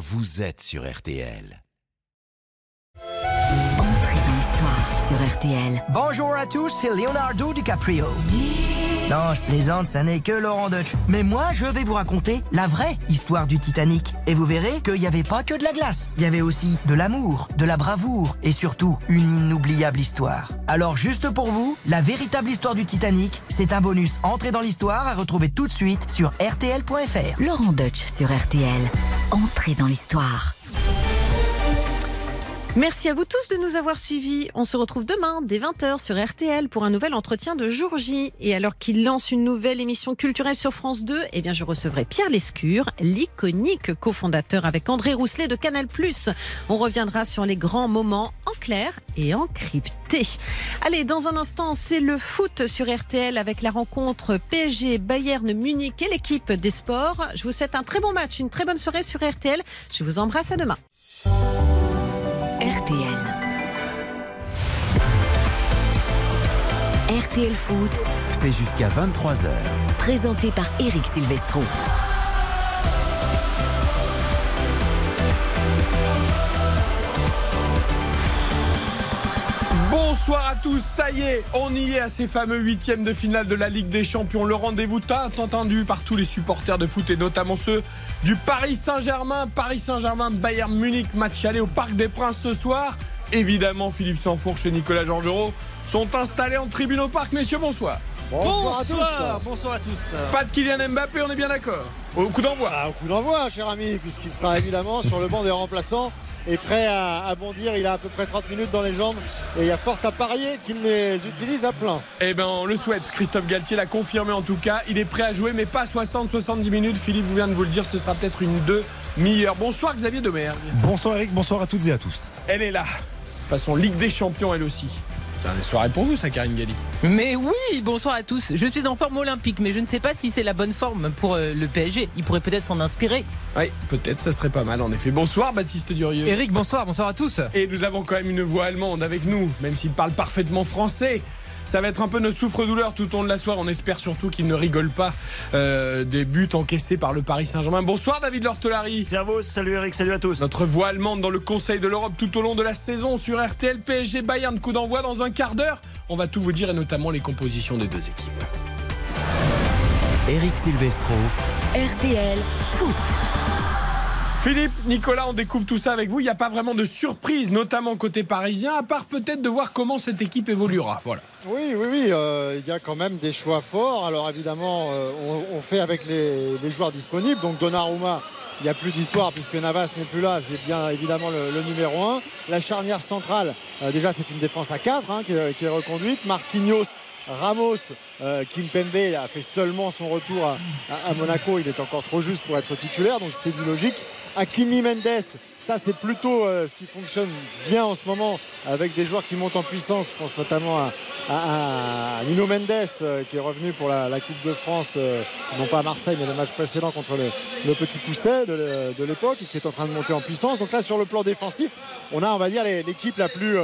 vous êtes sur RTL. Entrée dans l'histoire sur RTL. Bonjour à tous, c'est Leonardo DiCaprio. Non, je plaisante, ça n'est que Laurent Deutsch. Mais moi, je vais vous raconter la vraie histoire du Titanic. Et vous verrez qu'il n'y avait pas que de la glace. Il y avait aussi de l'amour, de la bravoure et surtout une inoubliable histoire. Alors juste pour vous, la véritable histoire du Titanic, c'est un bonus entrée dans l'histoire à retrouver tout de suite sur rtl.fr. Laurent Deutsch sur RTL. Entrée dans l'histoire. Merci à vous tous de nous avoir suivis. On se retrouve demain dès 20h sur RTL pour un nouvel entretien de jour J. Et alors qu'il lance une nouvelle émission culturelle sur France 2, eh bien je recevrai Pierre Lescure, l'iconique cofondateur avec André Rousselet de Canal+. On reviendra sur les grands moments en clair et en crypté. Allez, dans un instant, c'est le foot sur RTL avec la rencontre PSG Bayern Munich et l'équipe des sports. Je vous souhaite un très bon match, une très bonne soirée sur RTL. Je vous embrasse à demain. RTL. RTL Foot, C'est jusqu'à 23h. présenté par Eric Silvestro. Bonsoir à tous, ça y est, on y est à ces fameux huitièmes de finale de la Ligue des Champions. Le rendez-vous tant attendu par tous les supporters de foot et notamment ceux du Paris Saint-Germain. Paris Saint-Germain, Bayern Munich, match aller au Parc des Princes ce soir. Évidemment, Philippe Sansfourche et Nicolas Georgerot sont installés en tribune au Parc. Messieurs, bonsoir. Bonsoir, à tous. Bonsoir à tous. Pas de Kylian Mbappé, on est bien d'accord. Au coup d'envoi. Ah, au coup d'envoi, cher ami, puisqu'il sera évidemment sur le banc des remplaçants et prêt à, à bondir. Il a à peu près 30 minutes dans les jambes et il y a fort à parier qu'il les utilise à plein. Eh ben, on le souhaite. Christophe Galtier l'a confirmé en tout cas. Il est prêt à jouer, mais pas 60-70 minutes. Philippe vous vient de vous le dire, ce sera peut-être une demi-heure. Bonsoir Xavier Demer. Bonsoir Eric, bonsoir à toutes et à tous. Elle est là. De façon Ligue des Champions, elle aussi. C'est une soirée pour vous, ça, Karine Galli. Mais oui, bonsoir à tous. Je suis en forme olympique, mais je ne sais pas si c'est la bonne forme pour euh, le PSG. Il pourrait peut-être s'en inspirer. Oui, peut-être, ça serait pas mal en effet. Bonsoir Baptiste Durieux. Eric, bonsoir, bonsoir à tous. Et nous avons quand même une voix allemande avec nous, même s'il parle parfaitement français. Ça va être un peu notre souffre-douleur tout au long de la soirée. On espère surtout qu'il ne rigole pas euh, des buts encaissés par le Paris Saint-Germain. Bonsoir David Lortolari. Servus, salut Eric, salut à tous. Notre voix allemande dans le Conseil de l'Europe tout au long de la saison sur RTL PSG Bayern. Coup d'envoi dans un quart d'heure. On va tout vous dire et notamment les compositions des deux équipes. Eric Silvestro. RTL Foot. Philippe, Nicolas, on découvre tout ça avec vous. Il n'y a pas vraiment de surprise, notamment côté parisien, à part peut-être de voir comment cette équipe évoluera. Voilà. Oui, oui, oui, euh, il y a quand même des choix forts. Alors évidemment, euh, on, fait avec les, joueurs disponibles. Donc Donnarumma, il n'y a plus d'histoire puisque Navas n'est plus là. C'est bien évidemment le, numéro 1. La charnière centrale, euh, déjà c'est une défense à 4 hein, qui, est- reconduite. Marquinhos. Ramos, euh, Kimpembe a fait seulement son retour à, à- à Monaco. Il est encore trop juste pour être titulaire, donc c'est du logique. Hakimi Mendes, ça c'est plutôt euh, ce qui fonctionne bien en ce moment avec des joueurs qui montent en puissance. Je pense notamment à, à- à Nuno Mendes euh, qui est revenu pour la, Coupe de France, euh, non pas à Marseille mais le match précédent contre le, Petit Pousset de, l'é- de l'époque qui est en train de monter en puissance. Donc là sur le plan défensif, on a on va dire l'équipe la plus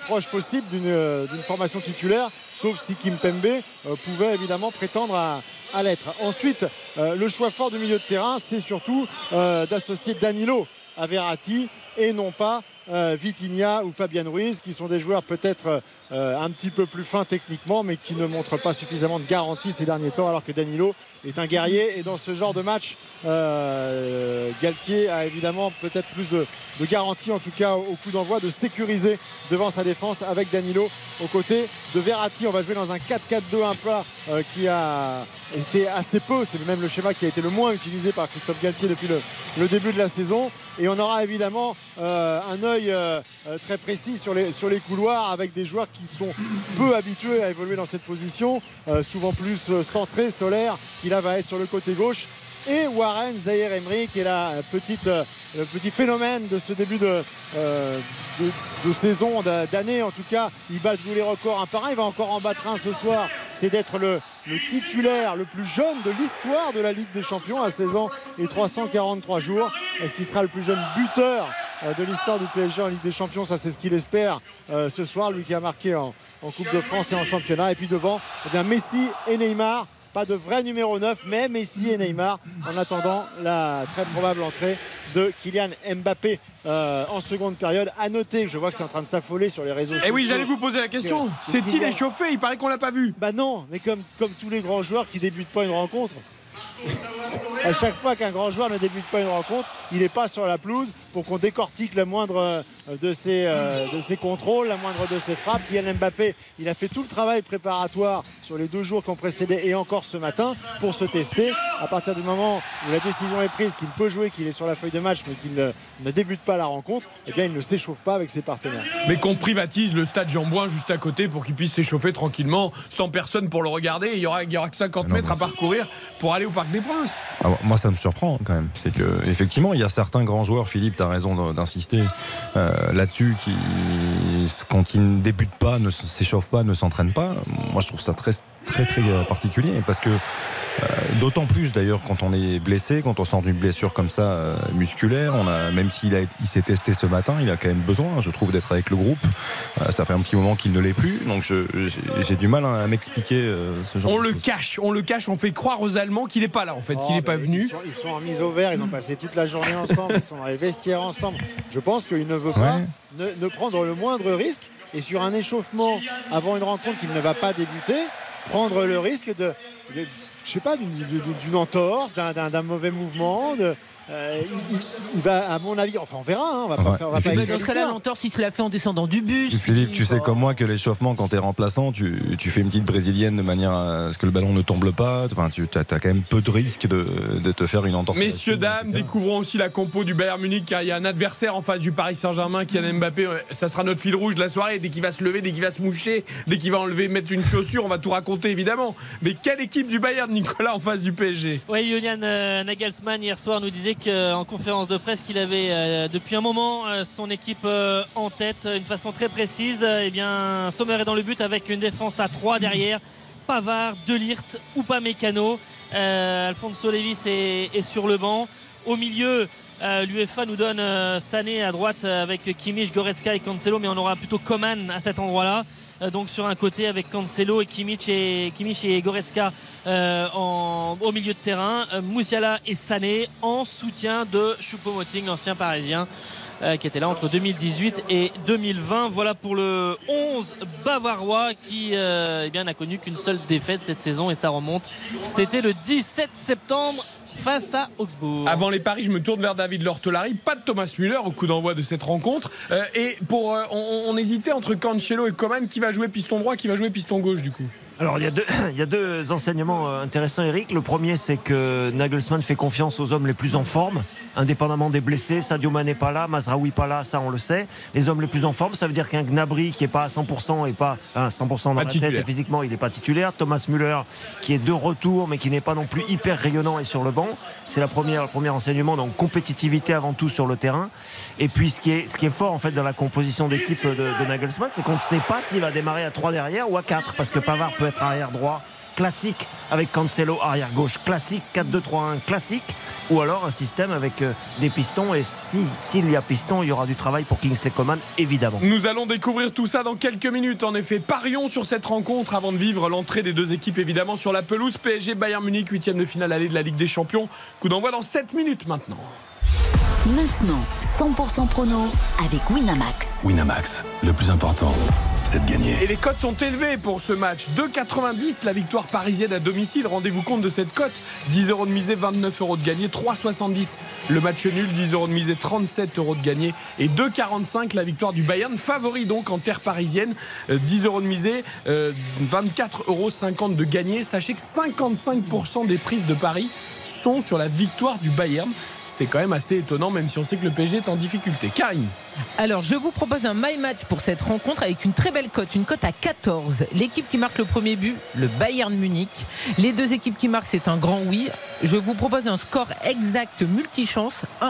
proche possible d'une formation titulaire, sauf si Kimpembe euh, pouvait évidemment prétendre à, l'être. Ensuite, le choix fort du milieu de terrain, c'est surtout d'associer Danilo à Verratti et non pas euh, Vitinha ou Fabian Ruiz, qui sont des joueurs peut-être euh, un petit peu plus fins techniquement, mais qui ne montrent pas suffisamment de garantie ces derniers temps, alors que Danilo est un guerrier. Et dans ce genre de match, euh, Galtier a évidemment peut-être plus de, de garantie, en tout cas au, coup d'envoi, de sécuriser devant sa défense avec Danilo aux côtés de Verratti. On va jouer dans un 4-4-2 un plat euh, qui a été assez peu, c'est même le schéma qui a été le moins utilisé par Christophe Galtier depuis le, le début de la saison. Et on aura évidemment un œil euh, euh, très précis sur les, couloirs avec des joueurs qui sont peu habitués à évoluer dans cette position, euh, souvent plus centré, solaire, qui là va être sur le côté gauche. Et Warren Zahir Emery qui est la petite, euh, le petit phénomène de ce début de, euh, saison, d'a- d'année en tout cas. Il bat tous les records un par un. Il va encore en battre un ce soir. C'est d'être le, titulaire le plus jeune de l'histoire de la Ligue des Champions à 16 ans et 343 jours. Est-ce qu'il sera le plus jeune buteur euh, de l'histoire du PSG en Ligue des Champions? Ça, c'est ce qu'il espère ce soir. Lui qui a marqué en, en Coupe de France et en championnat. Et puis devant, eh bien, Messi et Neymar pas de vrai numéro 9, mais Messi et Neymar en attendant la très probable entrée de Kylian Mbappé euh, en seconde période. À noter, je vois que c'est en train de s'affoler sur les réseaux sociaux. Eh oui, j'allais vous poser la question. Que- C'est-il échauffé? Il paraît qu'on l'a pas vu. Bah non, mais comme, comme tous les grands joueurs qui débutent pas une rencontre. À chaque fois qu'un grand joueur ne débute pas une rencontre, il n'est pas sur la pelouse pour qu'on décortique la moindre euh, de ses, euh, de ses contrôles, la moindre de ses frappes. Kylian Mbappé, il a fait tout le travail préparatoire sur les deux jours qui ont précédé et encore ce matin pour se tester. À partir du moment où la décision est prise qu'il peut jouer, qu'il est sur la feuille de match, mais qu'il ne, ne débute pas la rencontre, eh bien il ne s'échauffe pas avec ses partenaires. Mais qu'on privatise le stade Jean-Bouin juste à côté pour qu'il puisse s'échauffer tranquillement, sans personne pour le regarder. Il y aura, il y aura que 50 Non, mètres à parcourir pour aller au Parc des. Ah, moi, ça me surprend quand même. C'est que effectivement, il y a certains grands joueurs, Philippe, tu as raison d'insister euh, là-dessus, qui, quand ils ne débutent pas, ne s'échauffent pas, ne s'entraînent pas. Moi, je trouve ça très, très, très euh, particulier parce que euh, D'autant plus d'ailleurs quand on est blessé, quand on sort d'une blessure comme ça euh, musculaire, on a, même s'il a, il s'est testé ce matin, il a quand même besoin, je trouve, d'être avec le groupe. Euh, ça fait un petit moment qu'il ne l'est plus, donc je- j'ai j'ai du mal à m'expliquer euh, ce genre On de le choses. cache, on le cache, on fait croire aux Allemands qu'il n'est pas là en fait, qu'il Oh, n'est pas mais venu. Ils sont, ils sont en mise au vert, ils ont passé toute la journée ensemble, ils sont dans les vestiaires ensemble. Je pense qu'il ne veut pas Ouais. ne, ne prendre le moindre risque et sur un échauffement avant une rencontre qu'il ne va pas débuter, prendre le risque de, je sais pas, d'une- entorse, d'un mauvais mouvement. de- euh, il, va, à mon avis, enfin on verra, hein, on va pas Ouais. faire, on va pas dans ce cas-là, l'entorse, il se l'a fait en descendant du bus. Philippe, tu sais comme moi que l'échauffement, quand tu es remplaçant, tu, tu fais une petite brésilienne de manière à ce que le ballon ne tombe pas. Enfin, tu as, quand même peu de risques de, de te faire une entorse. Messieurs, dames, découvrons aussi la compo du Bayern Munich car il y a un adversaire en face du Paris Saint-Germain, Kylian Mbappé. Ça sera notre fil rouge de la soirée. Dès qu'il va se lever, dès qu'il va se moucher, dès qu'il va enlever, mettre une chaussure, on va tout raconter évidemment. Mais quelle équipe du Bayern, Nicolas, en face du PSG Oui, Julian euh, Nagelsmann hier soir nous disait qu'en conférence de presse qu'il avait euh, depuis un moment euh, son équipe euh, en tête, une façon très précise. Eh bien, Sommer est dans le but avec une défense à 3 derrière. Pavard, Delirte Mécano. Euh, Alfonso Davis est, sur le banc. Au milieu, euh, l'UEFA nous donne euh, Sané à droite euh, avec Kimmich, Goretzka et Cancelo, mais on aura plutôt Coman à cet endroit-là. Euh, donc sur un côté avec Cancelo et Kimmich et, Kimmich et Goretzka euh, au milieu de terrain, euh, Moussiala et Sané en soutien de Choupo-Moting, l'ancien parisien, qui était là entre 2018 et 2020. Voilà pour le 11 bavarois qui euh, eh n'a connu qu'une seule défaite cette saison et ça remonte. C'était le 17 septembre face à Augsbourg. Avant les paris, je me tourne vers David Lortolari. Pas de Thomas Müller au coup d'envoi de cette rencontre. Euh, et pour, euh, on, on hésitait entre Cancelo et Coman. Qui va jouer piston droit, qui va jouer piston gauche du coup? Alors il y, a deux, il y a deux enseignements euh, intéressants Eric. Le premier c'est que Nagelsmann fait confiance aux hommes les plus en forme, indépendamment des blessés. Sadio Mané pas là, Mazraoui pas là, ça on le sait. Les hommes les plus en forme, ça veut dire qu'un Gnabry qui est pas à 100% et pas à 100% dans Pas la titulaire. tête et physiquement il n'est pas titulaire. Thomas Müller qui est de retour mais qui n'est pas non plus hyper rayonnant et sur le banc. C'est la première, le premier enseignement donc compétitivité avant tout sur le terrain. Et puis ce qui est, ce qui est fort en fait dans la composition d'équipe de, de Nagelsmann, c'est qu'on ne sait pas s'il va démarrer à 3 derrière ou à 4 parce que Pavard peut être arrière droit classique avec Cancelo arrière gauche classique 4-2-3-1 classique ou alors un système avec euh, des pistons et si s'il y a piston il y aura du travail pour Kingsley Coman évidemment. Nous allons découvrir tout ça dans quelques minutes. En effet, parions sur cette rencontre avant de vivre l'entrée des deux équipes évidemment sur la pelouse. PSG Bayern Munich, huitième de finale allée de la Ligue des Champions. Coup d'envoi dans 7 minutes maintenant. Maintenant, 100% prono avec Winamax. Winamax, le plus important, c'est de gagner. Et les cotes sont élevées pour ce match. 2,90 la victoire parisienne à domicile. Rendez-vous compte de cette cote. 10 euros de misée, 29 euros de gagné. 3,70 le match nul, 10 euros de misée, 37 euros de gagné. Et 2,45 la victoire du Bayern. Favori donc en terre parisienne. Euh, 10 euros de misée, euh, 24,50 euros de gagné. Sachez que 55% des prises de Paris sont sur la victoire du Bayern. C'est quand même assez étonnant, même si on sait que le PSG est en difficulté. Karine. Alors, je vous propose un my match pour cette rencontre avec une très belle cote, une cote à 14. L'équipe qui marque le premier but, le Bayern Munich. Les deux équipes qui marquent, c'est un grand oui. Je vous propose un score exact multichance, 1-1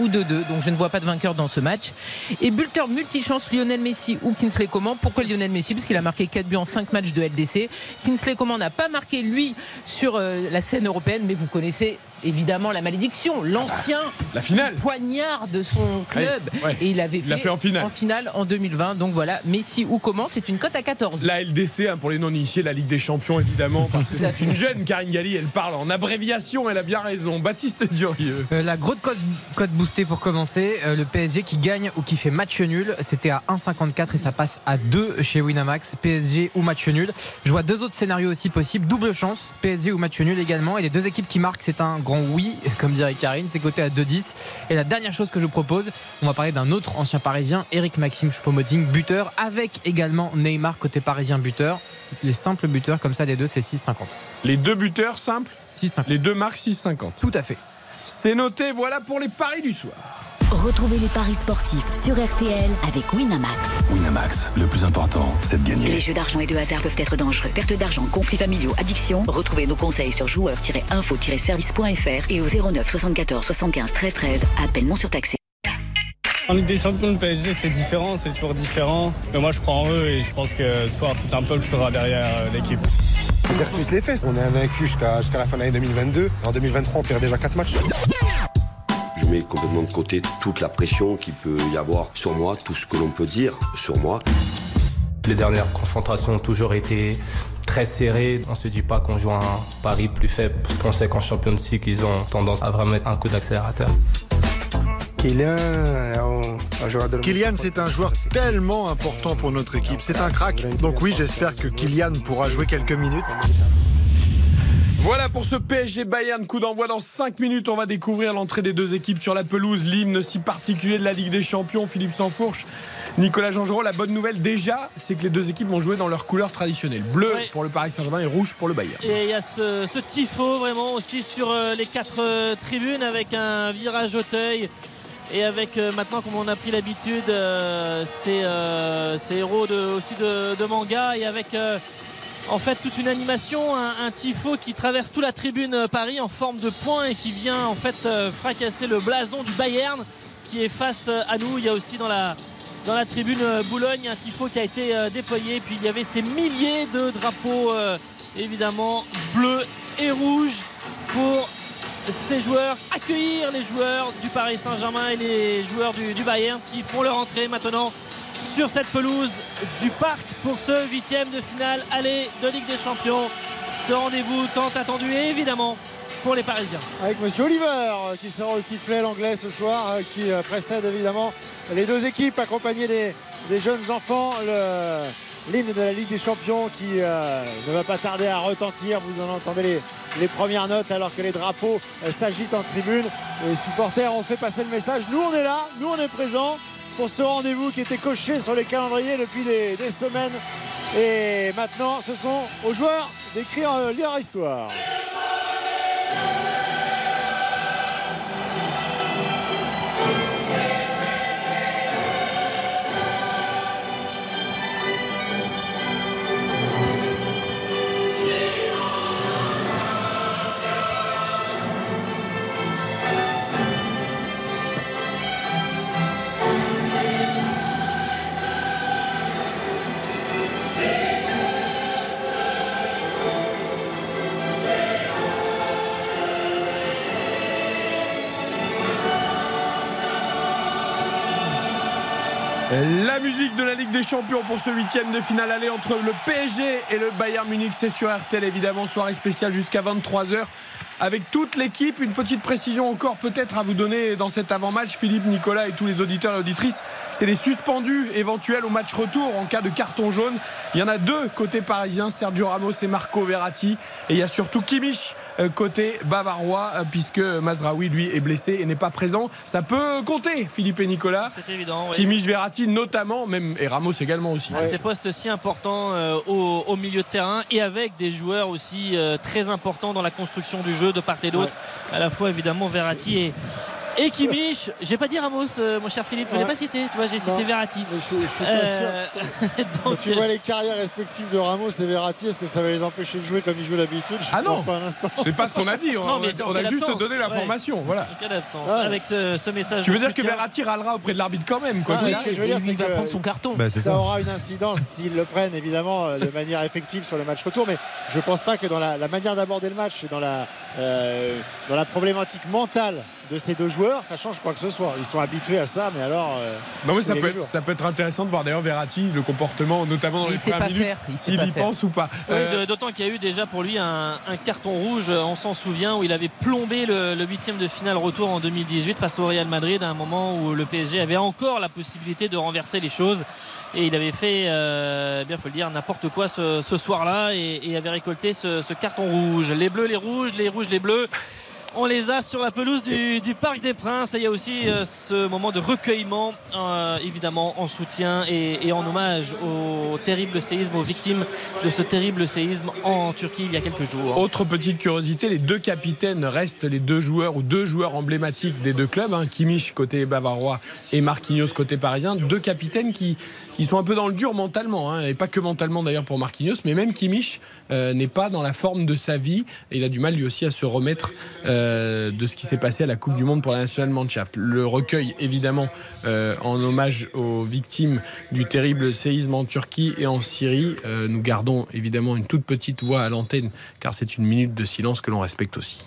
ou 2-2, donc je ne vois pas de vainqueur dans ce match. Et buteur multichance, Lionel Messi ou Kinsley Coman. Pourquoi Lionel Messi? Parce qu'il a marqué 4 buts en 5 matchs de LDC. Kinsley Coman n'a pas marqué, lui, sur euh, la scène européenne, mais vous connaissez évidemment la malédiction. L'ancien La finale. le poignard de son club. Ouais, ouais. Et il avait Il fait, fait en finale. en 2020. Donc voilà, Messi ou comment C'est une cote à 14. La LDC, hein, pour les non-initiés, la Ligue des Champions, évidemment, parce que c'est une jeune Karine Galli, elle parle en abréviation, elle a bien raison. Baptiste Durieux. Euh, la grosse cote, cote boostée pour commencer, euh, le PSG qui gagne ou qui fait match nul, c'était à 1,54 et ça passe à 2 chez Winamax, PSG ou match nul. Je vois deux autres scénarios aussi possibles, double chance, PSG ou match nul également, et les deux équipes qui marquent, c'est un grand oui, comme dirait Karine, c'est coté à 2,10. Et la dernière chose que je vous propose, on va parler d'un autre ancien parisien, Eric Maxime Choupo-Moting, buteur, avec également Neymar côté parisien buteur. Les simples buteurs comme ça, les deux, c'est 6,50. Les deux buteurs simples, 6,50. les deux marques 6,50. Tout à fait. C'est noté, voilà pour les paris du soir. Retrouvez les paris sportifs sur RTL avec Winamax. Winamax, le plus important, c'est de Les gagner. jeux d'argent et de hasard peuvent être dangereux. Perte d'argent, conflits familiaux, addiction. Retrouvez nos conseils sur joueurs-info-service.fr et au 09 74 75 13 13. Appel non surtaxé. En Ligue des Champions, le PSG, c'est différent, c'est toujours différent. Mais moi, je crois en eux et je pense que ce soir, tout un peuple sera derrière euh, l'équipe. On serre tous les fesses. On est invaincu jusqu'à la fin de l'année 2022. En 2023, on perd déjà 4 matchs. Je mets complètement de côté toute la pression qu'il peut y avoir sur moi, tout ce que l'on peut dire sur moi. Les dernières confrontations ont toujours été très serrées. On se dit pas qu'on joue un pari plus faible parce qu'on sait qu'en Champions League, ils ont tendance à vraiment mettre un coup d'accélérateur. Kylian, un, un joueur de Kylian, c'est un joueur tellement important pour notre équipe. C'est un crack. Donc oui, j'espère que Kylian pourra jouer quelques minutes. Voilà pour ce PSG Bayern. Coup d'envoi dans 5 minutes. On va découvrir l'entrée des deux équipes sur la pelouse. L'hymne si particulier de la Ligue des Champions. Philippe Sansfourche, Nicolas Jean La bonne nouvelle déjà, c'est que les deux équipes vont jouer dans leurs couleurs traditionnelles. Bleu pour le Paris Saint-Germain et rouge pour le Bayern. Et il y a ce, ce tifo vraiment aussi sur euh, les quatre euh, tribunes avec un virage Auteuil. Et avec euh, maintenant, comme on a pris l'habitude, euh, ces, euh, ces héros de, aussi de, manga et avec en fait toute une animation, un, tifo qui traverse toute la tribune Paris en forme de point et qui vient en fait fracasser le blason du Bayern qui est face à nous. Il y a aussi dans la, dans la tribune Boulogne un tifo qui a été déployé. Puis il y avait ces milliers de drapeaux évidemment bleus et rouges pour ces joueurs, accueillir les joueurs du Paris Saint-Germain et les joueurs du, Bayern qui font leur entrée maintenant sur cette pelouse du parc pour ce huitième de finale aller de Ligue des Champions. Ce rendez-vous tant attendu évidemment pour les Parisiens. Avec Monsieur Oliver euh, qui sera au sifflet l'anglais ce soir, euh, qui euh, précède évidemment les deux équipes accompagnées des, jeunes enfants. L'hymne de la Ligue des Champions qui euh, ne va pas tarder à retentir. Vous en entendez les, premières notes alors que les drapeaux euh, s'agitent en tribune. Les supporters ont fait passer le message. Nous on est là, nous on est présents pour ce rendez-vous qui était coché sur les calendriers depuis des, des semaines. Et maintenant ce sont aux joueurs d'écrire euh, leur histoire. La musique de la Ligue des Champions pour ce huitième de finale aller entre le PSG et le Bayern Munich. C'est sur RTL évidemment, soirée spéciale jusqu'à 23h. Avec toute l'équipe, une petite précision encore peut-être à vous donner dans cet avant-match, Philippe, Nicolas et tous les auditeurs et auditrices, c'est les suspendus éventuels au match retour en cas de carton jaune. Il y en a deux côté parisien, Sergio Ramos et Marco Verratti. Et il y a surtout Kimmich côté bavarois, euh, puisque Mazraoui lui est blessé et n'est pas présent. Ça peut compter, Philippe et Nicolas. C'est évident. oui. Kimmich Verratti notamment, même et Ramos également aussi. à ces postes si importants euh, au, au milieu de terrain et avec des joueurs aussi euh, très importants dans la construction du jeu de part et d'autre. À la fois évidemment Verratti et, et Kimmich. Je vais pas dire Ramos, euh, mon cher Philippe, je ne l'ai Ouais. pas cité. Tu vois, j'ai cité. Verratti. Je, je suis pas Euh, sûr. donc, tu vois les carrières respectives de Ramos et Verratti, est-ce que ça va les empêcher de jouer comme ils jouent d'habitude? Je Ah non. pas un instant. C'est pas ce qu'on a dit, on, Non, mais on a- juste donné ouais. l'information. Voilà. en cas d'absence, Ouais. avec ce, ce message. Tu veux dire que. Verratti râlera auprès de l'arbitre quand même, quoi Ah, qu'il oui, ce que je veux dire, c'est il va que prendre son carton. Bah, ça, ça. aura une incidence s'ils le prennent évidemment euh, de manière effective sur le match retour. Mais je pense pas que dans la, la manière d'aborder le match dans la, euh, dans la problématique mentale de ces deux joueurs, ça change quoi que ce soit. Ils sont habitués à ça, mais alors. euh, Non mais ça peut, être, jours. ça peut être intéressant de voir d'ailleurs Verratti, le comportement, notamment dans Il les premières pas minutes, faire, il sait s'il y pense ou pas. Oui, Euh, D'autant qu'il y a eu déjà pour lui un, un carton rouge, on s'en souvient, où il avait plombé le le huitième de finale retour en 2018 face au Real Madrid, à un moment où le PSG avait encore la possibilité de renverser les choses. Et il avait fait, euh, bien faut le dire, n'importe quoi ce, ce soir-là et, et avait récolté ce, ce carton rouge. Les bleus, les rouges, les rouges, les bleus. On les a sur la pelouse du, Parc des Princes et il y a aussi euh, ce moment de recueillement, euh, évidemment en soutien et, en hommage au terrible séisme, aux victimes de ce terrible séisme en Turquie il y a quelques jours. Autre petite curiosité, les deux capitaines restent les deux joueurs ou deux joueurs emblématiques des deux clubs, hein, côté bavarois et Marquinhos côté parisien. Deux capitaines qui, qui sont un peu dans le dur mentalement, hein, et pas que mentalement d'ailleurs pour Marquinhos, mais même Kimmich euh, n'est pas dans la forme de sa vie et il a du mal lui aussi à se remettre euh, de ce qui s'est passé à la Coupe du Monde pour la National Mannschaft. Le recueil évidemment euh, en hommage aux victimes du terrible séisme en Turquie et en Syrie. Euh, nous gardons évidemment une toute petite voix à l'antenne car c'est une minute de silence que l'on respecte aussi.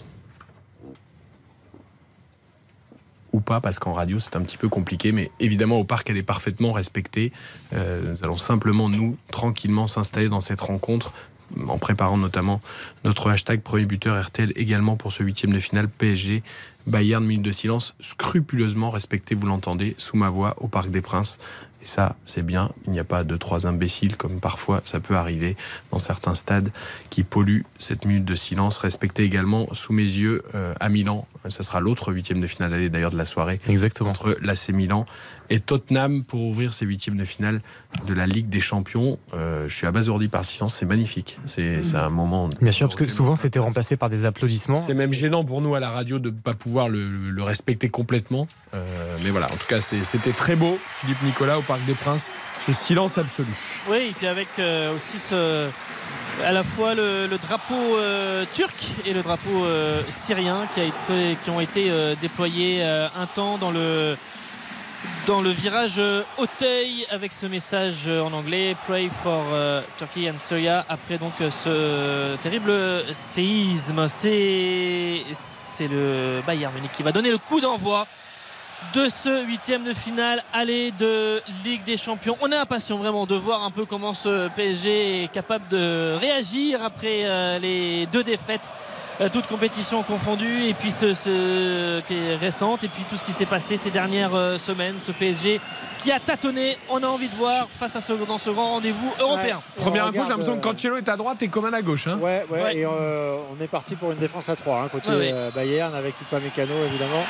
Ou pas, parce qu'en radio c'est un petit peu compliqué, mais évidemment au parc elle est parfaitement respectée. Euh, nous allons simplement nous tranquillement s'installer dans cette rencontre en préparant notamment notre hashtag premier buteur RTL également pour ce huitième de finale PSG Bayern minute de silence scrupuleusement respecté vous l'entendez sous ma voix au Parc des Princes. Et ça c'est bien il n'y a pas deux trois imbéciles comme parfois ça peut arriver dans certains stades qui polluent cette minute de silence respectée également sous mes yeux euh, à Milan ça sera l'autre huitième de finale aller d'ailleurs de la soirée Exactement. entre l'AC Milan et Tottenham pour ouvrir ces huitièmes de finale de la Ligue des Champions. Euh, je suis abasourdi par le silence, c'est magnifique. C'est un moment. Bien sûr, parce que souvent c'était remplacé par des applaudissements. C'est même gênant pour nous à la radio de ne pas pouvoir le, le respecter complètement. Euh, mais voilà, en tout cas, c'était très beau, Philippe Nicolas au Parc des Princes. Ce silence absolu. Oui, et puis avec euh, aussi ce, à la fois le, drapeau euh, turc et le drapeau euh, syrien qui, ont été euh, déployés un temps dans le, dans le virage Auteuil avec ce message en anglais Pray for Turkey and Syria après donc ce terrible séisme. C'est c'est le Bayern Munich qui va donner le coup d'envoi de ce huitième de finale aller de Ligue des Champions. On est impatient vraiment de voir un peu comment ce PSG est capable de réagir après euh, les deux défaites. euh, toutes compétitions confondues et puis ce, ce qui est récente et puis tout ce qui s'est passé ces dernières euh, semaines ce PSG qui a tâtonné on a envie de voir face à ce, dans ce grand rendez-vous européen Ouais. Première info, j'ai l'impression que Cancelo est à droite et Coman à gauche. hein. Ouais, ouais, Ouais. et euh, on est parti pour une défense à 3 côté Ouais, ouais. euh, Bayern avec Upamecano évidemment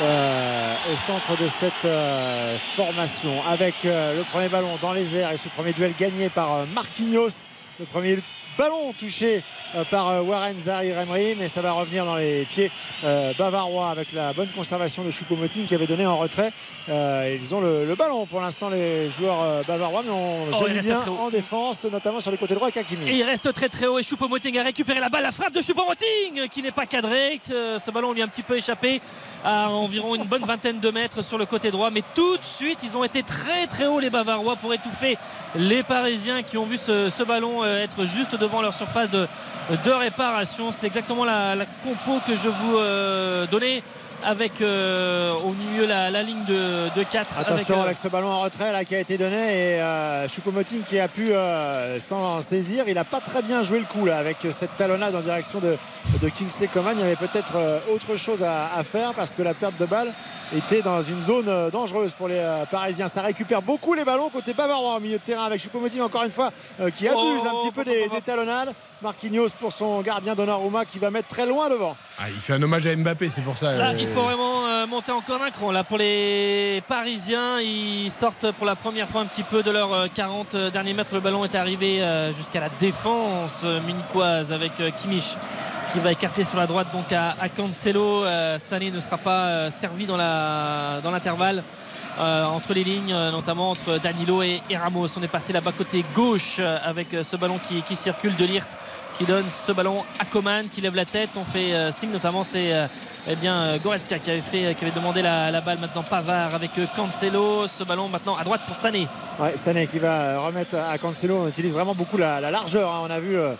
euh, au centre de cette euh, formation. Avec euh, le premier ballon dans les airs et ce premier duel gagné par Marquinhos le premier ballon touché euh, par euh, Warren Zahir Emery mais ça va revenir dans les pieds euh, bavarois avec la bonne conservation de Choupo-Moting qui avait donné en retrait ils ont le, le ballon pour l'instant les joueurs bavarois mais on Oh, reste bien en défense notamment sur le côté droit avec Hakimi Et il reste très très haut et Choupo-Moting a récupéré la balle, la frappe de Choupo-Moting qui n'est pas cadré. Euh, Ce ballon lui a un petit peu échappé à environ une bonne vingtaine de mètres sur le côté droit. Mais tout de suite, ils ont été très très hauts les Bavarois pour étouffer les Parisiens qui ont vu ce, ce ballon être juste devant leur surface de, de réparation. C'est exactement la, la compo que je vous euh, donnais avec euh, au milieu la, la ligne de, de 4 Attention avec, euh, avec, ce ballon en retrait là qui a été donné et euh, Choupo-Moting qui a pu s'en saisir. Il n'a pas très bien joué le coup là avec cette talonnade en direction de, de Kingsley Coman. Il y avait peut-être autre chose à, à faire parce que la perte de balle était dans une zone euh, dangereuse pour les euh, Parisiens. Ça récupère beaucoup les ballons côté bavarois au milieu de terrain avec Choupo-Moting encore une fois euh, qui abuse Oh, un petit peu des, des talonnades. Marquinhos pour son gardien Donnarumma qui va mettre très loin devant. Ah, il fait un hommage à Mbappé, c'est pour ça. Là, euh, il faut vraiment euh, monter encore un cran. Là, pour les Parisiens, ils sortent pour la première fois un petit peu de leurs euh, 40 derniers mètres. Le ballon est arrivé euh, jusqu'à la défense munichoise avec euh, Kimmich qui va écarter sur la droite donc à, à Cancelo. Euh, Sané ne sera pas euh, servi dans la dans l'intervalle. euh, entre les lignes, euh, notamment entre Danilo et, Ramos. On est passé là-bas côté gauche euh, avec euh, ce ballon qui, circule de Lirt qui donne ce ballon à Coman qui lève la tête. On fait euh, signe notamment c'est euh, eh bien euh, Goretzka qui avait demandé la, balle maintenant Pavard avec euh, Cancelo. Ce ballon maintenant à droite pour Sané. Ouais, Sané qui va remettre à Cancelo. On utilise vraiment beaucoup la, la largeur. hein. On a vu euh,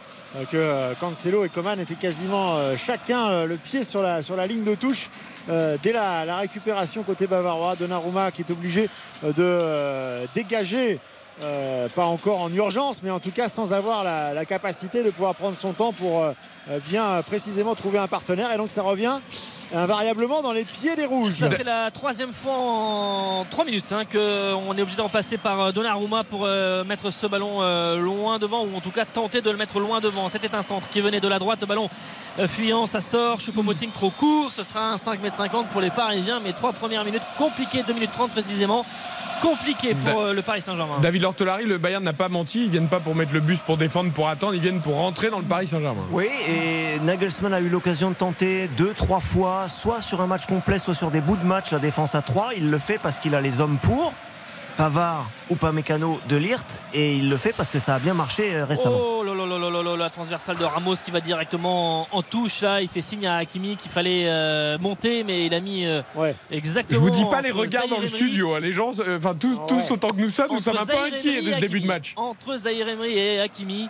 que euh, Cancelo et Coman étaient quasiment euh, chacun euh, le pied sur la, ligne de touche dès la, récupération côté bavarois. Donnarumma qui est obligé de dégager. Euh, pas encore en urgence, mais en tout cas sans avoir la, capacité de pouvoir prendre son temps pour euh, euh, bien précisément trouver un partenaire. Et donc ça revient invariablement dans les pieds des rouges. Ça fait la troisième fois en 3 minutes hein, qu'on est obligé d'en passer par Donnarumma pour mettre ce ballon loin devant ou en tout cas tenter de le mettre loin devant. C'était un centre qui venait de la droite, le ballon fuyant, ça sort. Choupo-Moting trop court, ce sera un 5m50 pour les Parisiens, mais trois premières minutes compliquées, 2 minutes 30 précisément. Compliqué pour euh, le Paris Saint-Germain. David Lortolari, le Bayern n'a pas menti. Ils viennent pas pour mettre le bus pour défendre, pour attendre. Ils viennent pour rentrer dans le Paris Saint-Germain. Oui, et Nagelsmann a eu l'occasion de tenter deux, trois fois, soit sur un match complet, soit sur des bouts de match, la défense à 3. Il le fait parce qu'il a les hommes pour. Pavard ou Pamecano de Lirt et il le fait parce que ça a bien marché euh, récemment. Oh là là là là là là, la transversale de Ramos qui va directement en, en touche là. Il fait signe à Hakimi qu'il fallait euh, monter, mais il a mis euh, Je exactement. vous dis pas les regards dans le studio. hein. Les gens, euh, enfin tous, tous autant que nous sommes, nous sommes un peu inquiets de ce début de match. Entre Zahir Emery et Hakimi,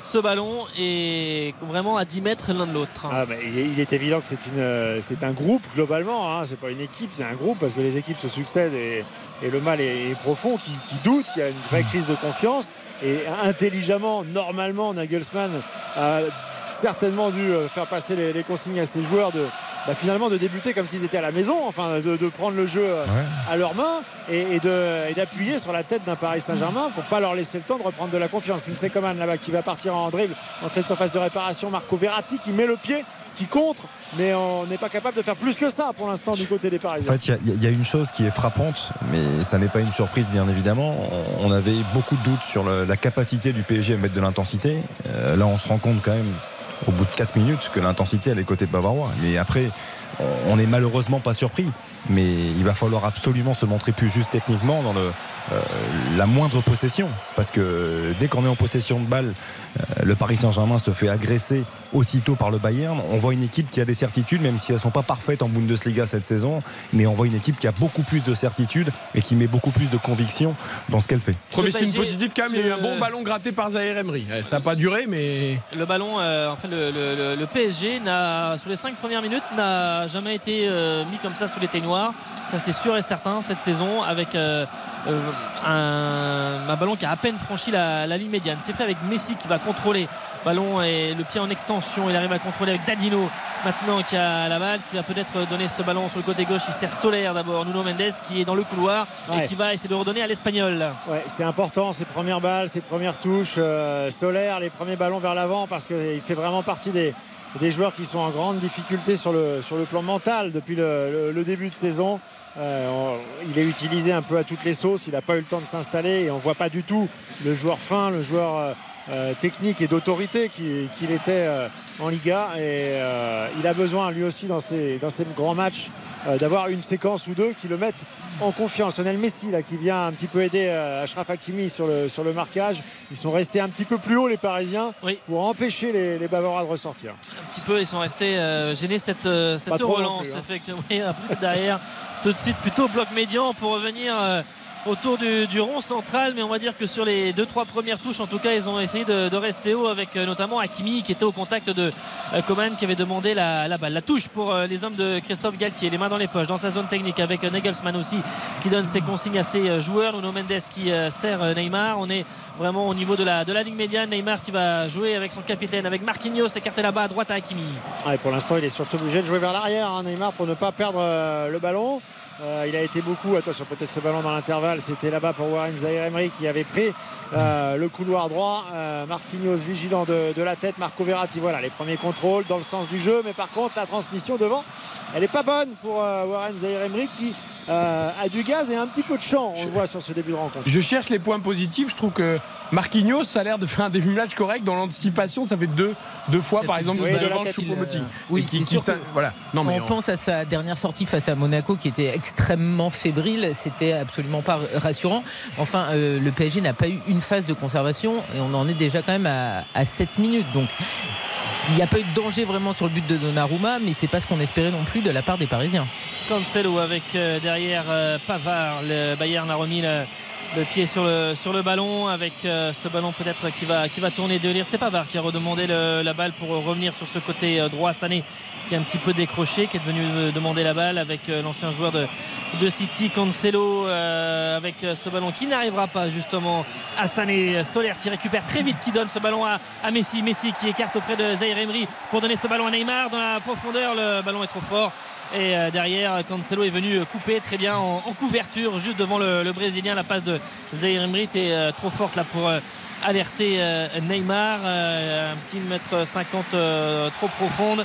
ce ballon est vraiment à 10 mètres l'un de l'autre. Ah, il, est, évident que euh, c'est un groupe globalement. Hein. C'est pas une équipe, c'est un groupe parce que les équipes se succèdent et, et le mal est, profond, qui, qui doute. Il y a une vraie crise de confiance et intelligemment, normalement, Nagelsmann a certainement dû euh, faire passer les consignes à ses joueurs de bah, finalement de débuter comme s'ils étaient à la maison, enfin de, de prendre le jeu euh, à leurs mains et, d'appuyer sur la tête d'un Paris Saint-Germain pour pas leur laisser le temps de reprendre de la confiance. Kingsley Coman là-bas qui va partir en dribble, entrée de surface de réparation, Marco Verratti qui met le pied, qui contre, mais on n'est pas capable de faire plus que ça pour l'instant du côté des En Parisiens. fait, il y a- il y, a une chose qui est frappante, mais ça n'est pas une surprise, bien évidemment. On on avait beaucoup de doutes sur le- la capacité du PSG à mettre de l'intensité. Euh, là, on se rend compte quand même, au bout de 4 minutes, que l'intensité, est côté bavarois. Mais après, on n'est malheureusement pas surpris. Mais il va falloir absolument se montrer plus juste techniquement dans le, euh, la moindre possession. Parce que dès qu'on est en possession de balle, euh, le Paris Saint-Germain se fait agresser aussitôt par le Bayern. On voit une équipe qui a des certitudes, même si elles ne sont pas parfaites en Bundesliga cette saison. Mais on voit une équipe qui a beaucoup plus de certitudes et qui met beaucoup plus de conviction dans ce qu'elle fait. Premier signe positif quand même, il y a eu un bon ballon gratté par Zahir Emery. Ouais, Ça n'a pas duré, mais. Le ballon, euh, enfin le, le- le- le PSG n'a, sur les 5 premières minutes, n'a jamais été euh, mis comme ça sous les teignoirs. Ça c'est sûr et certain cette saison avec euh, euh, un, un ballon qui a à peine franchi la, la ligne médiane. C'est fait avec Messi qui va contrôler. Ballon et le pied en extension. Il arrive à contrôler avec Dadino maintenant qui a la balle, qui va peut-être donner ce ballon sur le côté gauche. Il sert Solaire d'abord. Nuno Mendes qui est dans le couloir Ouais. et qui va essayer de redonner à l'Espagnol. Ouais, c'est important, ces premières balles, ces premières touches euh, solaires, les premiers ballons vers l'avant, parce qu'il fait vraiment partie des, des joueurs qui sont en grande difficulté sur le, plan mental depuis le, début de saison. Euh, il est utilisé un peu à toutes les sauces, il n'a pas eu le temps de s'installer et on ne voit pas du tout le joueur fin, le joueur euh, euh, technique et d'autorité qui- qu'il était en Liga. Et euh, il a besoin, lui aussi, dans ces, dans ces grands matchs, euh, d'avoir une séquence ou deux qui le mettent en confiance. Lionel Messi là, qui vient un petit peu aider euh, Achraf Hakimi sur le, sur le marquage. Ils sont restés un petit peu plus haut les Parisiens pour empêcher les, les Bavarois de ressortir. un petit peu, ils sont restés gênés cette, cette relance. plus, hein. effectivement. Et après, derrière, tout de suite, plutôt bloc médian pour revenir autour du, du rond central. Mais on va dire que sur les deux, trois premières touches, en tout cas, ils ont essayé de, de rester haut avec euh, notamment Hakimi qui était au contact de euh, Coman qui avait demandé la, la balle. La touche pour euh, les hommes de Christophe Galtier, les mains dans les poches, dans sa zone technique avec Nagelsmann aussi qui donne ses consignes à ses joueurs. Nuno Mendes qui sert Neymar. On est vraiment au niveau de la, de la ligne médiane. Neymar qui va jouer avec son capitaine, avec Marquinhos écarté là-bas à droite à Hakimi. Pour l'instant, il est surtout obligé de jouer vers l'arrière, hein, Neymar, pour ne pas perdre euh, le ballon. Euh, il a été beaucoup, attention, peut-être ce ballon dans l'intervalle, c'était là-bas pour Warren Zahir Emery qui avait pris euh, le couloir droit. Marquinhos vigilant de, de la tête, Marco Verratti, voilà, les premiers contrôles dans le sens du jeu. Mais par contre, la transmission devant, elle n'est pas bonne pour Warren Zahir Emery qui euh, a du gaz et un petit peu de champ, on le voit sur ce début de rencontre. Je cherche les points positifs. Je trouve que Marquinhos a l'air de faire un début de match correct. Dans l'anticipation, ça fait deux, deux fois, par exemple, Oui, de la devant tête, il, Choupo-Moting. Oui, Et qui- qui sûr ça- voilà. Non, mais on pense à sa dernière sortie face à Monaco qui était extrêmement fébrile. C'était absolument pas rassurant. Enfin, euh, le PSG n'a pas eu une phase de conservation et on en est déjà quand même à, à 7 minutes. Donc, il n'y a pas eu de danger vraiment sur le but de Donnarumma, mais c'est pas ce qu'on espérait non plus de la part des Parisiens. Cancelo avec euh, derrière euh, Pavard. Le Bayern a le pied sur le, sur le ballon avec euh, ce ballon peut-être qui va, qui va tourner de lire. C'est Pavard qui a redemandé la balle pour revenir sur ce côté euh, droit. Sané qui est un petit peu décroché, qui est venu euh, demander la balle avec l'ancien joueur de, de City, Cancelo, avec ce ballon qui n'arrivera pas justement à Sané. Solaire qui récupère très vite, qui donne ce ballon à, à Messi. Messi qui écarte auprès de Zaire pour donner ce ballon à Neymar dans la profondeur. Le ballon est trop fort. Et euh, derrière, Cancelo est venu couper très bien en, couverture, juste devant le, Brésilien. La passe de Zaire Emery était euh, trop forte là pour euh, alerter Neymar. Un petit mètre 50 euh, trop profonde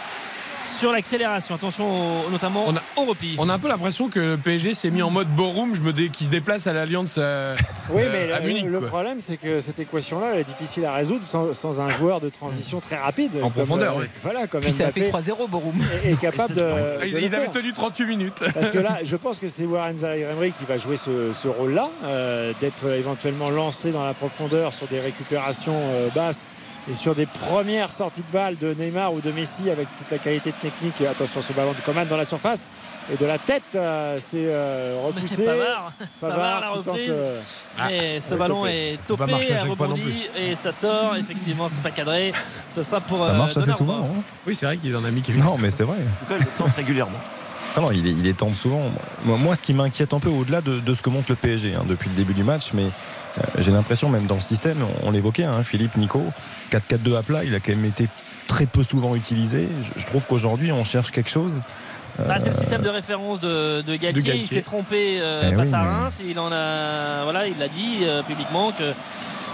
sur l'accélération. Attention au- notamment au repli. On a un peu l'impression que le PSG s'est mis en mode ballroom je me dé- qui se déplace à l'Alliance euh, Oui, euh, mais à le, Munich. le quoi. problème, c'est que cette équation-là, elle est difficile à résoudre sans, sans un joueur de transition très rapide. En comme, profondeur, euh, oui. Voilà, comme Puis ça a fait 3-0, Borum. est, est capable de. Ils, avaient tenu 38 minutes. Parce que là, je pense que c'est Warren Zaïre-Emery qui va jouer ce, ce rôle-là, euh, d'être éventuellement lancé dans la profondeur sur des récupérations euh, basses et sur des premières sorties de balle de Neymar ou de Messi avec toute la qualité technique. Attention, ce ballon de Coman dans la surface et de la tête, euh, c'est euh, repoussé. Pavard, Pavard Pavard, la qui tente, reprise. euh, Et ce ballon topé. est topé, rebondi et ça sort. Effectivement, c'est pas cadré. Ce sera pour Ça euh, marche assez souvent. hein. Oui, c'est vrai qu'il en a mis quelques Non, mais c'est vrai. En tout cas, il le tente régulièrement. Ah non, il est, il est temps souvent. Moi, moi, ce qui m'inquiète un peu au-delà de, de ce que montre le PSG hein, depuis le début du match, mais euh, j'ai l'impression même dans le système, on, on l'évoquait, hein, Philippe, Nico, 4-4-2 à plat, il a quand même été très peu souvent utilisé. Je, je trouve qu'aujourd'hui, on cherche quelque chose. Bah, c'est le Euh, système de référence de, de Galtier. Galtier. Il s'est trompé euh, Eh face oui, à mais- Reims. Il en a, voilà, il l'a dit euh, publiquement que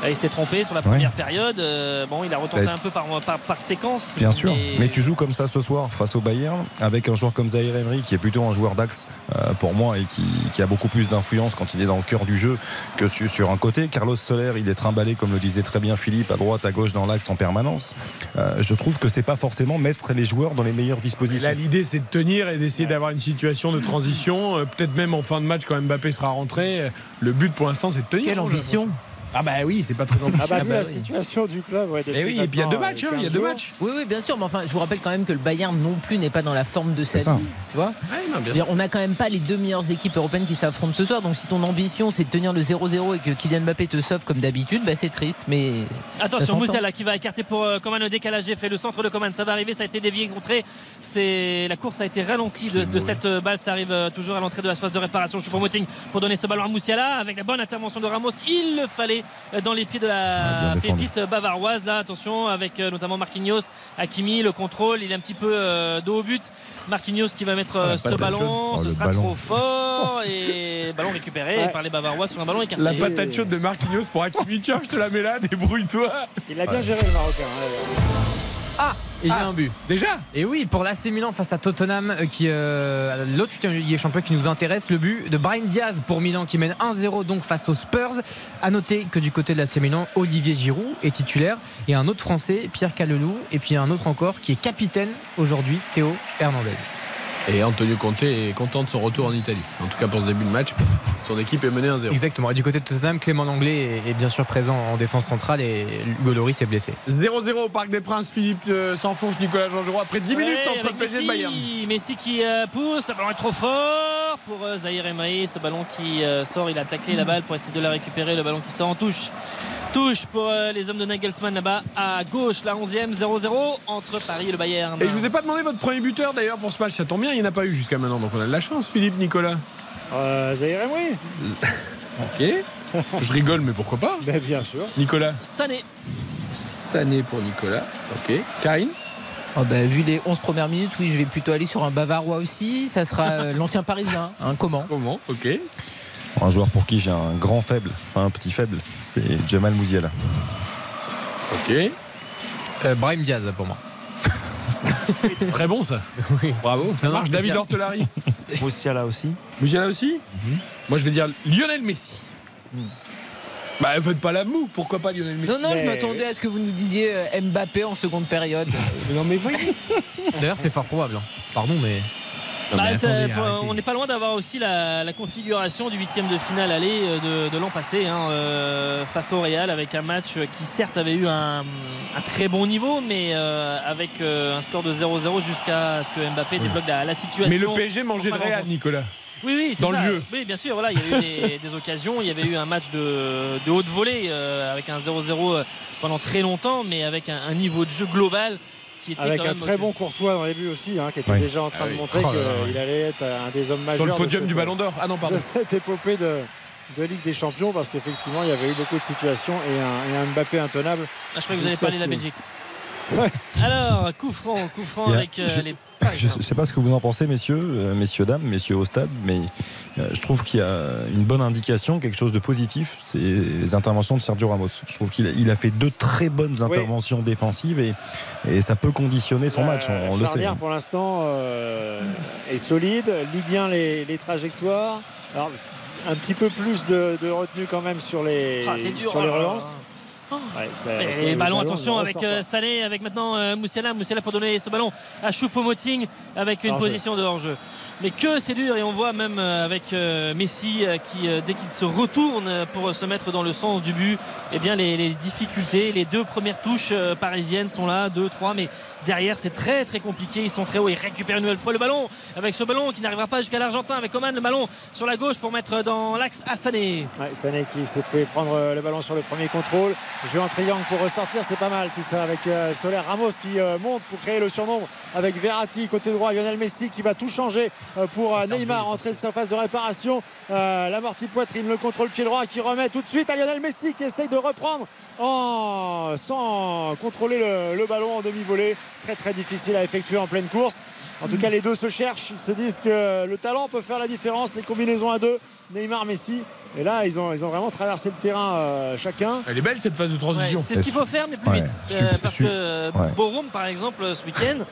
il s'était trompé sur la première période. Euh, bon, il a retenté Bah, un peu par, par, par séquence. Bien sûr, mais tu joues comme ça ce soir face au Bayern avec un joueur comme Zaire Emery qui est plutôt un joueur d'axe euh, pour moi et qui, qui a beaucoup plus d'influence quand il est dans le cœur du jeu que sur, sur un côté. Carlos Soler, il est trimballé comme le disait très bien Philippe à droite, à gauche dans l'axe en permanence. Euh, je trouve que c'est pas forcément mettre les joueurs dans les meilleures dispositions. Là, l'idée, c'est de tenir et d'essayer d'avoir une situation de transition. Euh, Peut-être même en fin de match, quand Mbappé sera rentré. Le but pour l'instant, c'est de tenir. Quelle ambition. Ah, bah oui, c'est pas très ambitieux. Ah bah, vu bah la oui. situation du club, ouais, Et oui, et puis il y a deux matchs, hein, il y a 15 deux matchs. Oui, oui, bien sûr, mais enfin, je vous rappelle quand même que le Bayern non plus n'est pas dans la forme de sa vie. Tu vois Ouais, non, bien on n'a quand même pas les deux meilleures équipes européennes qui s'affrontent ce soir. Donc si ton ambition c'est de tenir le 0-0 et que Kylian Mbappé te sauve comme d'habitude, bah, c'est triste. Mais Attention, s'entend. Moussiala qui va écarter pour euh, Coman. Le décalage fait. Le centre de Coman, ça va arriver. Ça a été dévié, contré. C'est la course a été ralentie de, de cette euh, balle. Ça arrive euh, toujours à l'entrée de l'espace de réparation. Choupo-Moting pour donner ce ballon à Moussiala avec la bonne intervention de Ramos. Il le fallait euh, dans les pieds de la Ah, pépite bavaroise. Là, attention avec euh, notamment Marquinhos, Hakimi, le contrôle. Il est un petit peu euh, dos au but. Marquinhos qui va mettre ce ballon. Oh, ce le sera ballon. trop fort et ballon récupéré Ouais. par les Bavarois sur un ballon écarté. La patate chaude de Marquinhos pour Hakimi. Tiens, je te la mets là, débrouille-toi. Il a bien géré le Marocain. ouais. Il y a Ah. un but. Déjà Et oui, pour l'AC Milan face à Tottenham, euh, qui euh, l'autre des Champions qui nous intéresse, le but de Brian Diaz pour Milan qui mène 1-0 donc face aux Spurs. À noter que du côté de l'AC Milan, Olivier Giroud est titulaire et un autre Français, Pierre Calelou, et puis un autre encore qui est capitaine aujourd'hui, Théo Hernandez. Et Antonio Conte est content de son retour en Italie. En tout cas, pour ce début de match, son équipe est menée 1-0. Exactement. Et du côté de Tottenham, Clément Langlais est, bien sûr présent en défense centrale et Hugo Lloris est blessé. 0-0 au Parc des Princes. Philippe euh, s'enfonce Nicolas Jean-Giraud après 10 minutes Ouais, entre le PSG et Bayern. Messi, Messi qui euh, pousse, le ballon est trop fort pour euh, Zahir Emery. Ce ballon qui euh, sort, il a taclé la balle pour essayer de la récupérer. Le ballon qui sort en touche. Touche pour euh, les hommes de Nagelsmann là-bas à gauche, la 11e, 0-0 entre Paris et le Bayern. Et je vous ai pas demandé votre premier buteur d'ailleurs pour ce match. Ça tombe bien, il n'y en a pas eu jusqu'à maintenant. Donc on a de la chance, Philippe, Nicolas. Euh, Zaire Emery Ok. je rigole, mais pourquoi pas Mais bien sûr. Nicolas. Sané. Sané pour Nicolas. Ok. Karine Oh bah, vu les 11 premières minutes, oui, je vais plutôt aller sur un Bavarois aussi. Ça sera euh, l'ancien Parisien. Hein, comment? Comment? Ok. Un joueur pour qui j'ai un grand faible, pas un petit faible, c'est Jamal Mouziala. Ok. Euh, Brahim Diaz pour moi. Très bon ça. Bravo, ça marche. David Ortolari. Moussiala aussi. Moussiala aussi Moi je vais dire Lionel Messi. Bah faites pas la moue, pourquoi pas Lionel Messi Non, non, je m'attendais à ce que vous nous disiez euh, Mbappé en seconde période. non mais voyez. D'ailleurs, c'est fort probable. hein. Pardon, mais. Bah, attendez, arrêtez. on n'est pas loin d'avoir aussi la, la configuration du huitième de finale aller euh, de, de l'an passé hein, euh, face au Real avec un match qui certes avait eu un, un très bon niveau mais euh, avec euh, un score de 0-0 jusqu'à ce que Mbappé débloque la, la situation. Mais le PSG mangeait le Real. Nicolas. Oui, oui, c'est Dans le ça. jeu. Oui, bien sûr. Voilà, il y a eu des, des occasions. Il y avait eu un match de, de haute volée euh, avec un 0-0 pendant très longtemps, mais avec un, un niveau de jeu global qui était Avec un très bon Courtois dans les buts aussi, hein, qui était Oui. déjà en train Ah de oui. montrer Oh qu'il allait être un des hommes majeurs. Sur le de podium cette- du Ballon d'Or. Ah non, pardon. de cette épopée de, de Ligue des Champions parce qu'effectivement il y avait eu beaucoup de situations et un, et un Mbappé intenable. Ah, je crois que vous Jusqu'à parler de la ce Alors, coup franc, coup franc avec euh, je- les. Je ne sais pas ce que vous en pensez, messieurs, euh, messieurs, dames, messieurs au stade, mais euh, je trouve qu'il y a une bonne indication, quelque chose de positif, c'est les interventions de Sergio Ramos. Je trouve qu'il a, il a fait deux très bonnes interventions défensives et, et ça peut conditionner son match, on, on le sait. charnière pour l'instant euh, est solide, lit bien les, les trajectoires. Alors, un petit peu plus de, de retenue quand même sur les, Ah, dur, sur les oh là là. Relances. Ouais, ça- Et ça- ballon, attention avec euh. Sané, avec maintenant euh, Moussiala. Moussiala pour donner ce ballon à Choupo-Moting avec une position de hors-jeu. Mais que c'est dur et on voit même euh, avec euh, Messi qui, euh, dès qu'il se retourne pour se mettre dans le sens du but, eh bien les, les difficultés, les deux premières touches euh, parisiennes sont là, deux, trois, mais derrière c'est très très compliqué. Ils sont très hauts. Ils récupèrent une nouvelle fois le ballon avec ce ballon qui n'arrivera pas jusqu'à l'Argentin avec Oman le ballon sur la gauche pour mettre dans l'axe à Sané. Ouais, Sané qui s'est fait prendre euh, le ballon sur le premier contrôle. Jeu en triangle pour ressortir, c'est pas mal tout ça avec euh, Soler Ramos qui euh, monte pour créer le surnombre avec Verratti côté droit, Lionel Messi qui va tout changer euh, pour Neymar entrer de sa phase de réparation. L'amorti poitrine, le contrôle pied droit qui remet tout de suite à Lionel Messi qui essaye de reprendre en, sans contrôler le, le ballon en demi-volée. Très très difficile à effectuer en pleine course. En tout cas, les deux se cherchent. Ils se disent que le talent peut faire la différence. Les combinaisons à deux, Neymar, Messi. Et là, ils ont, ils ont vraiment traversé le terrain euh, chacun. Elle est belle cette phase de transition. Ouais, c'est ce qu'il faut faire, mais plus Ouais. vite. Euh, parce que ouais. Borum, par exemple, ce week-end,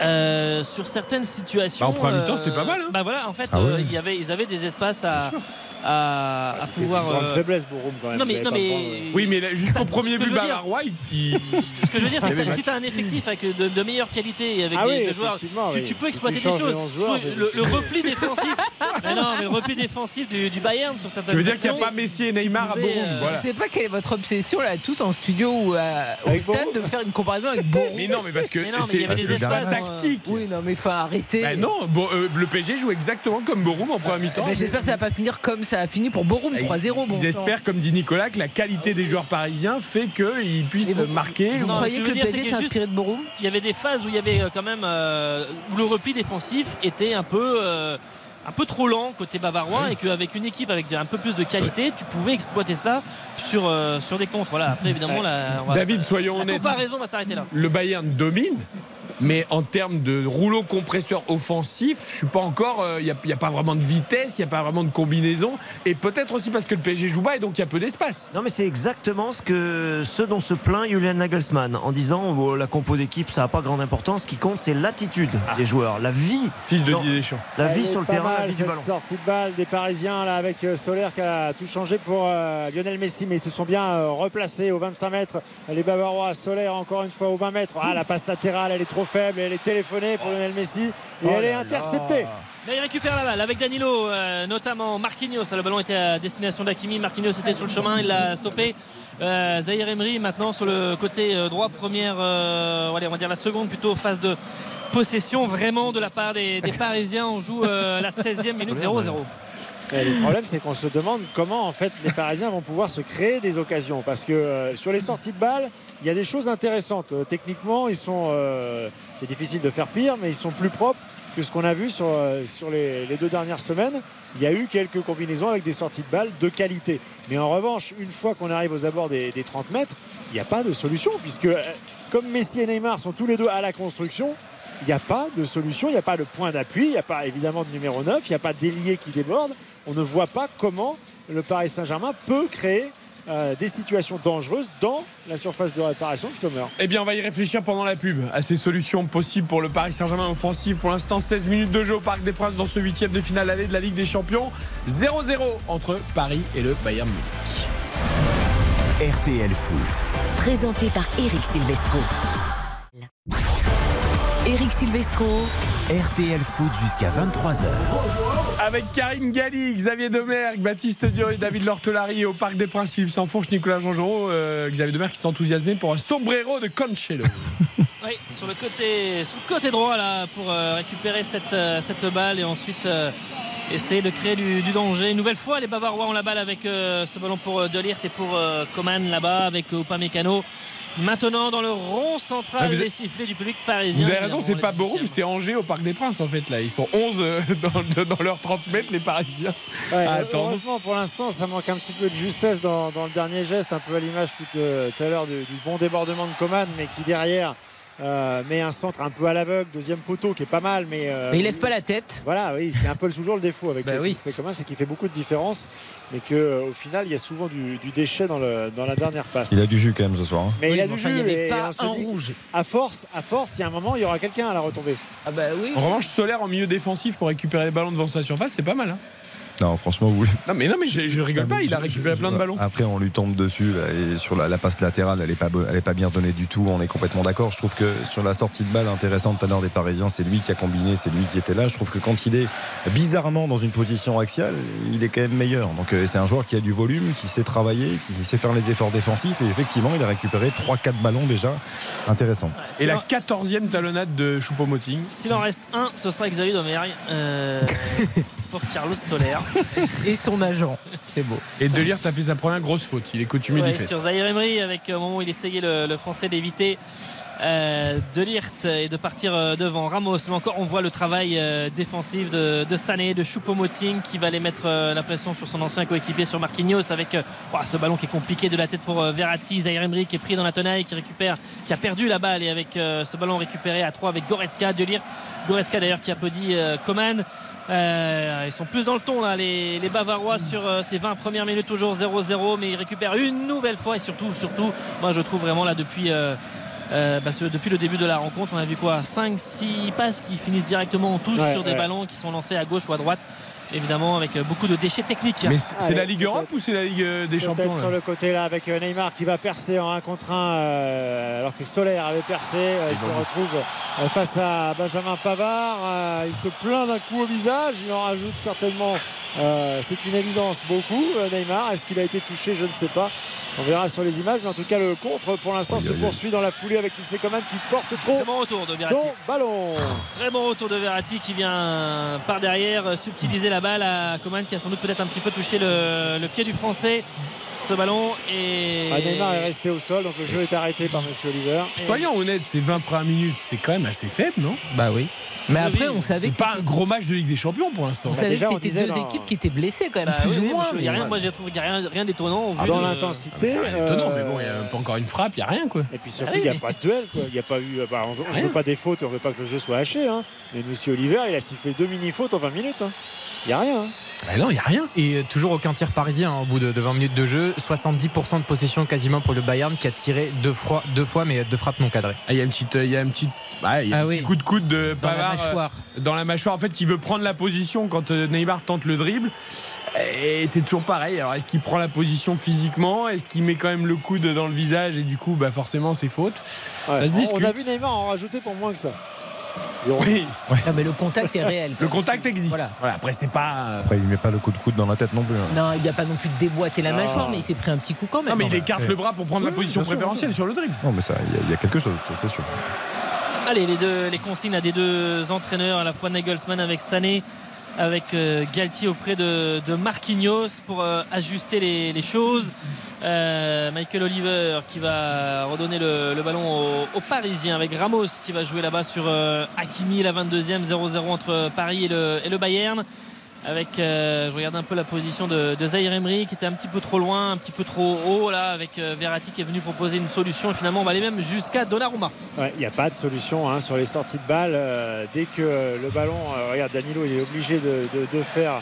euh, sur certaines situations. Bah, en première mi-temps, c'était pas mal, hein. bah voilà, en fait, Ah euh, il y avait, ils avaient des espaces à, à, à pouvoir. une grande euh, faiblesse, Borum, quand même. Non, mais, non, pas mais prendre, Oui, mais jusqu'au premier but bavarois, il. Ce que je veux dire, c'est Il y que si tu as un effectif avec de, de meilleure qualité et avec Ah des, oui, des joueurs, tu, peux Si exploiter tu des choses. les 11 Je trouve joueurs, le, repli défensif, mais non, mais le repli défensif du, du Bayern sur certaines Tu veux dire qu'il n'y a pas Messi et Neymar à Borum euh, voilà. Je sais pas quelle est votre obsession là, tous en studio ou à- au stade, de faire une comparaison avec Borum. Mais non, mais parce que il c'est y avait des c'est espaces, euh, tactique. Oui, non, mais faut arrêter. Bah non, euh, le PSG joue exactement comme Borum en première mi-temps. Mais J'espère que ça va pas finir comme ça a fini pour Borum 3-0. bon Ils espèrent, comme dit Nicolas, que la qualité des joueurs parisiens fait qu'ils puissent vous- marquer. Vous Non, croyez que que le PSG inspiré de Borum? Il y avait des phases où il y avait euh, quand même euh, où le repli défensif était un peu euh, un peu trop lent côté bavarois et qu'avec une équipe avec un peu plus de qualité tu pouvais exploiter cela sur, euh, sur des contres voilà après évidemment la, on va- David, soyons la honnêtes. comparaison va s'arrêter là Le Bayern domine. Mais en termes de rouleau compresseur offensif, je suis pas encore. Il n'y a, y a pas vraiment de vitesse, il n'y a pas vraiment de combinaison. Et peut-être aussi parce que le PSG joue bas et donc il y a peu d'espace. Non mais c'est exactement ce, que, ce dont se plaint Julian Nagelsmann en disant oh, la compo d'équipe ça n'a pas grande importance. Ce qui compte c'est l'attitude des joueurs, la vie. Fils de Non. Didier Deschamps. La vie sur le terrain, la mal, vie du cette ballon. sortie de balle des Parisiens là avec euh, Soler qui a tout changé pour euh, Lionel Messi mais ils se sont bien euh, replacés aux 25 mètres les Bavarois Soler encore une fois aux 20 mètres ah la passe latérale elle est trop faible elle est téléphonée pour Lionel Messi et Oh elle est interceptée là. Mais il récupère la balle avec Danilo, euh, notamment Marquinhos. Le ballon était à destination d'Akimi. Marquinhos était sur le chemin, il l'a stoppé. Euh, Zahir Emery maintenant sur le côté euh, droit, première, euh, allez, on va dire la seconde plutôt phase de possession vraiment de la part des, des Parisiens. On joue euh, la 16e minute 0-0. Le problème, c'est qu'on se demande comment en fait les Parisiens vont pouvoir se créer des occasions. Parce que euh, sur les sorties de balles, il y a des choses intéressantes. Euh, techniquement, ils sont, euh, c'est difficile de faire pire, mais ils sont plus propres que ce qu'on a vu sur, euh, sur les, les deux dernières semaines. Il y a eu quelques combinaisons avec des sorties de balles de qualité. Mais en revanche, une fois qu'on arrive aux abords des, des 30 mètres, il n'y a pas de solution. Puisque euh, comme Messi et Neymar sont tous les deux à la construction, il n'y a pas de solution, il n'y a pas de point d'appui, il n'y a pas évidemment de numéro 9, il n'y a pas d'ailier qui déborde. On ne voit pas comment le Paris Saint-Germain peut créer euh, des situations dangereuses dans la surface de réparation de Sommer. Eh bien, on va y réfléchir pendant la pub à ces solutions possibles pour le Paris Saint-Germain offensif. Pour l'instant, 16 minutes de jeu au Parc des Princes dans ce huitième de finale allée de la Ligue des Champions. 0-0 entre Paris et le Bayern Munich. RTL Foot. Présenté par Eric Silvestro. Eric Silvestro. RTL Foot jusqu'à 23h. Avec Karine Galli, Xavier Domergue, Baptiste Durieux, David Lortolari au Parc des Princes, Philippe Sanfourche, Nicolas Jean-Jean, euh, Xavier Domergue qui s'est enthousiasmé pour un sombrero de Cancelo. Oui, sur le côté, sur le côté droit là pour euh, récupérer cette, euh, cette balle et ensuite euh, essayer de créer du, du danger. Une nouvelle fois, les Bavarois ont la balle avec euh, ce ballon pour euh, Delirte et pour euh, Coman là-bas avec euh, Upamecano. Maintenant dans le rond central Ah, vous avez- des sifflets du public parisien. Vous avez raison, c'est pas Borum, 18e. c'est Angers au Parc des Princes en fait là. Ils sont 11 euh, dans, dans leurs 30 mètres, les Parisiens. Ouais, à attendre. heureusement, pour l'instant, ça manque un petit peu de justesse dans, dans le dernier geste, un peu à l'image tout, euh, tout à l'heure du, du bon débordement de Coman, mais qui derrière euh, met un centre un peu à l'aveugle, deuxième poteau qui est pas mal, mais. euh, Mais il lève pas la tête. Voilà, oui, c'est un peu toujours le défaut avec Bah le oui. Kingsley Coman, c'est qu'il fait beaucoup de différence, mais qu'au final, il y a souvent du, du déchet dans, le, dans la dernière passe. Il a du jus quand même ce soir. hein. Mais il a mais du enfin, il jus avait et pas on se un dit que rouge. À force, à force, il y a un moment, il y aura quelqu'un à la retomber. Ah bah oui. En revanche, Solaire en milieu défensif pour récupérer les ballons devant sa surface, c'est pas mal. hein. Non, franchement, oui. Non, mais non, mais je, je rigole pas, il a récupéré plein de ballons. Après, on lui tombe dessus là, et sur la, la passe latérale, elle est pas, bo- elle est pas bien donnée du tout. On est complètement d'accord. Je trouve que sur la sortie de balle intéressante tout à l'heure des Parisiens, c'est lui qui a combiné, c'est lui qui était là. Je trouve que quand il est bizarrement dans une position axiale, il est quand même meilleur. Donc euh, c'est un joueur qui a du volume, qui sait travailler, qui sait faire les efforts défensifs. Et effectivement, il a récupéré 3-4 ballons déjà intéressants. Et la 14e talonnade de Choupo-Moting. S'il en reste un, ce sera Xavier Domergue euh, pour Carlos Soler. Et son agent. C'est beau. Et Delirte a fait sa première grosse faute. Il est coutumier Ouais, du fait. sur Zahir Emery avec euh, au moment où il essayait le, le français d'éviter euh, de Lirt et de partir euh, devant Ramos mais encore on voit le travail euh, défensif de, de Sané de Choupo-Moting qui va aller mettre euh, la pression sur son ancien coéquipier sur Marquinhos avec euh, ce ballon qui est compliqué de la tête pour euh, Verratti Zahir Emery qui est pris dans la tenaille qui récupère qui a perdu la balle et avec euh, ce ballon récupéré à 3 avec Goretzka de Lirt Goretzka d'ailleurs qui applaudit euh, Coman euh, ils sont plus dans le ton là, les, les Bavarois sur euh, ces 20 premières minutes toujours 0-0 mais ils récupèrent une nouvelle fois et surtout surtout moi je trouve vraiment là depuis euh, bah, ce- depuis le début de la rencontre on a vu quoi? 5-6 passes qui finissent directement en touche Ouais, sur des ouais. ballons qui sont lancés à gauche ou à droite évidemment avec euh, beaucoup de déchets techniques Mais c'est Allez, la Ligue Europe ou c'est la Ligue euh, des Champions là sur le côté là avec euh, Neymar qui va percer en 1 contre 1 alors que Soler avait percé. Euh, il se retrouve euh, face à Benjamin Pavard. Euh, il se plaint d'un coup au visage. Il en rajoute certainement. euh, c'est une évidence beaucoup. euh, Neymar, est-ce qu'il a été touché Je ne sais pas. On verra sur les images. Mais en tout cas, le contre pour l'instant Aïe, se poursuit dans la foulée avec Kingsley Coman qui porte trop très bon retour de Verratti son ballon. Très bon retour de Verratti qui vient par derrière subtiliser la balle à Coman qui a sans doute peut-être un petit peu touché le, le pied du français ce ballon et Ah, Neymar est resté au sol, donc le jeu est arrêté par Monsieur Oliver. Soyons honnêtes, ces 20 premières minutes, c'est quand même assez faible, non? Bah oui. Mais après, on savait C'est que pas c'était- un gros match de Ligue des Champions pour l'instant. on savait que c'était deux dans- équipes qui étaient blessées quand même, Bah plus oui, ou moins. moi, je- y a mais- rien, moi j'ai trouvé qu'il n'y a rien, rien d'étonnant vu Dans de- l'intensité. Étonnant, euh, mais bon, il n'y a pas encore une frappe, il n'y a rien quoi. Et puis surtout, Ah oui, il n'y a mais- pas de duel. Quoi. Il y a pas eu, bah, on ne veut pas des fautes et on ne veut pas que le jeu soit haché. hein. Mais Monsieur Oliver, il a sifflé deux mini-fautes en 20 minutes. hein. Il n'y a rien. hein. Bah non, il n'y a rien. Et euh, toujours aucun tir parisien hein, au bout de, de 20 minutes de jeu. 70% de possession quasiment pour le Bayern qui a tiré deux fois, deux fois mais deux frappes non cadrées. Ah, Il y a une petite, il y a une petite, il y a Ah un oui. petit coup de coude de Dans la Pavard, mâchoire. euh, dans la mâchoire. En fait, il veut prendre la position quand euh, Neymar tente le dribble. Et c'est toujours pareil. Alors, est-ce qu'il prend la position physiquement? Est-ce qu'il met quand même le coude dans le visage Et du coup, bah, forcément, c'est faute? Ouais. Ça se On- discute. On a vu Neymar en rajouter pour moins que ça. Oui, Non, mais le contact est réel. le contact existe. Voilà. Voilà, après, c'est pas. euh, Après, il met pas le coup de coude dans la tête non plus. hein. Non, il n'y a pas non plus de déboîter la Non. mâchoire, mais il s'est pris un petit coup quand même. Non, mais il écarte le bras pour prendre la position sûr, préférentielle sur le dribble. Non, mais ça, il y a- il y, a quelque chose, ça, c'est sûr. Allez, les, deux, les consignes à des deux entraîneurs, à la fois Nagelsmann avec Sané, avec euh, Galtier auprès de, Marquinhos pour euh, ajuster les, choses. Euh, Michael Oliver qui va redonner le, ballon aux, Parisiens avec Ramos qui va jouer là-bas sur euh, Hakimi, la 22e, 0-0 entre Paris et le Bayern. Avec, euh, je regarde un peu la position de, de Zaire Emery qui était un petit peu trop loin, un petit peu trop haut là, avec euh, Verratti qui est venu proposer une solution. Et finalement, on va aller même jusqu'à Donnarumma. Ouais, Il n'y a pas de solution hein, sur les sorties de balles. Euh, dès que le ballon, euh, regarde, Danilo il est obligé de, de- de faire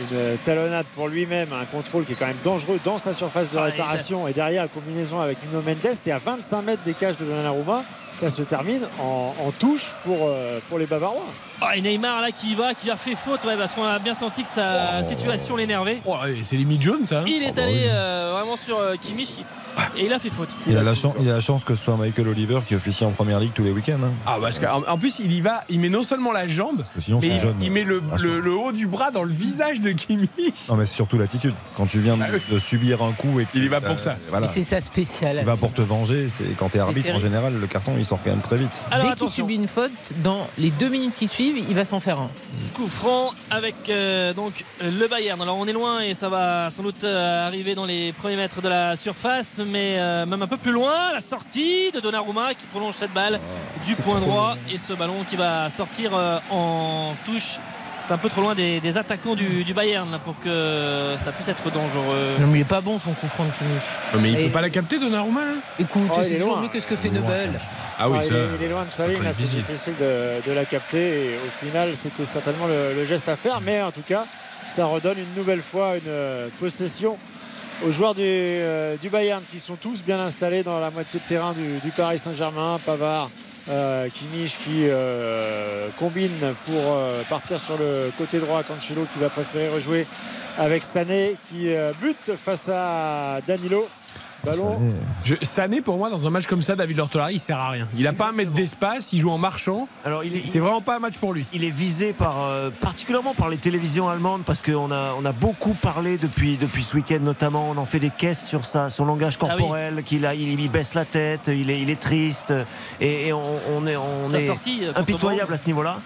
une talonnade pour lui-même, un contrôle qui est quand même dangereux dans sa surface de Ah, réparation et derrière la combinaison avec Nuno Mendes et à 25 mètres des cages de Donnarumma ça se termine en, en touche pour, pour les Bavarois Ah, et Neymar là qui y va, qui a fait faute, ouais, parce qu'on a bien senti que sa situation l'énervait. Oh, c'est limite jaune ça. hein. Il est Oh, bah allé oui. euh, vraiment sur euh, Kimmich qui- et il a fait faute. Il a, la chance, il a la chance que ce soit Michael Oliver qui officie en première ligue tous les week-ends. hein. Ah parce qu'en en plus il y va, il met non seulement la jambe, que sinon, mais c'est il, jaune. il met le, Ah, le- le haut du bras dans le visage de Kimmich. Non, mais c'est surtout l'attitude. Quand tu viens de, de subir un coup et il y va pour ça. Voilà. Et c'est ça spécial. Il va pour te venger. C'est quand t'es C'est arbitre en général, le carton il sort quand même très vite. Alors, Dès qu'il subit une faute, dans les deux minutes qui suivent, il va s'en faire un. Coup franc avec euh, donc le Bayern. Alors on est loin et ça va sans doute euh, arriver dans les premiers mètres de la surface, mais euh, même un peu plus loin, la sortie de Donnarumma qui prolonge cette balle du point droit et ce ballon qui va sortir euh, en touche. C'est un peu trop loin des, des attaquants du, du Bayern là, pour que ça puisse être dangereux. Non, mais il est pas bon son coup franc de Kimmich. Mais il Et- peut pas la capter Donnarumma là Écoute, Oh, il c'est est toujours loin. mieux que ce que fait Nobel. Ah oui il, est, il est loin de sa ligne, c'est difficile de, de la capter et au final c'était certainement le, le geste à faire mais en tout cas ça redonne une nouvelle fois une euh, possession aux joueurs du, euh, du Bayern qui sont tous bien installés dans la moitié de terrain du, du Paris Saint-Germain Pavard euh, Kimmich qui euh, combine pour euh, partir sur le côté droit Cancelo qui va préférer rejouer avec Sané qui euh, bute face à Danilo ballon Je, Sané pour moi dans un match comme ça, David Lortolari il sert à rien. Il a pas un mètre d'espace, il joue en marchant. Alors, il C'est est- c'est vraiment pas un match pour lui. il est visé par, euh, particulièrement par les télévisions allemandes parce qu'on a, on a beaucoup parlé depuis, depuis ce week-end notamment. On en fait des caisses sur ça, son langage Ah oui. corporel, qu'il a, il, il baisse la tête, il est, il est triste et, et on, on est, on est sortie, euh, impitoyable à ce niveau-là.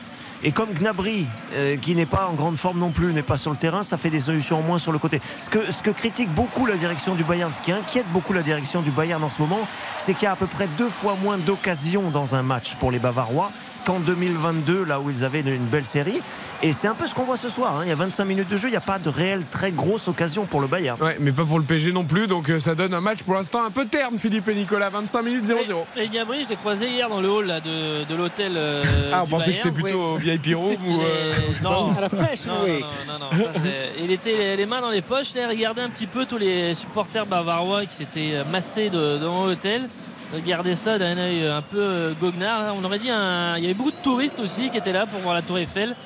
Et comme Gnabry, euh, qui n'est pas en grande forme non plus, n'est pas sur le terrain, ça fait des solutions en moins sur le côté. Ce que, ce que critique beaucoup la direction du Bayern, ce qui inquiète beaucoup la direction du Bayern en ce moment, c'est qu'il y a à peu près deux fois moins d'occasions dans un match pour les Bavarois qu'en 2022, là où ils avaient une, belle série. Et c'est un peu ce qu'on voit ce soir. hein. Il y a 25 minutes de jeu, il n'y a pas de réelle très grosse occasion pour le Bayern. Ouais, mais pas pour le PSG non plus, donc euh, ça donne un match pour l'instant un peu terne, Philippe et Nicolas. 25 minutes 0-0. Et, et Gnabry, je l'ai croisé hier dans le hall là, de, de l'hôtel. euh, Ah, on du pensait que c'était plutôt au VIP room ou. euh, non. à la Non, Week non, non, non, ça, il était les, mains dans les poches, là, il regardait un petit peu tous les supporters bavarois qui s'étaient massés de- devant l'hôtel. Regardez ça d'un œil un peu euh, goguenard. On aurait dit un... Il y avait beaucoup de touristes aussi qui étaient là pour voir la Tour Eiffel.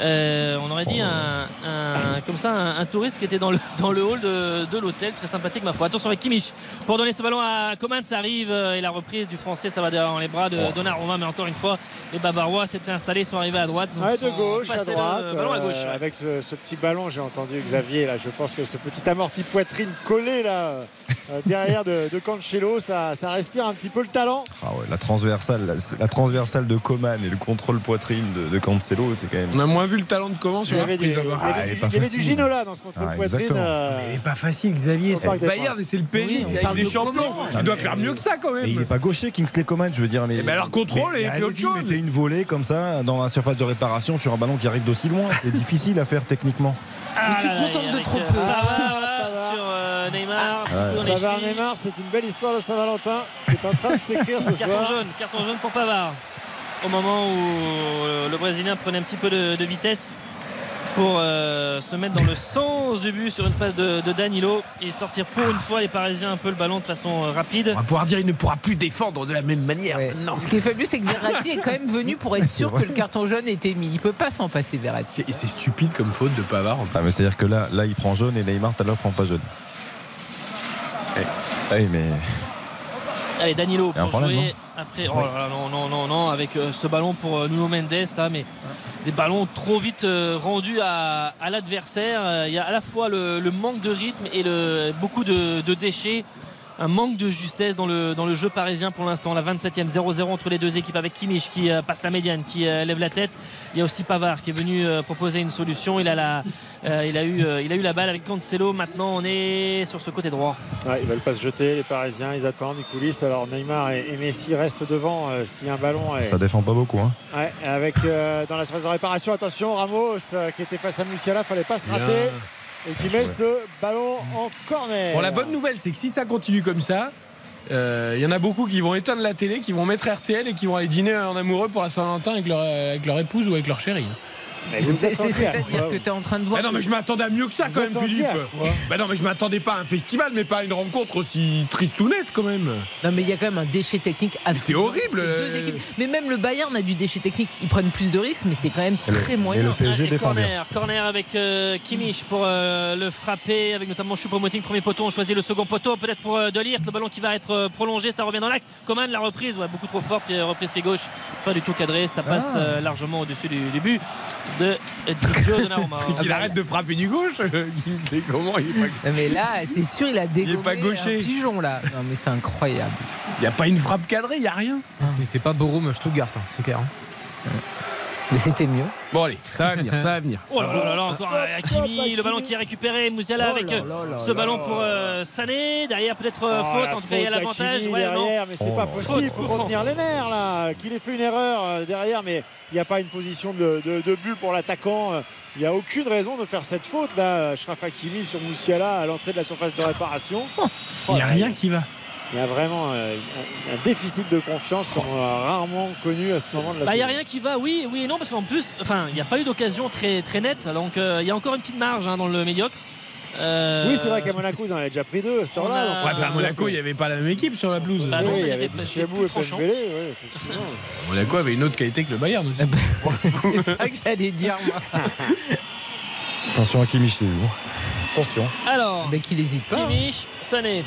Euh, on aurait dit un, un- comme ça un, un touriste qui était dans le, dans le hall de, de l'hôtel, très sympathique ma foi. Attention avec Kimmich pour donner ce ballon à Coman, ça arrive euh, et la reprise du français, ça va dans les bras de Donnarumma, mais encore une fois, les Bavarois s'étaient installés, sont arrivés à droite, Ouais, de sont gauche à le droite. ballon à gauche. euh, ouais. avec ce, ce petit ballon, j'ai entendu Xavier là. Je pense que ce petit amorti poitrine collé là derrière de, de Cancelo, ça, ça respire un petit peu le talent. Ah ouais, la transversale, la, la transversale de Coman et le contrôle poitrine de, de Cancelo, c'est quand même. On a moins vu le talent de Coman Il sur y la avait, du, reprise il y avait Ah, du- il y avait du. Ginola dans ce contrôle Ah, poitrine. euh, Mais il est pas facile, Xavier. C'est. Bayern et c'est le PSG, c'est avec parle les de champions. Coman. Tu dois faire mieux que ça quand Mais il même. n'est pas gaucher, Kingsley Coman, je veux dire. Mais, Eh ben alors contrôle et fais autre chose. mettez une volée comme ça dans la surface de réparation sur un ballon qui arrive d'aussi loin. C'est difficile à faire techniquement. Ah tu te contentes de trop peu. Pavard, là, sur euh, Neymar, les Pavard. Neymar, c'est une belle histoire de Saint-Valentin qui est en train de s'écrire ce Carton soir. jaune, carton jaune pour Pavard. Au moment où euh, le Brésilien prenait un petit peu de, de vitesse pour euh, se mettre dans le sens du but sur une passe de, de Danilo et sortir pour une fois les Parisiens un peu le ballon de façon euh, rapide. On va pouvoir dire il ne pourra plus défendre de la même manière. Ouais. Non. Ce qui est fabuleux, c'est que Verratti est quand même venu pour être sûr que le carton jaune était mis. Il peut pas s'en passer, Verratti. Et c'est stupide comme faute de Pavard. Ah, mais c'est-à-dire que là, là, il prend jaune et Neymar, tout à l'heure, prend pas jaune. Ah Oui, mais. Allez, Danilo pour problème, jouer après. Oh là là, non, non, non, non, avec euh, ce ballon pour euh, Nuno Mendes là, mais des ballons trop vite euh, rendus à, à l'adversaire. Euh, Il y a à la fois le, le manque de rythme et le, beaucoup de, de déchets. Un manque de justesse dans le, dans le jeu parisien pour l'instant. La 27e 0-0 entre les deux équipes avec Kimmich qui euh, passe la médiane, qui euh, lève la tête. Il y a aussi Pavard qui est venu euh, proposer une solution. Il a, la, euh, il, a eu, euh, il a eu la balle avec Cancelo. Maintenant, on est sur ce côté droit. Ouais, ils veulent pas se jeter, les Parisiens, ils attendent, ils coulissent. Alors Neymar et, et Messi restent devant euh, si un ballon est. Ça défend pas beaucoup. Hein. Ouais, avec euh, dans la phase de réparation, attention, Ramos euh, qui était face à Musiala, fallait pas se Bien. Et qui met ce ballon en corner. Bon, la bonne nouvelle, c'est que si ça continue comme ça, euh, il y en a beaucoup qui vont éteindre la télé, qui vont mettre RTL et qui vont aller dîner en amoureux pour la Saint-Valentin avec leur, avec leur épouse ou avec leur chérie. C'est- c'est- C'est-à-dire que tu es en train de voir. Ah non, mais je m'attendais à mieux que ça quand même, Philippe. Bah non, mais je m'attendais pas à un festival, mais pas à une rencontre aussi triste ou nette quand même. Non mais il y a quand même un déchet technique C'est horrible. Deux équipes. Mais même le Bayern a du déchet technique. Ils prennent plus de risques, mais c'est quand même très moyen. Et corner, corner avec euh, Kimmich pour euh, le frapper, avec notamment Choupo-Moting, premier poteau. On choisit le second poteau, peut-être pour euh, De Ligt, le ballon qui va être euh, prolongé, ça revient dans l'axe. Coman, la reprise, ouais, beaucoup trop fort, puis euh, reprise pied gauche, pas du tout cadré, ça passe Ah. euh, largement au-dessus du, du but de Donnarumma. Qu'il arrête de frapper du gauche. Kingsley, comment il est pas... Mais là, c'est sûr, il a dégommé pas gaucher. un pigeon là. Non mais c'est incroyable. Il n'y a pas une frappe cadrée, il n'y a rien. C'est- C'est pas Borum Stuttgart, hein, c'est clair. Mais c'était mieux. Bon allez, ça va venir, ça va venir. Oh là là là là, encore Hakimi, le ballon qui est récupéré, Moussiala Oh avec là euh, ce ballon pour euh, Sané, derrière peut-être euh, Oh, faute, en tout cas il y a faute l'avantage. non. derrière, mais c'est pas Faute, possible. Il faut retenir les nerfs là. Qu'il ait fait une erreur euh, derrière, mais il n'y a pas une position de, de- de but pour l'attaquant. Il n'y a aucune raison de faire cette faute là. Shraf Hakimi sur Moussiala à l'entrée de la surface de réparation. Il n'y a Oh rien qui va. Il y a vraiment euh, un, un déficit de confiance qu'on a rarement connu à ce moment de la Bah, il n'y a rien qui va, oui, oui et non, parce qu'en plus, enfin, il n'y a pas eu d'occasion très, très nette, donc euh, il y a encore une petite marge hein, dans le médiocre. Euh, Oui, c'est vrai qu'à Monaco, ils en avaient déjà pris deux à a- Ouais, peut enfin, à Monaco, il n'y avait pas la même équipe sur la pelouse. Bah non, Oui, il y avait Chabou et ouais. Monaco avait une autre qualité que le Bayern aussi. c'est ça que j'allais dire moi. Attention à Kimmich. Attention. Alors, Mais qu'il hésite pas. Kimmich, Sané.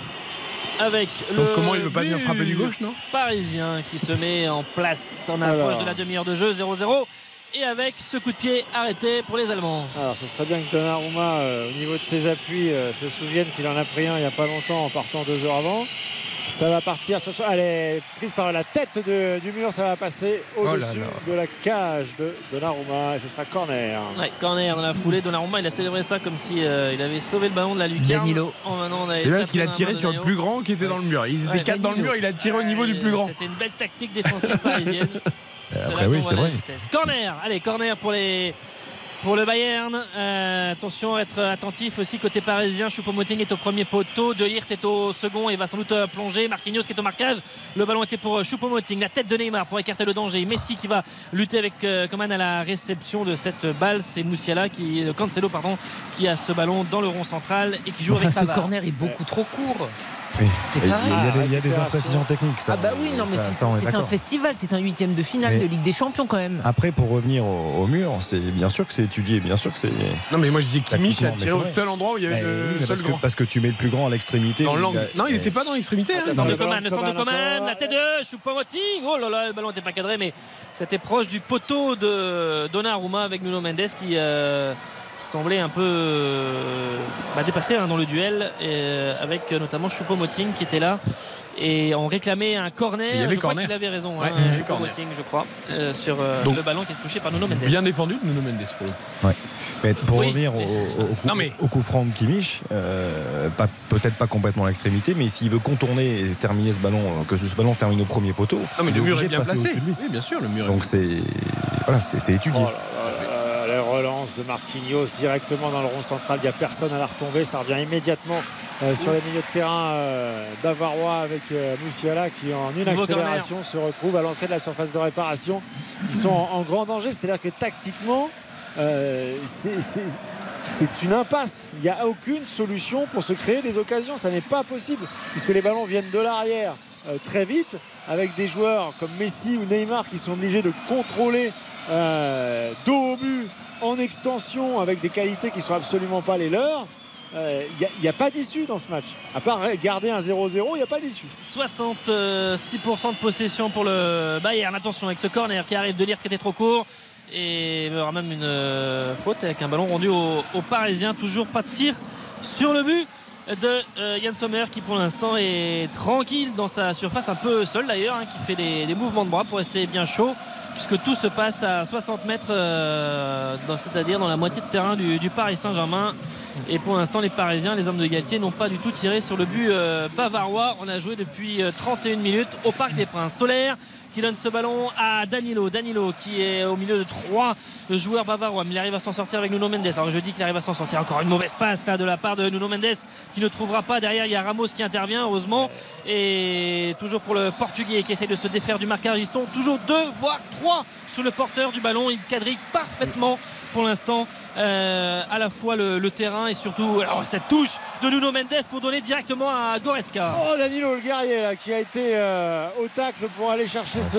Avec le comment il veut pas venir frapper du gauche, non Parisien qui se met en place en approche Alors. de la demi-heure de jeu 0-0 et avec ce coup de pied arrêté pour les Allemands. Alors, ce serait bien que Donnarumma, euh, au niveau de ses appuis, euh, se souvienne qu'il en a pris un il n'y a pas longtemps en partant deux heures avant. Ça va partir ce soir. Elle est prise par la tête de- du mur. Ça va passer Oh au-dessus de la cage de Donnarumma. Et ce sera corner. Ouais, corner dans la foulée. Donnarumma, il a célébré ça comme si euh, il avait sauvé le ballon de la lucarne. Danilo. Oh, avait C'est bien parce qu'il a tiré sur le plus grand qui était dans le mur. Ils étaient Ouais, quatre dans le mur, il a tiré au niveau du plus grand. C'était une belle tactique défensive parisienne. C'est Après, oui, c'est vrai. Corner, allez, corner pour les. Pour le Bayern, Euh, attention, être attentif aussi côté parisien. Choupo-Moting est au premier poteau, De Ligt est au second et va sans doute euh, plonger. Marquinhos qui est au marquage. Le ballon était pour euh, Choupo-Moting, la tête de Neymar pour écarter le danger. Messi qui va lutter avec euh, Coman à la réception de cette balle. C'est Moussiala qui, euh, Cancelo pardon, qui a ce ballon dans le rond central et qui joue Enfin, avec ce Pavard. corner est beaucoup trop court. Oui. Il y a- pareil. il y a des, il y a des récupération. imprécisions techniques. Ça, Ah bah oui, non mais c'est un festival, c'est un huitième de finale Mais- de Ligue des Champions quand même. Après, pour revenir au, au mur, c'est bien sûr que c'est étudié, bien sûr que c'est. Non, mais moi je dis Kimmich a tiré c'est au seul endroit où il y avait Bah le seul parce, que, parce que tu mets le plus grand à l'extrémité. Non, il n'était pas dans l'extrémité. hein. Le centre de Coman, le centre de Coman la tête de Choupo-Moting? Oh là là, le ballon n'était pas cadré, mais c'était proche du poteau de Donnarumma avec Nuno Mendes qui euh, semblait un peu euh, bah, dépassé hein, dans le duel, et, euh, avec euh, notamment Choupo-Moting qui était là. Et on réclamait un corner. Il y avait je crois qu'il avait raison, Ouais, hein, Choupo-Moting, je crois, euh, sur euh, Donc, le ballon qui est touché par Nuno Mendes. Bien défendu de Nuno Mendes pour le coup. Ouais. Mais pour Oui, revenir au, mais- au- au coup, Non, mais- au coup franc de Kimmich, euh, pas- peut-être pas complètement à l'extrémité, mais s'il veut contourner et terminer ce ballon, que ce ballon termine au premier poteau, Non, mais il le est mur obligé est de bien passer placé. au-dessus de lui. Oui, bien sûr, le mur est Donc c'est voilà, c'est étudié. Oh là là là là, la relance de Marquinhos directement dans le rond central. Il n'y a personne à la retomber. Ça revient immédiatement euh, sur les milieux de terrain euh, bavarois avec euh, Moussiala qui, en une accélération, se retrouve à l'entrée de la surface de réparation. Ils sont en, en grand danger. C'est-à-dire que tactiquement, euh, c'est- une impasse. Il n'y a aucune solution pour se créer des occasions. Ça n'est pas possible puisque les ballons viennent de l'arrière euh, très vite avec des joueurs comme Messi ou Neymar qui sont obligés de contrôler dos au but en extension avec des qualités qui sont absolument pas les leurs. Euh, Il n'y a, pas d'issue dans ce match. À part garder un 0-0, il n'y a pas d'issue. 66% de possession pour le Bayern. Attention avec ce corner qui arrive de lire qui était trop court. Et il y aura même une euh, faute avec un ballon rendu aux au Parisiens. Toujours pas de tir sur le but de euh, Yann Sommer qui pour l'instant est tranquille dans sa surface, un peu seul d'ailleurs, hein, qui fait des, mouvements de bras pour rester bien chaud. Puisque tout se passe à 60 mètres, euh, c'est-à-dire dans la moitié de terrain du, Paris Saint-Germain. Et pour l'instant, les Parisiens, les hommes de Galtier, n'ont pas du tout tiré sur le but euh, bavarois. On a joué depuis euh, 31 minutes au Parc des Princes. Solaire qui donne ce ballon à Danilo. Danilo qui est au milieu de trois joueurs bavarois, mais il arrive à s'en sortir avec Nuno Mendes. Alors je dis qu'il arrive à s'en sortir. Encore une mauvaise passe là de la part de Nuno Mendes qui ne trouvera pas. Derrière, il y a Ramos qui intervient, heureusement. Et toujours pour le Portugais qui essaie de se défaire du marquage. Ils sont toujours deux, voire trois sous le porteur du ballon. Il quadrille parfaitement pour l'instant euh, à la fois le, le terrain et surtout alors, cette touche de Nuno Mendes pour donner directement à Goretzka. Oh Danilo le guerrier là qui a été euh, au tacle pour aller chercher ce,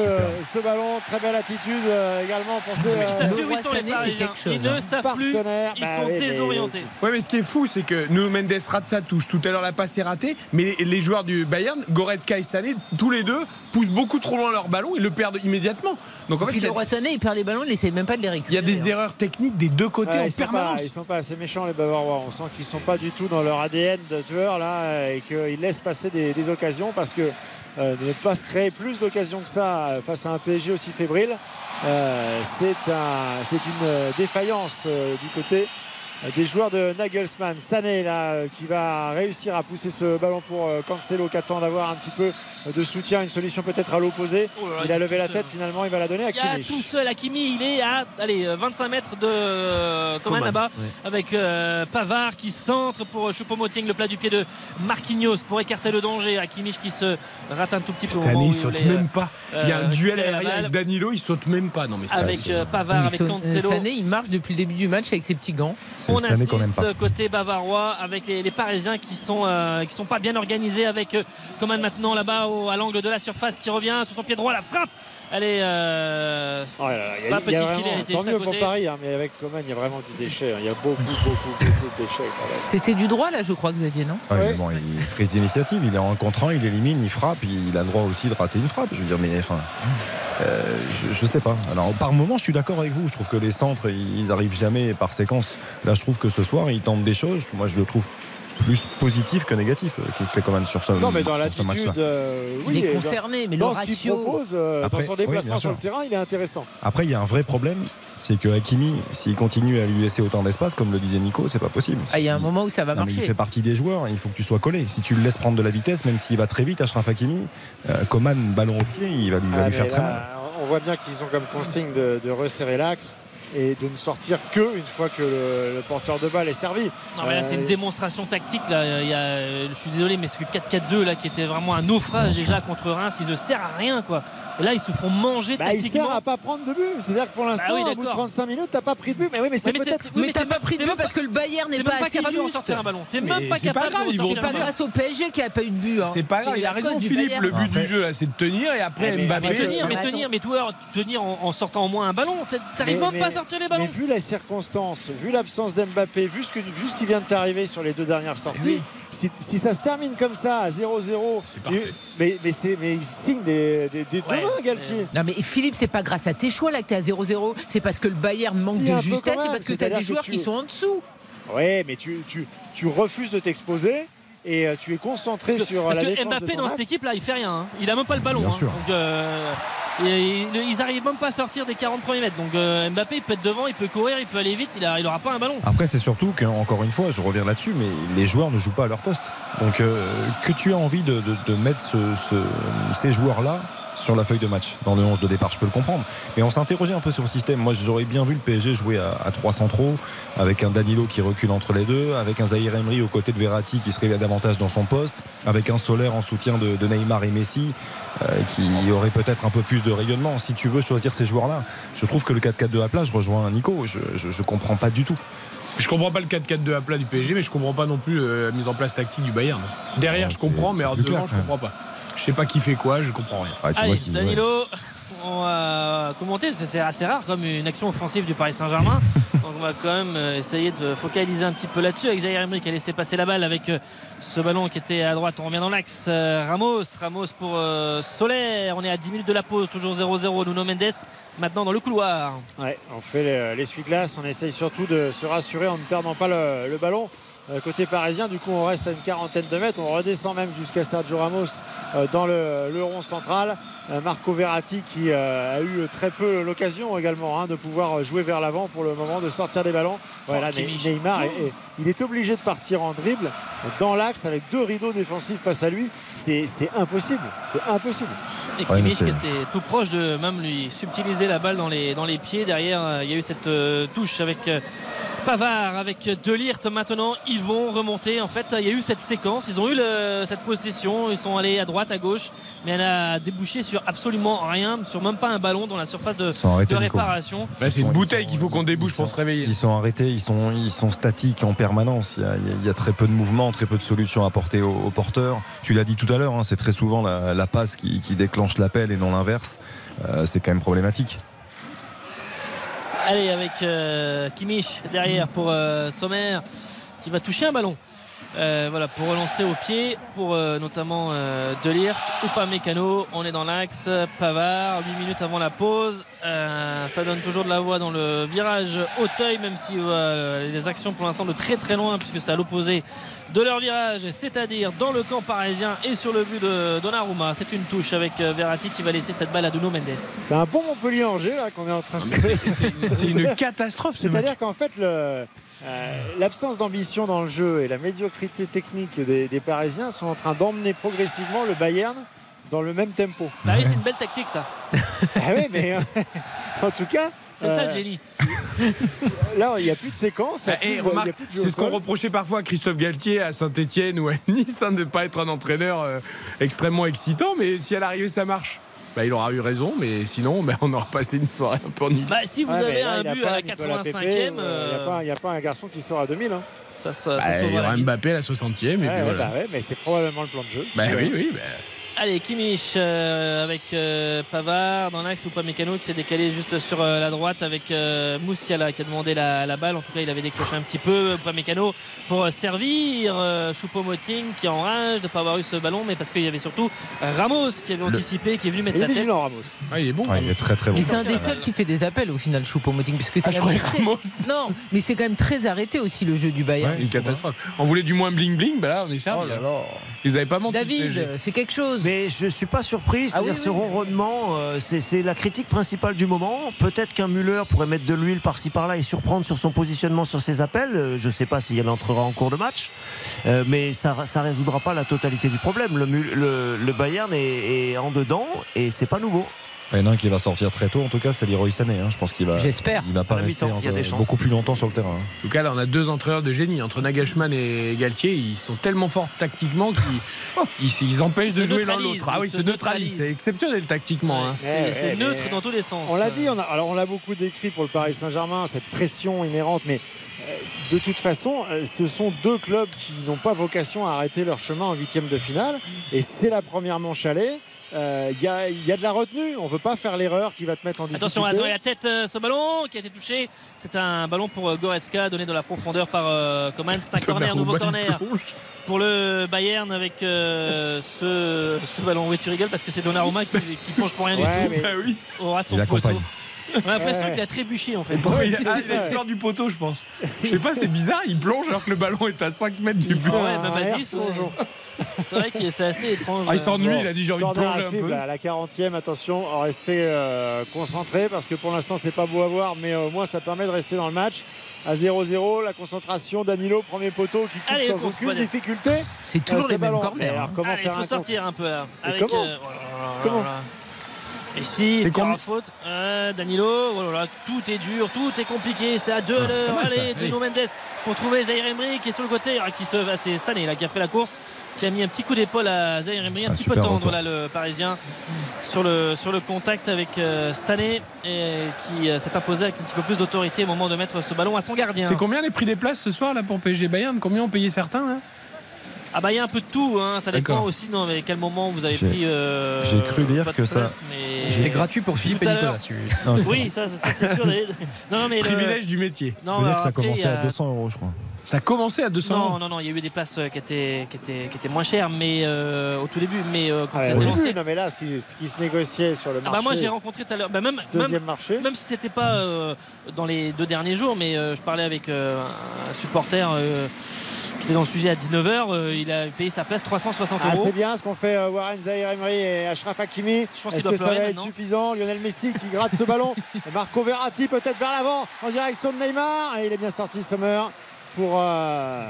ce ballon très belle attitude euh, également pour ses Ils savent plus où ils sont les Parisiens. Ils ne savent plus. Ils Bah sont oui, mais- désorientés. Ouais, mais ce qui est fou, c'est que Nuno Mendes rate sa touche. Tout à l'heure, la passe est ratée. Mais les, les joueurs du Bayern, Goretzka et Sané, tous les deux, poussent beaucoup trop loin leur ballon. Ils le perdent immédiatement. Donc en fait, Puis il y a- Leroy Sané, il perd les ballons, il essaie même pas de les il récupérer. y a des erreurs techniques des deux côtés Ouais, en ils, sont permanence. pas, ils sont pas assez méchants les Bavarois. On sent qu'ils sont pas du tout dans leur ADN de tueur là et qu'ils laissent passer des, des occasions parce que euh, ne pas se créer plus d'occasions que ça euh, face à un PSG aussi fébrile, euh, c'est un, c'est une défaillance euh, du côté des joueurs de Nagelsmann. Sané là euh, qui va réussir à pousser ce ballon pour euh, Cancelo qui attend d'avoir un petit peu de soutien, une solution peut-être à l'opposé. Oh Il a il est levé la seul. tête finalement, il va la donner à Il y a Kimmich. tout seul Hakimi, il est à allez, euh, 25 mètres de euh, Coman là-bas ouais. avec euh, Pavard qui centre pour Choupo-Moting, le plat du pied de Marquinhos pour écarter le danger. Hakimi qui se rate un tout petit peu Sané, il il saute même euh, pas. Il y a euh, un duel aérien avec Danilo, il saute même pas. Non, mais Avec euh, Pavard, Il avec Cancelo. Sané, il marche depuis le début du match avec ses petits gants. On insiste côté bavarois avec les, les Parisiens qui sont euh, qui sont pas bien organisés avec euh, Coman maintenant là-bas au- à l'angle de la surface qui revient sur son pied droit la frappe elle est euh, Oh là là, il y pas a- y a petit vraiment- filet elle était tant juste à mieux pour Paris, hein, mais avec Coman, il y a vraiment du déchet. hein. Il y a beaucoup, beaucoup, beaucoup de déchets. C'était du droit là, je crois, Xavier, non? Ouais, mais bon, il prise d'initiative, il est en contre un, il élimine, il frappe, il a le droit aussi de rater une frappe. Je veux dire, mais enfin, euh, je, je sais pas. Alors, par moment, je suis d'accord avec vous. Je trouve que les centres, ils arrivent jamais par séquence. Là, je trouve que ce soir, il tente des choses. Moi, je le trouve plus positif que négatif, euh, Kingsley Coman sur ce, Non, mais dans l'attitude, euh, oui, Il est dans- concerné, mais le dans ce qu'il ratio- propose, euh, Après, dans son déplacement sur le terrain, il est intéressant. Après, il y a un vrai problème, c'est que Hakimi, s'il continue à lui laisser autant d'espace, comme le disait Nico, c'est pas possible. Ah, Il y a un moment où ça va Non, mais marcher. il fait partie des joueurs, il faut que tu sois collé. Si tu le laisses prendre de la vitesse, même s'il va très vite, Ashraf Hakimi, euh, Coman, ballon au pied, il va lui, va Ah, lui faire très mal. On voit bien qu'ils ont comme consigne de, de resserrer l'axe et de ne sortir que une fois que le, le porteur de balle est servi. non mais là c'est une Euh, démonstration tactique là. Il y a, je suis désolé mais ce 4-4-2 là qui était vraiment un naufrage déjà contre Reims il ne sert à rien quoi et là ils se font manger bah, il tactiquement sert à pas prendre de but. C'est-à-dire que pour l'instant, Bah oui, au bout de d'accord. 35 minutes, t'as pas pris de but. Mais oui, mais c'est mais peut-être. t'es- oui, mais t'as pas pris de but parce que le Bayern n'est pas même pas assez capable de juste. sortir un ballon t'es Mais même pas c'est pas capable grave, de ils vont C'est pas grâce au PSG qui a pas eu de but. hein. C'est pas grave, il a raison Philippe, le but du jeu c'est de tenir et après mais- Mbappé. mais tenir, mais tenir, mais tenir en, sortant au moins un ballon, t'a- t'arrives Mais- même pas à mais- sortir les Mais ballons. vu les circonstances, vu l'absence d'Mbappé, vu ce, que, vu ce qui vient de t'arriver sur les deux dernières sorties, si, si ça se termine comme ça à 0-0, parfait. et- mais, mais, c'est- mais il signe des, des, des deux Ouais, Galtier. Non mais Philippe, c'est pas grâce à tes choix là que t'es à 0-0, c'est parce que le Bayern manque Si, de justesse, c'est parce que t'as des joueurs tu- qui sont en dessous. Oui, mais tu, tu, tu refuses de t'exposer et euh, tu es concentré Parce que, sur parce la que défense de Mbappé ton dans cette équipe là, il fait rien. hein. Il a même pas le ballon. Bien hein. sûr. Donc, euh, et ils arrivent même pas à sortir des 40 premiers mètres. Donc euh, Mbappé, il peut être devant, il peut courir, il peut aller vite. Il, a, il aura pas un ballon. Après, c'est surtout qu'encore une fois, je reviens là-dessus, mais les joueurs ne jouent pas à leur poste. Donc, euh, que tu as envie de, de- de mettre ce- ce- ces joueurs-là sur la feuille de match, dans le 11 de départ, je peux le comprendre. Mais on s'interrogeait un peu sur le système. Moi, j'aurais bien vu le PSG jouer à, à 3 centraux, avec un Danilo qui recule entre les deux, avec un Zahir Emery aux côtés de Verratti qui se révèle davantage dans son poste, avec un Solaire en soutien de, de Neymar et Messi, euh, qui aurait peut-être un peu plus de rayonnement. Si tu veux choisir ces joueurs-là, je trouve que le 4-4-2 à plat, je rejoins Nico, je, je, je comprends pas du tout. Je comprends pas le 4-4-2 à plat du PSG, mais je comprends pas non plus euh, la mise en place tactique du Bayern. Derrière, je comprends, mais en devant, clair, je comprends pas. Je sais pas qui fait quoi, je comprends rien. Ah, tu Allez, vois ouais. Danilo, on va commenter, parce que c'est assez rare comme une action offensive du Paris Saint-Germain. Donc on va quand même euh, essayer de focaliser un petit peu là-dessus avec Zaire Emery qui a laissé passer la balle avec euh, ce ballon qui était à droite. On revient dans l'axe. Euh, Ramos, Ramos pour Solaire. On est à 10 minutes de la pause, toujours 0-0. Nuno Mendes maintenant dans le couloir. Ouais, on fait le- l'essuie-glace, on essaye surtout de se rassurer en ne perdant pas le, le ballon. Euh, côté parisien, du coup, on reste à une quarantaine de mètres. On redescend même jusqu'à Sergio Ramos euh, dans le, le rond central. Euh, Marco Verratti qui a eu très peu l'occasion également hein, de pouvoir jouer vers l'avant pour le moment, de sortir des ballons. Voilà. Neymar, est- est- il est obligé de partir en dribble dans l'axe avec deux rideaux défensifs face à lui. C'est impossible. C'est impossible. Et Kimmich qui était tout proche de même lui subtiliser la balle dans les, dans les pieds. Derrière, il y a eu cette euh, touche avec euh, Pavard, avec Delirte. Maintenant, ils vont remonter. En fait, il y a eu cette séquence. Ils ont eu le- cette possession. Ils sont allés à droite, à gauche. Mais elle a débouché sur absolument rien, sur même pas un ballon dans la surface de, réparation. Bah, c'est une bouteille qu'il faut qu'on débouche pour se réveiller. Ils sont arrêtés, ils sont, ils sont statiques en permanence. Il y, a, il y très peu de mouvements, très peu de solutions à apporter aux, aux porteurs. Tu l'as dit tout à l'heure, hein, c'est très souvent la, la passe qui, qui déclenche l'appel et non l'inverse. Euh, c'est quand même problématique. Allez, avec euh, Kimmich derrière pour euh, Sommer qui va toucher un ballon. Euh, voilà, pour relancer au pied, pour euh, notamment euh, Delirte ou pas Mécano. On est dans l'axe. Pavard, 8 minutes avant la pause. Euh, ça donne toujours de la voix dans le virage Auteuil, même si euh, les actions pour l'instant de très très loin, puisque c'est à l'opposé de leur virage, c'est-à-dire dans le camp parisien et sur le but de Donnarumma. C'est une touche avec Verratti qui va laisser cette balle à Duno Mendes. C'est un bon Montpellier-Angers là qu'on est en train de faire. C'est une catastrophe ce. C'est-à-dire qu'en fait, le, l'absence d'ambition dans le jeu et la médiocrité technique des, des Parisiens sont en train d'emmener progressivement le Bayern dans le même tempo. Bah oui, c'est une belle tactique ça. Ah oui, mais euh, en tout cas. C'est ça le euh, génie. Là, il n'y a plus de séquence. il y a Bah, c'est ce qu'on reprochait parfois à Christophe Galtier à Saint-Etienne ou à Nice hein, de ne pas être un entraîneur euh, extrêmement excitant. Mais si à l'arrivée ça marche, bah, il aura eu raison. Mais sinon, bah, on aura passé une soirée un peu ennuyeuse. Bah, si vous Ouais, avez là, un il a but à la Nicolas 85e, Pepe, euh, Il n'y euh, a, pas- il y a pas un garçon qui sort à 2000. hein. ça, Bah, il y aura. Mbappé à la 60e. Et puis voilà. bah ouais, mais c'est probablement le plan de jeu. Bah oui, oui. Allez, Kimmich euh, avec euh, Pavard dans l'axe ou pas Mécano qui s'est décalé juste sur euh, la droite avec euh, Moussiala qui a demandé la, la balle. En tout cas, il avait décroché un petit peu. Pas Mécano pour euh, servir. Euh, Choupo-Moting qui enrage de ne pas avoir eu ce ballon, mais parce qu'il y avait surtout Ramos qui avait anticipé, qui est venu mettre Il est sa tête. vigilant, Ramos. Ah, il est bon. Ouais, il est très très bon. Mais c'est un des seuls qui fait des appels au final, Choupo-Moting, puisque c'est Ah, très... Ramos. Non, mais c'est quand même très arrêté aussi le jeu du Bayern. Ouais, une catastrophe. On voulait du moins bling bling, bah là on est servi. Oh là là. Ils avaient pas menti. David, fais quelque chose. Mais je suis pas surpris, Ah oui, c'est-à-dire ce oui. ronronnement, euh, c'est la critique principale du moment. Peut-être qu'un Müller pourrait mettre de l'huile par-ci par-là et surprendre sur son positionnement sur ses appels. Euh, Je ne sais pas si elle entrera en cours de match, Euh, mais ça ne résoudra pas la totalité du problème. Le, Mu- le- le Bayern est, est en dedans et c'est pas nouveau. Il y en a un qui va sortir très tôt, en tout cas, c'est Leroy Sané. hein. Je pense qu'il va. J'espère. Il va pas rester il y a encore des chances. beaucoup plus longtemps sur le terrain. hein. En tout cas, là, on a deux entraîneurs de génie. Entre Nagelsmann et Galtier, ils sont tellement forts tactiquement qu'ils ils, ils empêchent de jouer l'un l'autre. Ah oui, se se neutralisent. neutralisent. C'est exceptionnel tactiquement. hein. C'est c'est ouais, neutre mais dans tous les sens. On l'a dit, on a, alors on l'a beaucoup décrit pour le Paris Saint-Germain, cette pression inhérente, mais euh, de toute façon, euh, ce sont deux clubs qui n'ont pas vocation à arrêter leur chemin en huitième de finale, et c'est la première manche aller. Euh, Il y, a, il y a de la retenue, on ne veut pas faire l'erreur qui va te mettre en difficulté. Attention, attends, il a la tête euh, ce ballon qui a été touché. C'est un ballon pour euh, Goretzka donné de la profondeur par euh, Coman. C'est un corner, nouveau il corner pour le Bayern avec euh, ce, ce ballon. Oui, tu rigoles parce que c'est Donnarumma qui, qui plonge pour rien Ouais, du tout. mais- Bah oui. Au ras de son Il poteau. On a l'impression Ouais. qu'il a trébuché en fait. Il, c'est a, il ça. a peur du poteau, je pense. Je sais pas, c'est bizarre. Il plonge alors que le ballon est à 5 mètres du Il but. ouais, même à air 10, plongeon. C'est vrai que c'est assez étrange. Ah, il s'ennuie, Bon, il a dit j'ai envie de plonger un suivre, peu. là, à la 40e, attention, restez euh, concentrés parce que pour l'instant c'est pas beau à voir, mais euh, au moins ça permet de rester dans le match. À 0-0, la concentration, Danilo, premier poteau qui coupe Allez, sans aucune difficulté. C'est toujours Euh, les mêmes corners. Alors, hein. comment Allez, il faire faut sortir un peu là. Mais Avec, comment euh, oh là là là Comment là. Ici, C'est c'est combien- la faute. Euh, Danilo, voilà, tout est dur, tout est compliqué. C'est à deux à l'heure. Allez. Nuno Mendes pour trouver Zaire Emery qui est sur le côté. ah, Qui se, ah, c'est Sané là, qui a fait la course, qui a mis un petit coup d'épaule à Zaire Emery, un Ah, petit peu tendre là, le Parisien sur le, sur le contact avec euh, Sané et qui euh, s'est imposé avec un petit peu plus d'autorité au moment de mettre ce ballon à son gardien. C'était combien les prix des places ce soir là pour PSG Bayern? Combien ont payé certains là? Ah bah il y a un peu de tout, hein. ça dépend aussi dans quel moment vous avez J'ai- pris. euh, j'ai cru lire que ça- place, mais- C'était gratuit pour Philippe et Nicolas. celui- Non, Oui, ça, ça, c'est sûr. Non, non, mais le- Privilège du métier. Non, veux dire que ça après, commençait a- à 200 euros, je crois. Ça a commencé à 200 Non, euros. non, non, il y a eu des places euh, qui étaient, qui étaient, qui étaient moins chères, mais euh, au tout début, mais euh, quand Ah, ça début, lancé. non mais là ce qui, ce qui se négociait sur le Ah marché, bah moi j'ai rencontré tout à l'heure, bah, même, même, deuxième marché. même si c'était pas euh, dans les deux derniers jours, mais euh, je parlais avec euh, un supporter euh, qui était dans le sujet à 19h, il a payé sa place 360 Ah, euros. c'est bien ce qu'ont fait euh, Warren Zahir Emery et Ashraf Hakimi. Je pense qu'il Est-ce que ça va être suffisant? Lionel Messi qui gratte ce ballon. Marco Verratti peut-être vers l'avant en direction de Neymar. Et il est bien sorti Sommer. Pour. euh,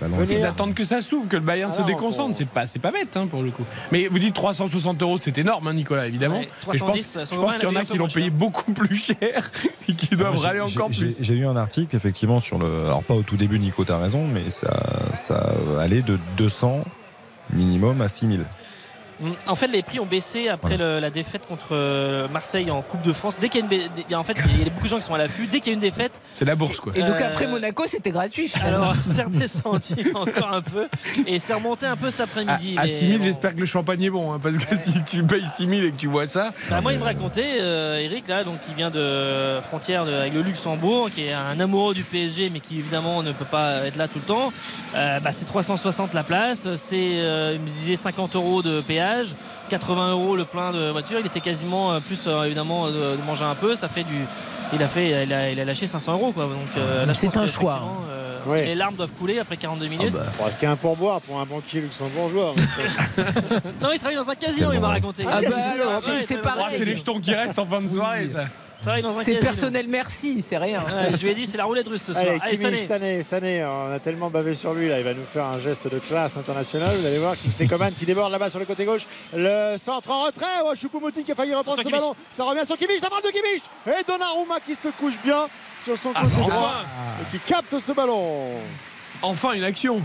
venir- Ils attendent que ça s'ouvre, que le Bayern Ah se non, déconcentre. on- C'est pas, c'est pas bête hein, pour le coup. Mais vous dites 360 euros, c'est énorme, hein, Nicolas, évidemment. Ouais, Et je pense, 310, je son pense copain, qu'il y en a qui l'ont payé beaucoup plus cher et qui doivent Moi, râler encore plus. J'ai lu un article, effectivement, sur le. Alors, pas au tout début, Nico, t'as raison, mais ça, ça allait de 200 minimum à 6000. En fait, les prix ont baissé après le- la défaite contre euh, Marseille en Coupe de France. Dès qu'il y a une, ba- il y a- en fait, il y a beaucoup de gens qui sont à l'affût. Dès qu'il y a une défaite, C'est la bourse, quoi. Et donc Euh, après Monaco, c'était gratuit. finalement. alors c'est redescendu encore un peu et c'est remonté un peu cet À, après-midi. à mais 6000, bon. j'espère que le champagne est bon, hein, parce que si tu payes 6000 et que tu vois ça. Bah, moi, il me racontait, euh, Eric, là, donc, qui vient de frontière de- avec le Luxembourg, qui est un amoureux du PSG, mais qui évidemment ne peut pas être là tout le temps. Euh, bah, c'est 360 la place, c'est, euh, il me disait 50 euros de péage, 80 euros le plein de voiture. Il était quasiment euh, plus euh, évidemment de, de manger un peu. Ça fait du, il a fait, il a, il a lâché 500 euros quoi. Donc euh, C'est un choix, euh, Ouais. Les larmes doivent couler après 42 minutes. Bon, ce qui est un pourboire pour un banquier luxembourgeois. Non, il travaille dans un casino, il m'a raconté. Ah bah, c'est- ouais, c'est ouais, pareil. Oh, c'est les jetons qui restent en fin de soirée, ça. Il travaille dans un C'est personnel merci, c'est rien. Ouais, je lui ai dit, c'est la roulette russe ce soir. Allez, Allez, Kimmich, Sané. Sané, Sané, on a tellement bavé sur lui là, il va nous faire un geste de classe internationale. Vous allez voir Kingsley Coman qui déborde là-bas sur le côté gauche. Le centre en retrait. Oh, Choupo-Moting qui a failli reprendre ce Kimmich. ballon. Ça revient sur Kimmich, la frappe de Kimmich et Donnarumma qui se couche bien sur son côté bah, droit enfin. et qui capte ce ballon. Enfin, une action.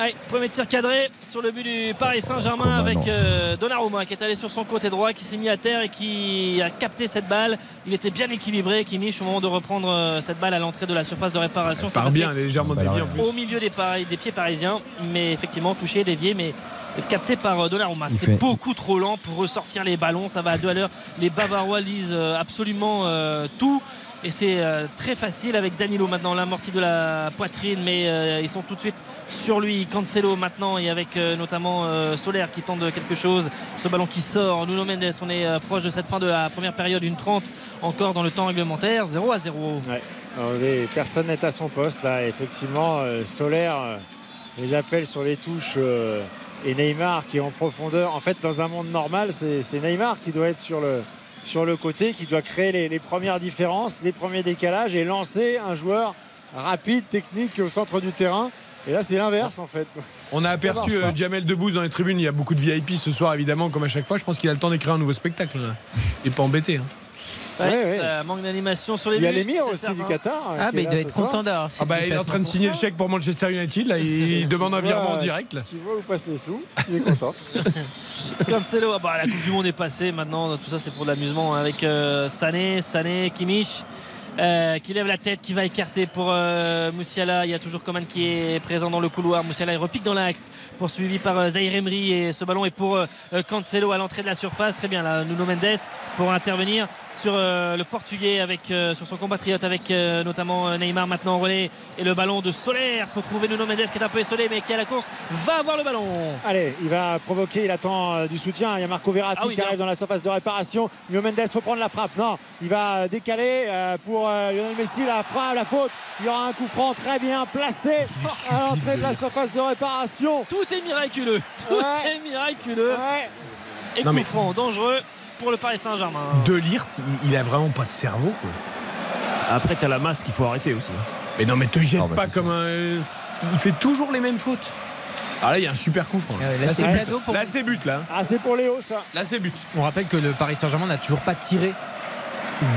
Allez, premier tir cadré sur le but du Paris Saint-Germain avec euh, Donnarumma qui est allé sur son côté droit, qui s'est mis à terre et qui a capté cette balle. Il était bien équilibré, Kimmich, au moment de reprendre euh, cette balle à l'entrée de la surface de réparation. Elle C'est part bien, elle est légèrement Bah, déviée en plus. au milieu des, Paris- des pieds parisiens, mais effectivement touché, dévié, mais capté par euh, Donnarumma. Il C'est fait- beaucoup trop lent pour ressortir les ballons. Ça va à deux à l'heure. Les Bavarois lisent euh, absolument euh, tout. Et c'est euh, très facile avec Danilo maintenant, l'amorti de la poitrine, mais euh, ils sont tout de suite sur lui. Cancelo maintenant et avec euh, notamment Solaire qui tente quelque chose. Ce ballon qui sort. Nuno Mendes, on est proche de cette fin de la première période, une 30 encore dans le temps réglementaire, 0 à 0. Ouais. Alors, les- personne n'est à son poste là. Effectivement, Solaire les appelle sur les touches et Neymar qui est en profondeur. En fait, dans un monde normal, c'est Neymar qui doit être sur le, sur le côté, qui doit créer les, les premières différences, les premiers décalages et lancer un joueur rapide, technique au centre du terrain. Et là, c'est l'inverse en fait. On a aperçu euh, Jamel Debbouze dans les tribunes. Il y a beaucoup de VIP ce soir, évidemment, comme à chaque fois. Je pense qu'il a le temps d'écrire un nouveau spectacle. Là. Il est pas embêté. hein. Ouais, Ouais, ouais. Ça manque d'animation sur les Il y a l'émir aussi certain. du Qatar. euh, Ah, bah est il doit être content d'avoir Ah bah, il est en train de signer le chèque pour Manchester United. Là, il demande un virement direct. Là. Tu vois où passent les sous Il est content. Cancelo, ah bah, la Coupe du Monde est passée maintenant, tout ça c'est pour de l'amusement hein, avec euh, Sané, Sané, Kimmich. euh, qui lève la tête, qui va écarter pour euh, Moussiala. Il y a toujours Coman qui est présent dans le couloir. Moussiala il repique dans l'axe, poursuivi par euh, Zahir Emery. Et ce ballon est pour euh, Cancelo à l'entrée de la surface. Très bien là, Nuno Mendes pour intervenir sur euh, le portugais avec euh, sur son compatriote avec euh, notamment Neymar maintenant en relais et le ballon de Solaire pour trouver Nuno Mendes qui est un peu essolé mais qui à la course va avoir le ballon Allez, il va provoquer, il attend euh, du soutien. Il y a Marco Verratti Ah oui, qui arrive dans la surface de réparation. Nuno Mendes faut prendre la frappe. Non, il va décaler euh, pour euh, Lionel Messi la frappe, la faute. Il y aura un coup franc très bien placé à l'entrée de la surface de réparation. tout est miraculeux tout Ouais. est miraculeux Ouais. et Non, coup mais- franc dangereux pour le Paris Saint-Germain De Lirt, il, il a vraiment pas de cerveau. Quoi. Après, t'as la masse qu'il faut arrêter aussi. Mais non, mais te jette Ah, bah, pas comme un. euh, Il fait toujours les mêmes fautes. Ah là, il y a un super coup franc. Là, Ah là, c'est but. pour Là, c'est but. Là, Ah, c'est pour Léo ça. là c'est but. On rappelle que le Paris Saint-Germain n'a toujours pas tiré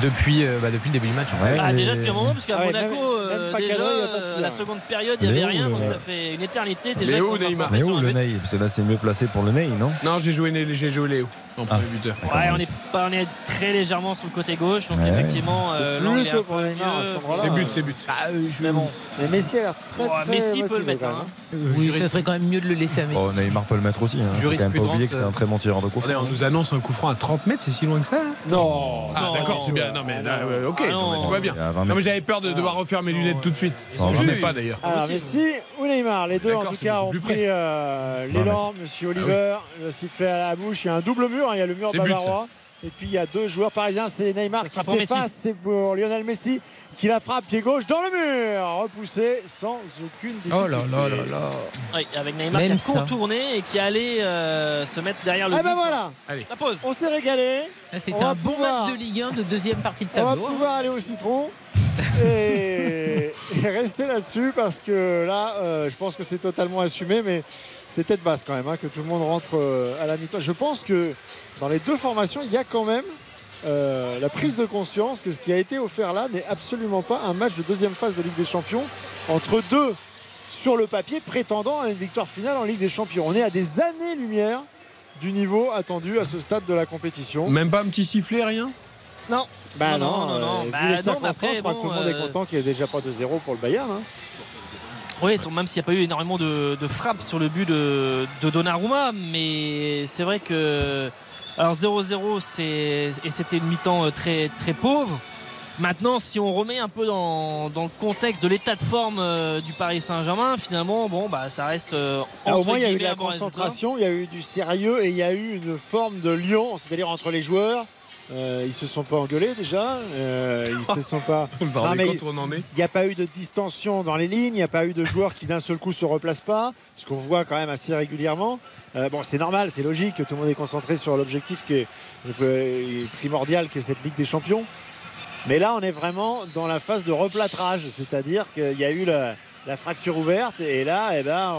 depuis, euh, bah, depuis le début du match. Ouais, Ah, mais- déjà depuis un moment, parce qu'à ouais, Monaco, même- euh, même déjà, cadré, euh, la seconde période, il n'y avait Léo, rien, donc ça fait une éternité déjà. Léo pas Neymar. un le. Ney Parce que là, c'est mieux placé pour le Ney, non? Non, j'ai joué, j'ai joué Léo en premier buteur. Ouais, on est, pas, on est très légèrement sur le côté gauche, donc Ouais. effectivement, euh, C'est l'angle est pour Neymar à cet mieux. endroit-là. C'est but, c'est but. Bah, euh, Mais bon, Mais Messi a l'air très Ouais, très Messi peut le mettre. hein. hein. Ça serait quand même mieux de le laisser à Messi. Oh, Neymar peut le mettre aussi. Hein. Faut quand même pas oublier que c'est un très bon tireur de coup franc. on nous annonce un coup franc à 30 mètres, c'est si loin que ça là Non. Ah Non. d'accord, c'est bien. Non mais là, ok, Ah, non. tout va bien. Il y a 20 Non mais j'avais peur de devoir refaire mes lunettes tout de suite. Ah, Je mets pas d'ailleurs. Alors Messi ou Neymar, les deux en tout cas ont pris euh, l'élan. Monsieur Oliver, le sifflet à la bouche. Il y a un double mur, hein, il y a le mur but, bavarois. Et puis il y a deux joueurs parisiens, c'est Neymar Ça qui s'efface, c'est pour Lionel Messi qui la frappe pied gauche dans le mur, repoussé sans aucune difficulté. Oh là là là là. oui, avec Neymar Même qui a ça. contourné et qui allait euh, se mettre derrière le Eh but. ben voilà, La pause. on s'est régalé. Ah, C'était un bon pouvoir- match de Ligue 1 de deuxième partie de On va tableau. pouvoir aller au citron. Et, rester là-dessus parce que là, euh, je pense que c'est totalement assumé, mais c'est tête basse quand même hein, que tout le monde rentre euh, à la mi-temps. Je pense que dans les deux formations, il y a quand même euh, la prise de conscience que ce qui a été offert là n'est absolument pas un match de deuxième phase de Ligue des Champions entre deux sur le papier prétendant à une victoire finale en Ligue des Champions. On est à des années-lumière du niveau attendu à ce stade de la compétition. Même pas un petit sifflet, rien? Non. Bah Non, non, non, non, non. euh, vu Bah les non, après, je crois que bon, tout le monde est euh, content qu'il n'y ait déjà pas de 0 pour le Bayern. hein. Oui, même s'il n'y a pas eu énormément de, de frappes sur le but de, de Donnarumma, mais c'est vrai que. Alors 0-0, c'est- et c'était une mi-temps euh, très, très pauvre. Maintenant, si on remet un peu dans, dans le contexte de l'état de forme euh, du Paris Saint-Germain, finalement, bon, bah, ça reste. euh, Ah, au entre moins, il y a eu de la concentration, il y a eu du sérieux et il y a eu une forme de lion, c'est-à-dire entre les joueurs. Euh, ils se sont pas engueulés déjà. euh, ils se sont pas. Vous Non, compte où on en est Il n'y a pas eu de distension dans les lignes, il n'y a pas eu de joueurs qui d'un seul coup se replacent pas, ce qu'on voit quand même assez régulièrement. Euh, bon, c'est normal, c'est logique que tout le monde est concentré sur l'objectif qui est primordial, qui est cette Ligue des Champions. Mais là, on est vraiment dans la phase de replâtrage, c'est-à-dire qu'il y a eu la, la fracture ouverte et là, eh ben,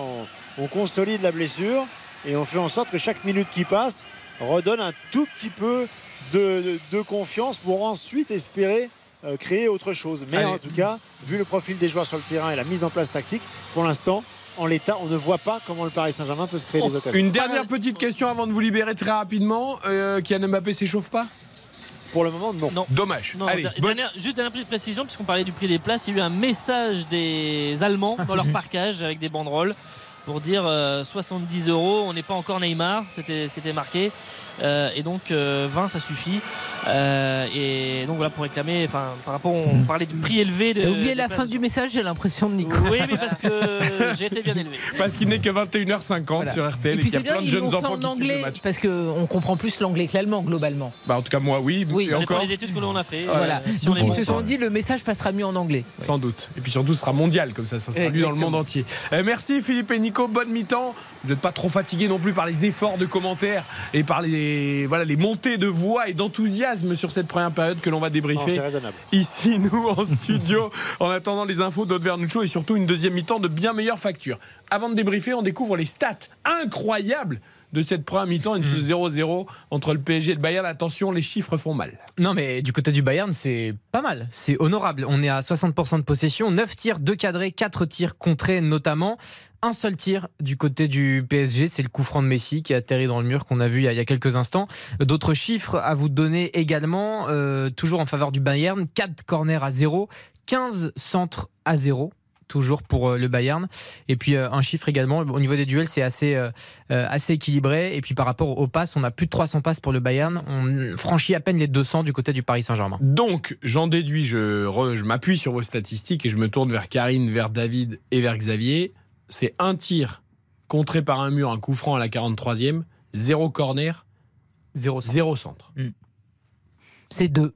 on, on consolide la blessure et on fait en sorte que chaque minute qui passe redonne un tout petit peu de, confiance pour ensuite espérer euh, créer autre chose. Mais Allez. en tout cas, vu le profil des joueurs sur le terrain et la mise en place tactique, pour l'instant, en l'état, on ne voit pas comment le Paris Saint-Germain peut se créer des occasions. Une dernière petite question avant de vous libérer très rapidement. Euh, Kylian Mbappé s'échauffe pas? Pour le moment, non. Non. Dommage. Non, Allez, dernière- juste dernière petite précision, puisqu'on parlait du prix des places, il y a eu un message des Allemands dans leur parcage avec des banderoles pour dire euh, 70 euros, on n'est pas encore Neymar, c'était ce qui était marqué. Euh, et donc euh, 20 ça suffit. Euh, et donc voilà pour réclamer, enfin par rapport, on parlait du prix élevé de. T'as oublié la fin du message, j'ai l'impression de Nico. Oui, mais parce que j'ai été bien élevé. Parce qu'il n'est que 21h50 Voilà. sur RTL et, puis qu'il y a bien, plein de jeunes enfants en qui suivent le anglais match. parce qu'on comprend plus l'anglais que l'allemand globalement. Bah, en tout cas, moi, oui. Oui, et encore, des études que l'on a fait. Voilà. Euh, si Donc on ils se sont dit le message passera mieux en anglais. sans doute. Et puis surtout, ce sera mondial comme ça. Ça sera lu dans le monde entier. Euh, merci Philippe et Nico. Bonne mi-temps. Vous n'êtes pas trop fatigués non plus par les efforts de commentaires et par les, voilà, les montées de voix et d'enthousiasme sur cette première période que l'on va débriefer. ici, nous, en studio, en attendant les infos d'Aude Vernuccio et surtout une deuxième mi-temps de bien meilleure facture. Avant de débriefer, on découvre les stats incroyables de cette première mi-temps et de ce 0-0 entre le PSG et le Bayern. Attention, les chiffres font mal. Non, mais du côté du Bayern, c'est pas mal. C'est honorable. On est à 60% de possession, 9 tirs, 2 cadrés, 4 tirs contrés notamment. Un seul tir du côté du PSG, c'est le coup franc de Messi qui a atterri dans le mur qu'on a vu il y a, quelques instants. D'autres chiffres à vous donner également, euh, toujours en faveur du Bayern, 4 corners à 0, 15 centres à 0 toujours pour euh, le Bayern. Et puis euh, un chiffre également, au niveau des duels, c'est assez, assez équilibré. Et puis par rapport aux passes, on a plus de 300 passes pour le Bayern. On franchit à peine les 200 du côté du Paris Saint-Germain. Donc, j'en déduis, je, je m'appuie sur vos statistiques et je me tourne vers Karine, vers David et vers Xavier. C'est un tir contré par un mur, un coup franc à la 43e, zéro corner, Zéro centre. zéro centre. C'est deux.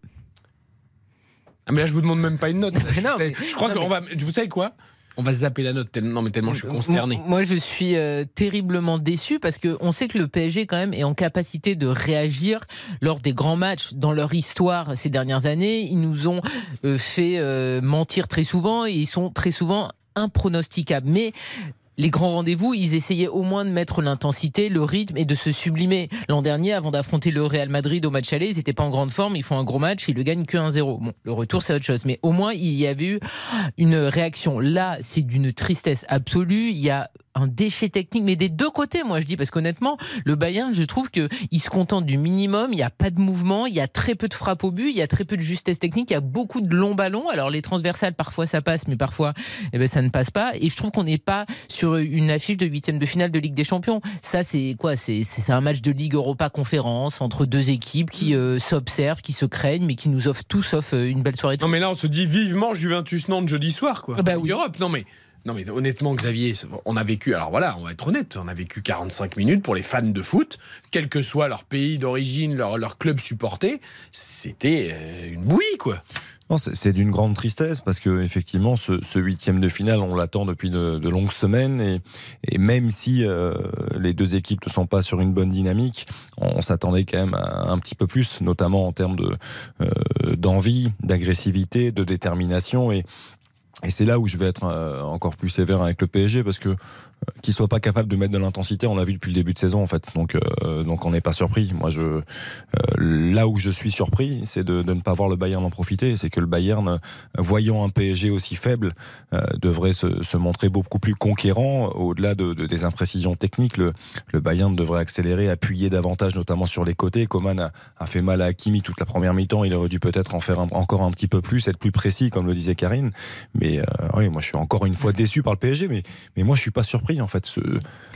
Ah, mais là, je vous demande même pas une note. Je, Non, mais- je crois qu'on mais- va. Vous savez quoi? On va zapper la note. tellement- non, mais tellement je suis consterné. M- Moi, je suis euh, terriblement déçu parce que on sait que le PSG quand même est en capacité de réagir lors des grands matchs dans leur histoire ces dernières années. Ils nous ont euh, fait euh, mentir très souvent et ils sont très souvent impronosticables. Mais les grands rendez-vous, ils essayaient au moins de mettre l'intensité, le rythme et de se sublimer. L'an dernier, avant d'affronter le Real Madrid au match aller, ils n'étaient pas en grande forme, ils font un gros match, ils le gagnent que 1-0. Bon, le retour, c'est autre chose. Mais au moins, il y avait eu une réaction. Là, c'est d'une tristesse absolue. Il y a un déchet technique, mais des deux côtés, moi je dis, parce qu'honnêtement, le Bayern, je trouve que il se contente du minimum. Il n'y a pas de mouvement, il y a très peu de frappe au but, il y a très peu de justesse technique, il y a beaucoup de longs ballons. Alors les transversales, parfois ça passe, mais parfois eh ben, ça ne passe pas. Et je trouve qu'on n'est pas sur une affiche de huitième de finale de Ligue des Champions. Ça, c'est quoi? C'est c'est un match de Ligue Europa Conférence entre deux équipes qui euh, s'observent, qui se craignent, mais qui nous offrent tout sauf euh, une belle soirée. de Non, mais là, on se dit vivement Juventus Nantes jeudi soir, quoi. Bah Ligue Europe. Non, mais. Non mais honnêtement Xavier, on a vécu, alors voilà, on va être honnête, on a vécu 45 minutes pour les fans de foot, quel que soit leur pays d'origine, leur, leur club supporté, c'était euh, une bouillie quoi. Non, c'est d'une grande tristesse parce que effectivement, ce, ce huitième de finale, on l'attend depuis de, longues semaines et, et même si euh, les deux équipes ne sont pas sur une bonne dynamique, on, s'attendait quand même à un petit peu plus, notamment en termes de euh, d'envie, d'agressivité, de détermination et Et c'est là où je vais être euh, encore plus sévère avec le PSG parce que euh, qu'il soit pas capable de mettre de l'intensité, on l'a vu depuis le début de saison en fait. Donc euh, donc on n'est pas surpris. Moi je euh, là où je suis surpris, c'est de, de ne pas voir le Bayern en profiter. C'est que le Bayern, voyant un PSG aussi faible, euh, devrait se, se montrer beaucoup plus conquérant. Au-delà de, de- des imprécisions techniques, le, le Bayern devrait accélérer, appuyer davantage, notamment sur les côtés. Coman a, a fait mal à Hakimi toute la première mi-temps. Il aurait dû peut-être en faire encore un petit peu plus, être plus précis, comme le disait Karine. Mais euh, oui, moi je suis encore une fois déçu par le PSG, mais, mais moi je suis pas surpris en fait. Ce,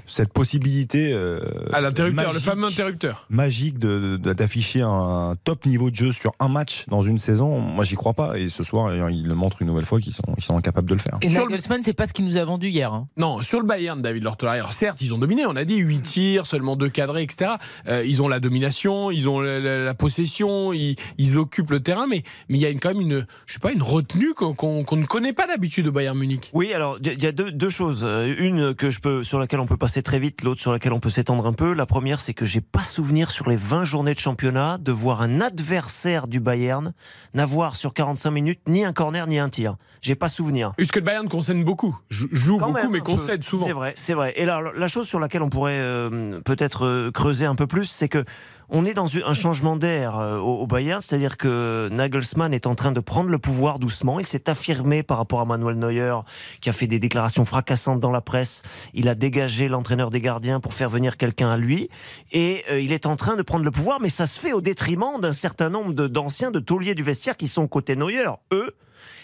cette possibilité. euh, À l'interrupteur, le magique- fameux interrupteur. magique de- de- d'afficher un top niveau de jeu sur un match dans une saison, moi j'y crois pas. Et ce soir, ils le montrent une nouvelle fois qu'ils sont, ils sont incapables de le faire. Et Nagelsmann, c'est pas ce qu'il nous a vendu hier. hein. Non, sur le Bayern, David Lortola. Alors certes, ils ont dominé. On a dit 8 tirs, seulement 2 cadrés, etc. Euh, ils ont la domination, ils ont la, la- la possession, ils, ils occupent le terrain, mais mais il y a une- quand même une, je sais pas, une retenue qu'on qu'on- qu'on ne connaît pas d'habitude au Bayern Munich. Oui, alors il y a deux, deux choses. Euh, Une que je peux, sur laquelle on peut passer très vite, l'autre sur laquelle on peut s'étendre un peu. La première, c'est que j'ai pas souvenir sur les 20 journées de championnat de voir un adversaire du Bayern n'avoir sur 45 minutes ni un corner ni un tir. J'ai pas souvenir. Puisque le Bayern concède beaucoup, Jou- joue Quand beaucoup, mais peu. concède souvent. C'est vrai, c'est vrai. Et là, la chose sur laquelle on pourrait euh, peut-être euh, creuser un peu plus, c'est que on est dans un changement d'air euh, au, Bayern, c'est-à-dire que Nagelsmann est en train de prendre le pouvoir doucement. Il s'est affirmé par rapport à Manuel Neuer, qui a fait des déclarations fracassantes dans la presse. Il a dégagé l'entraîneur des gardiens pour faire venir quelqu'un à lui, et euh, il est en train de prendre le pouvoir. Mais ça se fait au détriment d'un certain nombre d'anciens de tauliers du vestiaire qui sont côté Neuer, eux.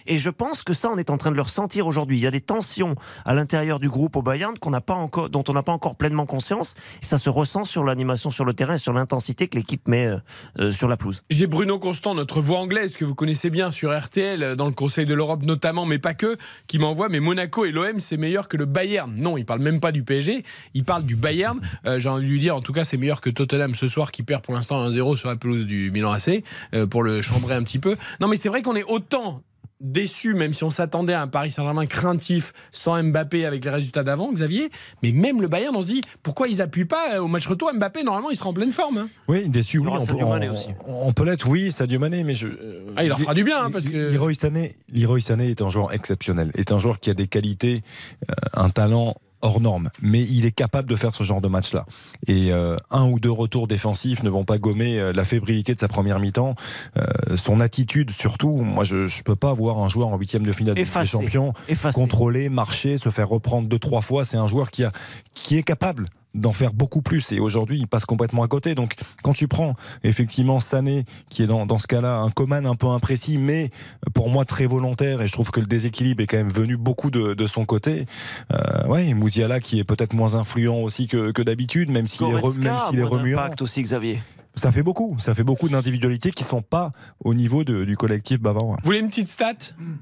Et je pense que ça, on est en train de le ressentir aujourd'hui. Il y a des tensions à l'intérieur du groupe au Bayern qu'on n'a pas encore, dont on n'a pas encore pleinement conscience. Et ça se ressent sur l'animation sur le terrain et sur l'intensité que l'équipe met euh, euh, sur la pelouse. J'ai Bruno Constant, notre voix anglaise que vous connaissez bien sur RTL, euh, dans le Conseil de l'Europe notamment, mais pas que, qui m'envoie Mais Monaco et l'OM, c'est meilleur que le Bayern. Non, il parle même pas du PSG, il parle du Bayern. J'ai envie de lui dire, en tout cas, c'est meilleur que Tottenham ce soir, qui perd pour l'instant 1-0 sur la pelouse du Milan AC, pour le chambrer un petit peu. Non, mais c'est vrai qu'on est autant déçu, même si on s'attendait à un Paris Saint-Germain craintif sans Mbappé avec les résultats d'avant, Xavier. Mais même le Bayern, on se dit pourquoi ils appuient pas euh, au match retour Mbappé Normalement, il sera en pleine forme. hein. Oui, déçu, oui. On peut, Sadio Mané on- aussi. on peut l'être, oui, Sadio Mané, mais je. Ah, il leur fera du bien, hein, parce que- Leroy Sané, Leroy Sané est un joueur exceptionnel, est un joueur qui a des qualités, euh, un talent hors norme, mais il est capable de faire ce genre de match-là. Et euh, un ou deux retours défensifs ne vont pas gommer euh, la fébrilité de sa première mi-temps, Euh, son attitude surtout. Moi, je ne peux pas voir un joueur en huitième de finale des. Champions Effacé. contrôler, marcher, se faire reprendre deux trois fois. C'est un joueur qui a qui est capable d'en faire beaucoup plus. Et aujourd'hui il passe complètement à côté. Donc quand tu prends effectivement Sané qui est dans, dans ce cas-là un Coman un peu imprécis mais pour moi très volontaire et je trouve que le déséquilibre est quand même venu beaucoup de, de son côté euh, ouais et Mouziala qui est peut-être moins influent aussi que, que d'habitude même s'il est, re- Goretzka même a s'il est remuant. d'impact aussi, Xavier. ça fait beaucoup. Ça fait beaucoup d'individualités qui sont pas au niveau de- du collectif bavarois. Vous voulez une petite stat?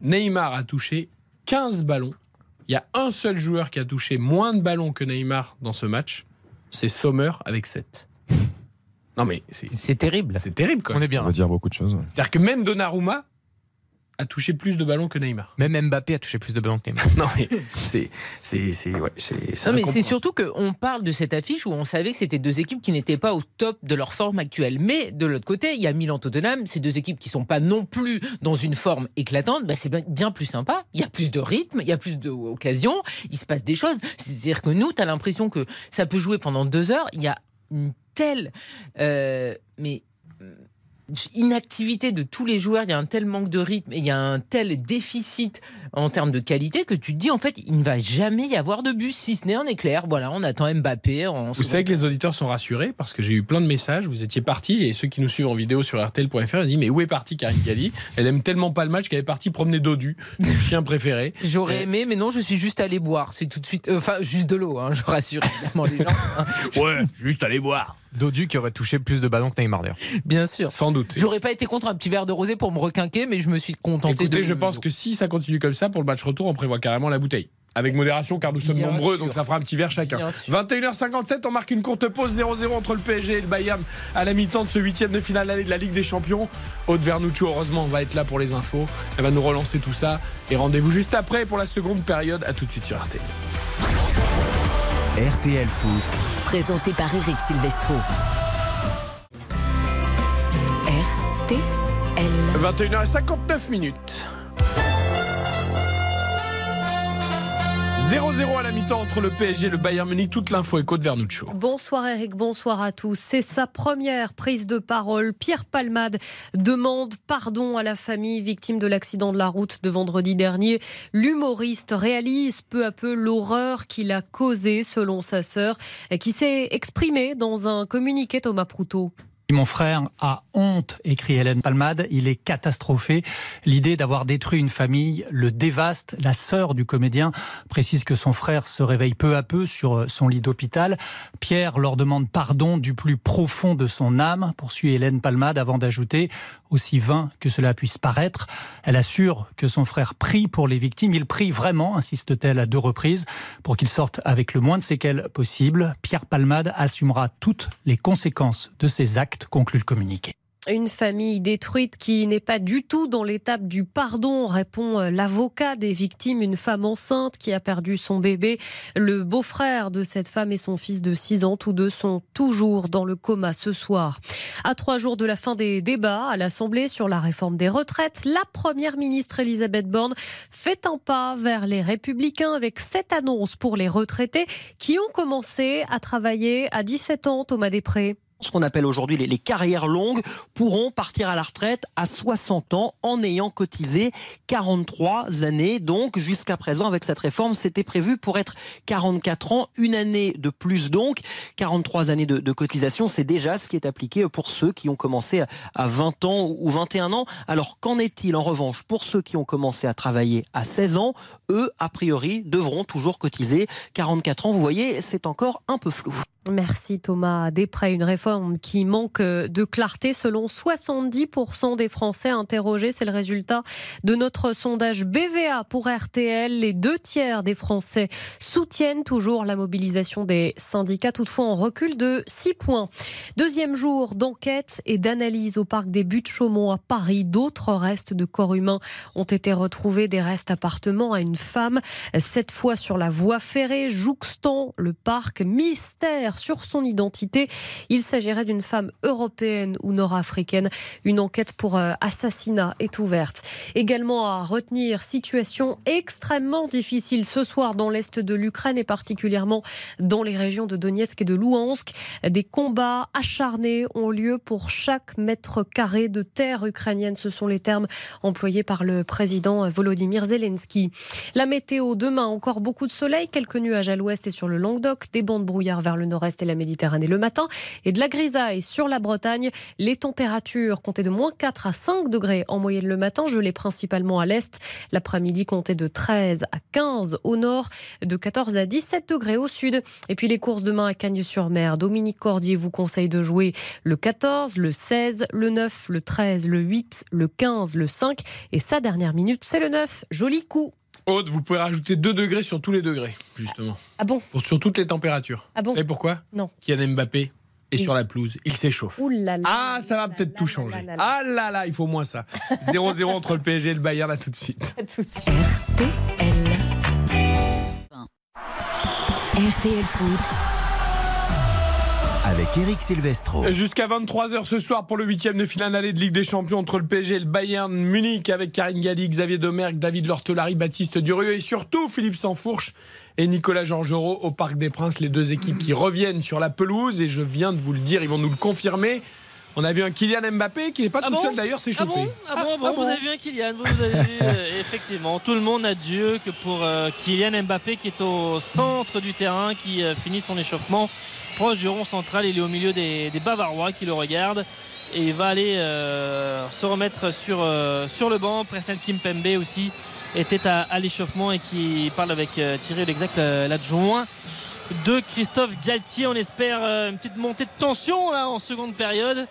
Neymar a touché 15 ballons. Il y a un seul joueur qui a touché moins de ballons que Neymar dans ce match. C'est Sommer avec 7. Non mais c'est terrible. c'est terrible quand On même. est bien. ça veut dire beaucoup de choses ouais. C'est-à-dire que même Donnarumma a touché plus de ballons que Neymar. Même Mbappé a touché plus de ballons que Neymar. Non mais c'est c'est c'est ouais, c'est c'est Non, mais c'est surtout qu'on parle de cette affiche où on savait que c'était deux équipes qui n'étaient pas au top de leur forme actuelle. Mais de l'autre côté, il y a Milan-Tottenham, ces deux équipes qui sont pas non plus dans une forme éclatante. Bah, c'est bien- bien plus sympa. Il y a plus de rythme, il y a plus d'occasions, il se passe des choses. C'est-à-dire que nous, tu as l'impression que ça peut jouer pendant deux heures. Il y a une telle. euh, mais inactivité de tous les joueurs, il y a un tel manque de rythme et il y a un tel déficit en termes de qualité que tu te dis en fait il ne va jamais y avoir de but si ce n'est un éclair. Voilà, on attend Mbappé en Vous savez que les auditeurs sont rassurés parce que j'ai eu plein de messages. Vous étiez partis et ceux qui nous suivent en vidéo sur RTL.fr ils disent mais où est partie Karine Galli Elle aime tellement pas le match qu'elle est partie promener Dodu, son chien préféré. J'aurais aimé, mais non, je suis juste allé boire. C'est tout de suite. euh, Enfin, juste de l'eau, hein, je rassure évidemment les gens. hein. Ouais, juste aller boire. Dodu qui aurait touché plus de ballons que Neymar d'ailleurs. Bien sûr. Sans doute. J'aurais pas été contre un petit verre de rosé pour me requinquer, mais je me suis contenté Écoutez, de. je pense que si ça continue comme ça, pour le match retour, on prévoit carrément la bouteille. Avec modération, car nous sommes Bien nombreux, sûr. donc ça fera un petit verre chacun. Bien sûr. 21h57, on marque une courte pause 0-0 entre le PSG et le Bayern à la mi-temps de ce huitième de finale de la Ligue des Champions. Aude Vernuccio, heureusement, va être là pour les infos. Elle va nous relancer tout ça. Et rendez-vous juste après pour la seconde période. À tout de suite sur RTL. RTL Foot. Présenté par Eric Silvestro. 21h59 minutes. 0-0 à la mi-temps entre le PSG et le Bayern Munich. Toute l'info est Côte Vernuccio. Bonsoir Eric, bonsoir à tous. C'est sa première prise de parole. Pierre Palmade demande pardon à la famille victime de l'accident de la route de vendredi dernier. L'humoriste réalise peu à peu l'horreur qu'il a causée, selon sa sœur, qui s'est exprimée dans un communiqué Thomas Proutot. Mon frère a honte, écrit Hélène Palmade. Il est catastrophé. L'idée d'avoir détruit une famille le dévaste. La sœur du comédien précise que son frère se réveille peu à peu sur son lit d'hôpital. Pierre leur demande pardon du plus profond de son âme, poursuit Hélène Palmade avant d'ajouter, aussi vain que cela puisse paraître. Elle assure que son frère prie pour les victimes. Il prie vraiment, insiste-t-elle à deux reprises, pour qu'ils sortent avec le moins de séquelles possible. Pierre Palmade assumera toutes les conséquences de ses actes conclut le communiqué. Une famille détruite qui n'est pas du tout dans l'étape du pardon, répond euh, l'avocat des victimes, une femme enceinte qui a perdu son bébé. Le beau-frère de cette femme et son fils de 6 ans, tous deux sont toujours dans le coma ce soir. À trois jours de la fin des débats à l'Assemblée sur la réforme des retraites, la première ministre Elisabeth Borne fait un pas vers les républicains avec cette annonce pour les retraités qui ont commencé à travailler à 17 ans, Thomas Després ce qu'on appelle aujourd'hui les, carrières longues, pourront partir à la retraite à 60 ans en ayant cotisé 43 années. Donc, jusqu'à présent, avec cette réforme, c'était prévu pour être 44 ans, une année de plus donc. 43 années de, cotisation, c'est déjà ce qui est appliqué pour ceux qui ont commencé à 20 ans ou 21 ans. Alors, qu'en est-il en revanche pour ceux qui ont commencé à travailler à 16 ans? Eux, a priori, devront toujours cotiser 44 ans. Vous voyez, c'est encore un peu flou. Merci Thomas Després. Une réforme qui manque de clarté selon 70% des Français interrogés. C'est le résultat de notre sondage BVA pour RTL. Les deux tiers des Français soutiennent toujours la mobilisation des syndicats, toutefois en recul de 6 points. Deuxième jour d'enquête et d'analyse au parc des Buttes-Chaumont à Paris. D'autres restes de corps humains ont été retrouvés, des restes appartements à une femme, cette fois sur la voie ferrée, jouxtant le parc mystère sur son identité. Il s'agirait d'une femme européenne ou nord-africaine. Une enquête pour euh, assassinat est ouverte. Également à retenir, situation extrêmement difficile ce soir dans l'est de l'Ukraine et particulièrement dans les régions de Donetsk et de Louhansk. Des combats acharnés ont lieu pour chaque mètre carré de terre ukrainienne. Ce sont les termes employés par le président Volodymyr Zelensky. La météo demain, encore beaucoup de soleil, quelques nuages à l'ouest et sur le Languedoc, des bancs de brouillard vers le nord rester la Méditerranée le matin et de la grisaille sur la Bretagne. Les températures comptaient de moins 4 à 5 degrés en moyenne le matin, gelées principalement à l'est. L'après-midi comptait de 13 à 15 au nord, de 14 à 17 degrés au sud. Et puis les courses demain à Cagnes-sur-Mer. Dominique Cordier vous conseille de jouer le 14, le 16, le 9, le 13, le 8, le 15, le 5 et sa dernière minute, c'est le 9. Joli coup. Aude, vous pouvez rajouter 2 degrés sur tous les degrés, justement. Ah bon Pour, Sur toutes les températures. Ah bon Vous savez pourquoi? Non. Kylian Mbappé est sur la pelouse. Il s'échauffe. ah, ça va peut-être tout changer. Ah là là, il faut moins ça. 0-0 entre le PSG et le Bayern, là tout de suite. À tout de suite. RTL. RTL Foot avec Eric Silvestro. Jusqu'à 23h ce soir pour le huitième de finale allée de Ligue des Champions entre le PSG et le Bayern Munich avec Karine Galli, Xavier Domergue, David Lortelari, Baptiste Durieux et surtout Philippe Sansfourche et Nicolas Georgerot au Parc des Princes. Les deux équipes qui reviennent sur la pelouse et je viens de vous le dire, ils vont nous le confirmer. On a vu un Kylian Mbappé qui n'est pas Ah tout bon seul d'ailleurs, s'est Ah chauffé. bon, ah bon, bon, vous avez vu un Kylian, vous, vous avez vu, euh, effectivement, tout le monde a Dieu que pour euh, Kylian Mbappé qui est au centre du terrain, qui euh, finit son échauffement proche du rond central, il est au milieu des, Bavarois qui le regardent et va aller euh, se remettre sur, euh, sur le banc. Presnel Kimpembe aussi était à, l'échauffement et qui parle avec euh, Thierry L'exact, l'adjoint de Christophe Galtier. On espère une petite montée de tension là en seconde période.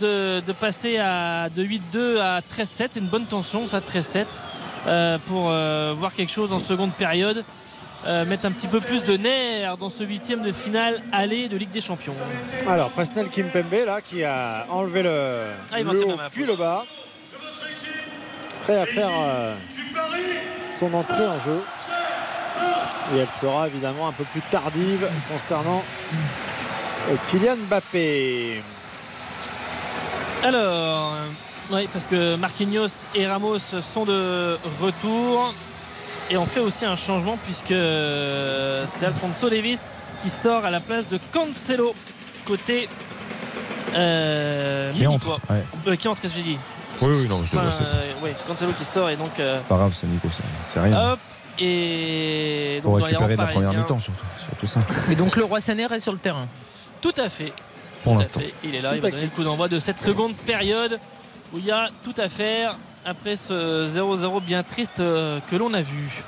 De, de passer à, de 8-2 à 13-7, c'est une bonne tension ça 13-7 euh, pour voir quelque chose en seconde période. Euh, mettre un petit peu plus de nerfs dans ce huitième de finale aller de Ligue des Champions. Alors, Presnel Kimpembe, là, qui a enlevé le, Ah, le haut puis le bas. Prêt à faire euh, son entrée en jeu. Et elle sera évidemment un peu plus tardive concernant euh, Kylian Mbappé. Alors, oui, parce que Marquinhos et Ramos sont de retour. Et on fait aussi un changement puisque euh, c'est Alfonso Davis qui sort à la place de Cancelo côté euh, Qui entre, ouais. Euh, qui entre, qu'est-ce que j'ai dit? Oui, oui, non, c'est Enfin, c'est euh, ouais, Cancelo qui sort et donc euh, pas grave, c'est Nico, c'est- rien. hop et Pour donc dans les récupérer de la première mi-temps, surtout, surtout ça. Et donc le roi Sané reste sur le terrain. Tout à fait. Pour l'instant. Il est là, il va donner le coup d'envoi de cette seconde période où il y a tout à faire après ce 0-0 bien triste euh, que l'on a vu.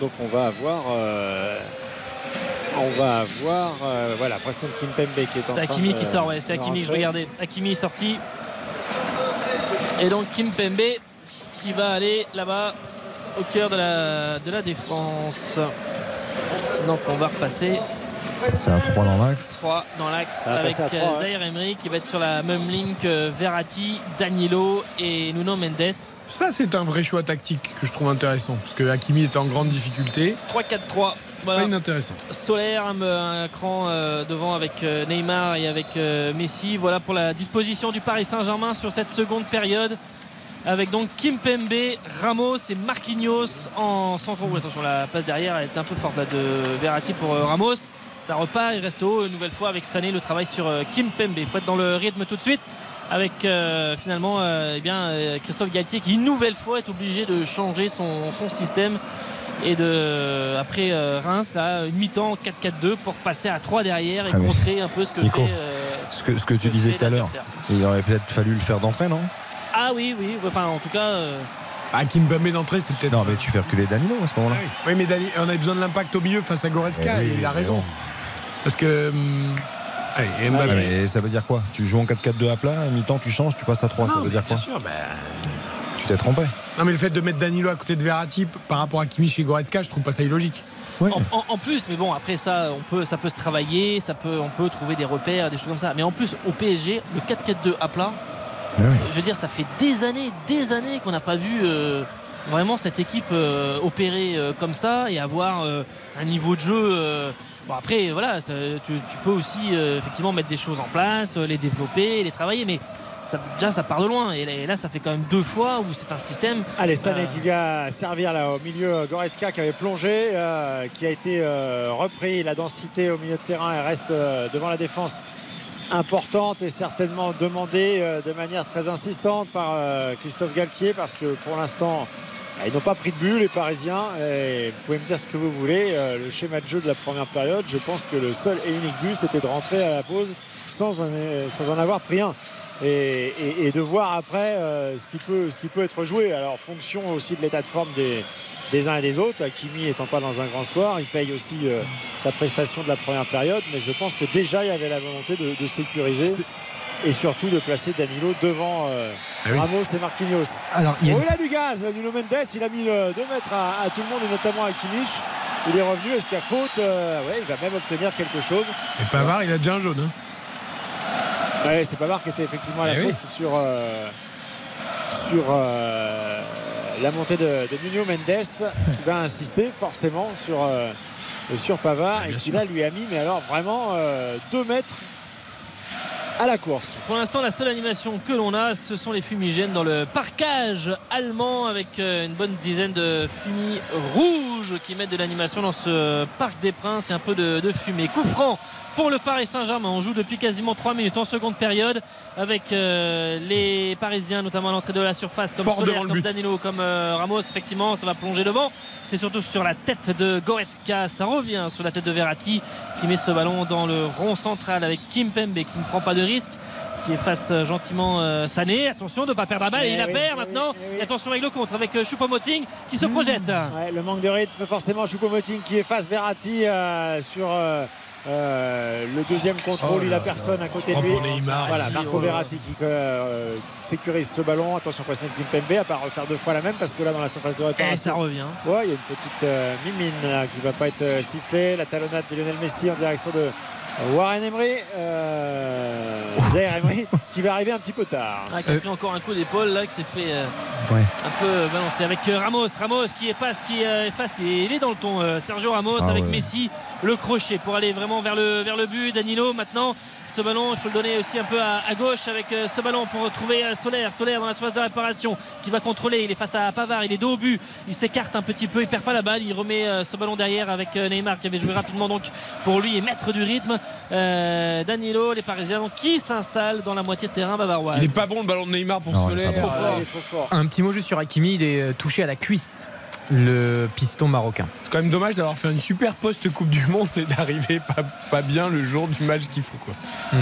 Donc on va avoir. euh, on va avoir. euh, voilà, Preston Kimpembe qui est en C'est train Hakimi de- qui sort, ouais, c'est Hakimi je regardais. Hakimi est sorti. Et donc Kim Pembe qui va aller là-bas au cœur de la, de la défense. Donc on va repasser C'est un 3 dans l'axe. 3 dans l'axe avec à euh, ouais. Zaire Emery qui va être sur la même ligne que Verratti, Danilo et Nuno Mendes. Ça, c'est un vrai choix tactique que je trouve intéressant. Parce que Hakimi est en grande difficulté. 3-4-3. Voilà. Pas inintéressant. Solaire, un, un cran euh, devant avec euh, Neymar et avec euh, Messi. Voilà pour la disposition du Paris Saint-Germain sur cette seconde période. Avec donc Kim Pembe, Ramos et Marquinhos en centre. Attention, la passe derrière elle est un peu forte là, de Verratti pour euh, Ramos. Ça repart, il reste haut une nouvelle fois avec Sané. Le travail sur euh, Kim Pembe. Il faut être dans le rythme tout de suite. Avec euh, finalement euh, eh bien, Christophe Galtier qui une nouvelle fois est obligé de changer son, son système et de après euh, Reims là une mi-temps 4-4-2 pour passer à 3 derrière et Ah contrer un peu ce que Nico, fait Ce que, ce que ce tu que disais tout à l'heure, il aurait peut-être fallu le faire d'entrée, non? Ah oui oui enfin en tout cas Ah, Kimpembe d'entrée, c'était peut-être. Non, mais tu fais reculer Danilo à ce moment-là. Oui, mais Dani- on avait besoin de l'impact au milieu face à Goretzka Eh oui, et il a raison. bon. Parce que. hum, allez, et Mbappé- Ah, mais ça veut dire quoi? Tu joues en 4-4-2 à plat, à mi-temps tu changes, tu passes à 3, ça veut mais dire quoi? Bien sûr, bah, Tu t'es trompé. Non, mais le fait de mettre Danilo à côté de Verratti par rapport à Kimi chez Goretzka, je trouve pas ça illogique. en, en- en plus mais bon après ça on peut ça peut se travailler ça peut on peut trouver des repères des choses comme ça mais en plus au PSG le 4-4-2 à plat Ah je veux dire ça fait des années des années qu'on n'a pas vu euh, vraiment cette équipe euh, opérer euh, comme ça et avoir un niveau de jeu bon après voilà ça- tu, tu peux aussi effectivement mettre des choses en place les développer les travailler mais ça, déjà ça part de loin et là, et là, ça fait quand même deux fois où c'est un système Allez, Sané euh, qui vient servir là au milieu. Goretzka qui avait plongé, euh, qui a été euh, repris. La densité au milieu de terrain, elle reste devant la défense importante et certainement demandée euh, de manière très insistante par euh, Christophe Galtier parce que pour l'instant, bah, ils n'ont pas pris de but les Parisiens. Et vous pouvez me dire ce que vous voulez. euh, le schéma de jeu de la première période, je pense que le seul et unique but, c'était de rentrer à la pause sans en, avoir pris un. Et, de voir après ce qui peut être joué. Alors, fonction aussi de l'état de forme des, des uns et des autres. Hakimi étant pas dans un grand soir, il paye aussi euh, sa prestation de la première période. Mais je pense que déjà, il y avait la volonté de, de sécuriser et surtout de placer Danilo devant euh, Ah oui. Ramos et Marquinhos. Alors, il y a Oh, il a du gaz, Nuno Mendes. Il a mis 2 mètres à, à tout le monde et notamment à Kimmich. Il est revenu. Est-ce qu'il y a faute? Euh, ouais, Il va même obtenir quelque chose. Et Pavard, il a déjà un jaune. hein. Ouais, c'est Pavard qui était effectivement à la Eh oui. faute sur, euh, sur euh, la montée de, de Nuno Mendes qui va insister forcément sur, euh, sur Pavard et qui là lui a mis mais alors vraiment 2 mètres à la course. Pour l'instant, la seule animation que l'on a, ce sont les fumigènes dans le parcage allemand avec euh, une bonne dizaine de fumis rouges qui mettent de l'animation dans ce parc des Princes et un peu de, de fumée. Coup franc pour le Paris Saint-Germain. On joue depuis quasiment 3 minutes en seconde période avec euh, les Parisiens, notamment à l'entrée de la surface, comme Fort Soler, comme but. Danilo, comme euh, Ramos. Effectivement, ça va plonger devant. C'est surtout sur la tête de Goretzka. Ça revient sur la tête de Verratti qui met ce ballon dans le rond central avec Kim Pembe qui ne prend pas de risque qui efface euh, gentiment euh, Sané. Attention de ne pas perdre la balle. Eh et il la oui, perd eh maintenant. oui, eh oui. Et attention avec le contre avec euh, Choupo-Moting qui se projette. Ouais, le manque de rythme forcément Choupo-Moting qui efface Verratti euh, sur euh, euh, le deuxième contrôle. Oh il là a personne à côté de lui. Neymar, voilà, Marco oh. Verratti qui euh, sécurise ce ballon. Attention Presnel Kimpembe à pas refaire deux fois la même parce que là dans la surface de Et réparation. ça revient. Ouais, il y a une petite euh, mimine là, qui va pas être euh, sifflée. La talonnade de Lionel Messi en direction de Warren Emery. Euh, Zaire Emery qui va arriver un petit peu tard. Ah, qui a pris encore un coup d'épaule là qui s'est fait euh, Ouais. un peu balancer avec euh, Ramos. Ramos qui efface, qui euh, efface, qui il est dans le ton. Sergio Ramos Ah avec ouais. Messi, le crochet pour aller vraiment vers le, vers le but. Danilo maintenant ce ballon. Il faut le donner aussi un peu à, à gauche avec euh, ce ballon pour retrouver euh, Solaire. Solaire dans la surface de réparation qui va contrôler. Il est face à Pavard. Il est dos au but. Il s'écarte un petit peu. Il perd pas la balle. Il remet euh, ce ballon derrière avec Neymar qui avait joué rapidement donc pour lui et maître du rythme. Euh, Danilo, les Parisiens donc, qui s'installent dans la moitié de terrain bavaroise? Il est pas bon le ballon de Neymar pour Non, Solaire. Trop fort. Il est trop fort. Un petit mot juste sur Hakimi, il est touché à la cuisse, le piston marocain. C'est quand même dommage d'avoir fait une super post-Coupe du Monde et d'arriver pas, pas bien le jour du match qu'il faut. Quoi.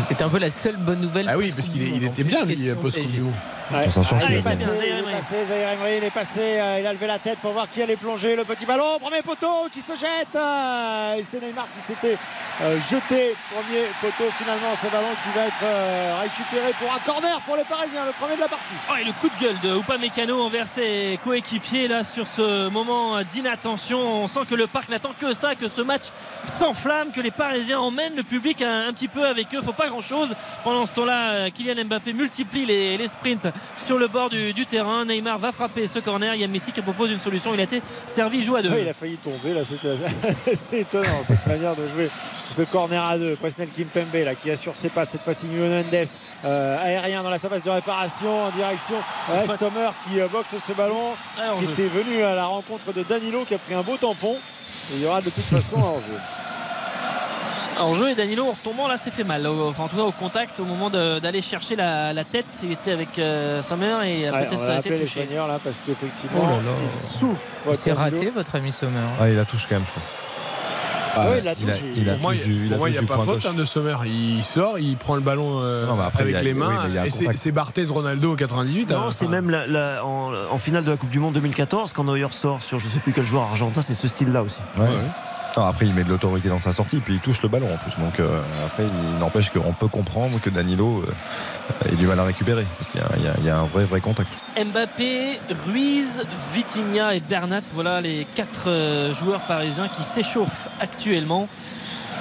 C'était un peu la seule bonne nouvelle. Ah oui, parce qu'il il était bien lui, post-Coupe du Monde. Ouais. Ah, il est a- passé, il est Emery. passé, Zaïre Emery, il est passé, euh, il a levé la tête pour voir qui allait plonger le petit ballon. Premier poteau qui se jette. euh, et c'est Neymar qui s'était euh, jeté. Premier poteau finalement, ce ballon qui va être récupéré pour un corner pour les Parisiens, le premier de la partie. Oh, et le coup de gueule de Upamecano envers ses coéquipiers là sur ce moment d'inattention. On sent que le parc n'attend que ça, que ce match s'enflamme, que les Parisiens emmènent le public un, un petit peu avec eux. Faut pas grand chose. Pendant ce temps-là, euh, Kylian Mbappé multiplie les, les sprints sur le bord du, du terrain. Neymar va frapper ce corner. Il y a Messi qui propose une solution. Il a été servi, joue à deux. Oui, il a failli tomber là, c'était c'est étonnant cette manière de jouer ce corner à deux. Presnel Kimpembe là qui assure ses passes cette fois-ci Nuno euh, aérien dans la surface de réparation en direction Faute. Sommer qui euh, boxe ce ballon qui était venu à la rencontre de Danilo qui a pris un beau tampon. Et il y aura de toute façon un hors-jeu. En jeu et Danilo en retombant là s'est fait mal enfin en tout cas au contact au moment d'aller chercher la, la tête il était avec euh, Sommer et a Ouais, peut-être va été touché là parce qu'effectivement Oh il souffre. C'est raté votre ami Sommer. Ah, il la touche quand même, je crois. Ah ouais, il la il a, touche. il a Pour moi, il moi, n'y a pas faute hein, de Sommer. Il sort, il prend le ballon euh, Non, après, avec a- les mains. et c'est Barthez Ronaldo au 98. Non, hein. c'est Enfin, même la- la- en, en finale de la Coupe du Monde 2014 quand Neuer sort sur je sais plus quel joueur argentin, c'est ce style-là aussi. Ouais. Non, après, il met de l'autorité dans sa sortie, puis il touche le ballon en plus. Donc euh, après, il n'empêche qu'on peut comprendre que Danilo euh, ait du mal à récupérer, parce qu'il y a- y, y un vrai, vrai contact. Mbappé, Ruiz, Vitinha et Bernat voilà les quatre euh, joueurs parisiens qui s'échauffent actuellement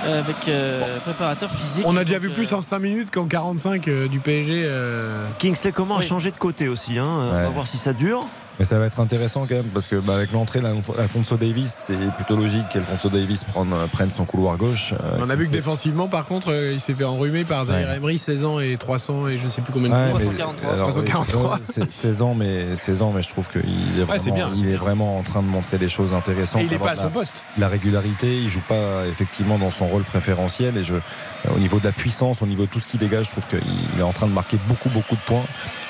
euh, avec euh, préparateur physique On a déjà vu euh, plus en 5 minutes qu'en 45 euh, du PSG. euh. Kingsley Oui. a changé de côté aussi. hein. On va voir si ça dure. Mais ça va être intéressant quand même, parce que bah, avec l'entrée d'Alfonso Davis, c'est plutôt logique qu'Alfonso Davis prenne, prenne son couloir gauche. euh, On a vu que défensivement, par contre, euh, il s'est fait enrhumer par Zaire Ouais. Emery, 16 ans et 300 et je ne sais plus combien de Ouais, points. mais- 343. alors, 343. ouais, c'est 16 ans, mais 16 ans, mais je trouve qu'il est vraiment, bien, il est vraiment en train de montrer des choses intéressantes. Et il n'est pas à son la- poste. la régularité, il joue pas effectivement dans son rôle préférentiel et je, euh, au niveau de la puissance, au niveau de tout ce qu'il dégage, je trouve qu'il est en train de marquer beaucoup beaucoup de points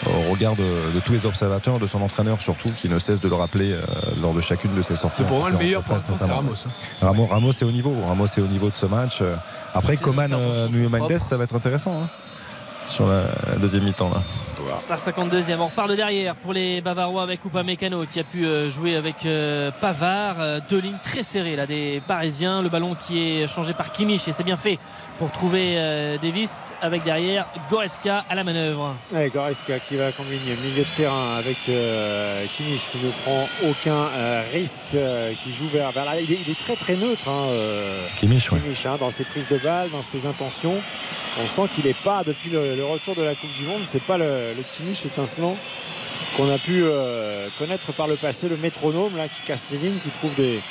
au regard de, de tous les observateurs, de son entraîneur surtout, qui ne cesse de le rappeler euh, lors de chacune de ses sorties. C'est pour moi le meilleur pour l'instant, c'est. Ramos. hein. Ramos, Ramos est au niveau, Ramos est au niveau de ce match. Euh, Après Coman, euh, Nuno Mendes, ça va être intéressant hein, sur la, la deuxième mi-temps là. C'est la 52e. On repart de derrière pour les Bavarois avec Upamecano qui a pu euh, jouer avec euh, Pavard. Euh, Deux lignes très serrées là des Parisiens. Le ballon qui est changé par Kimmich et c'est bien fait pour trouver euh, Davis avec derrière Goretzka à la manœuvre. Ouais, Goretzka qui va combiner milieu de terrain avec euh, Kimmich qui ne prend aucun euh, risque, euh, qui joue vers, vers l'arrière. Il est, il est très très neutre, hein, euh, Kimmich, ouais. Kimmich, hein, dans ses prises de balles, dans ses intentions. On sent qu'il n'est pas, depuis le, le retour de la Coupe du Monde, c'est pas le, le Kimmich étincelant qu'on a pu euh, connaître par le passé, le métronome là, qui casse les lignes, qui trouve des,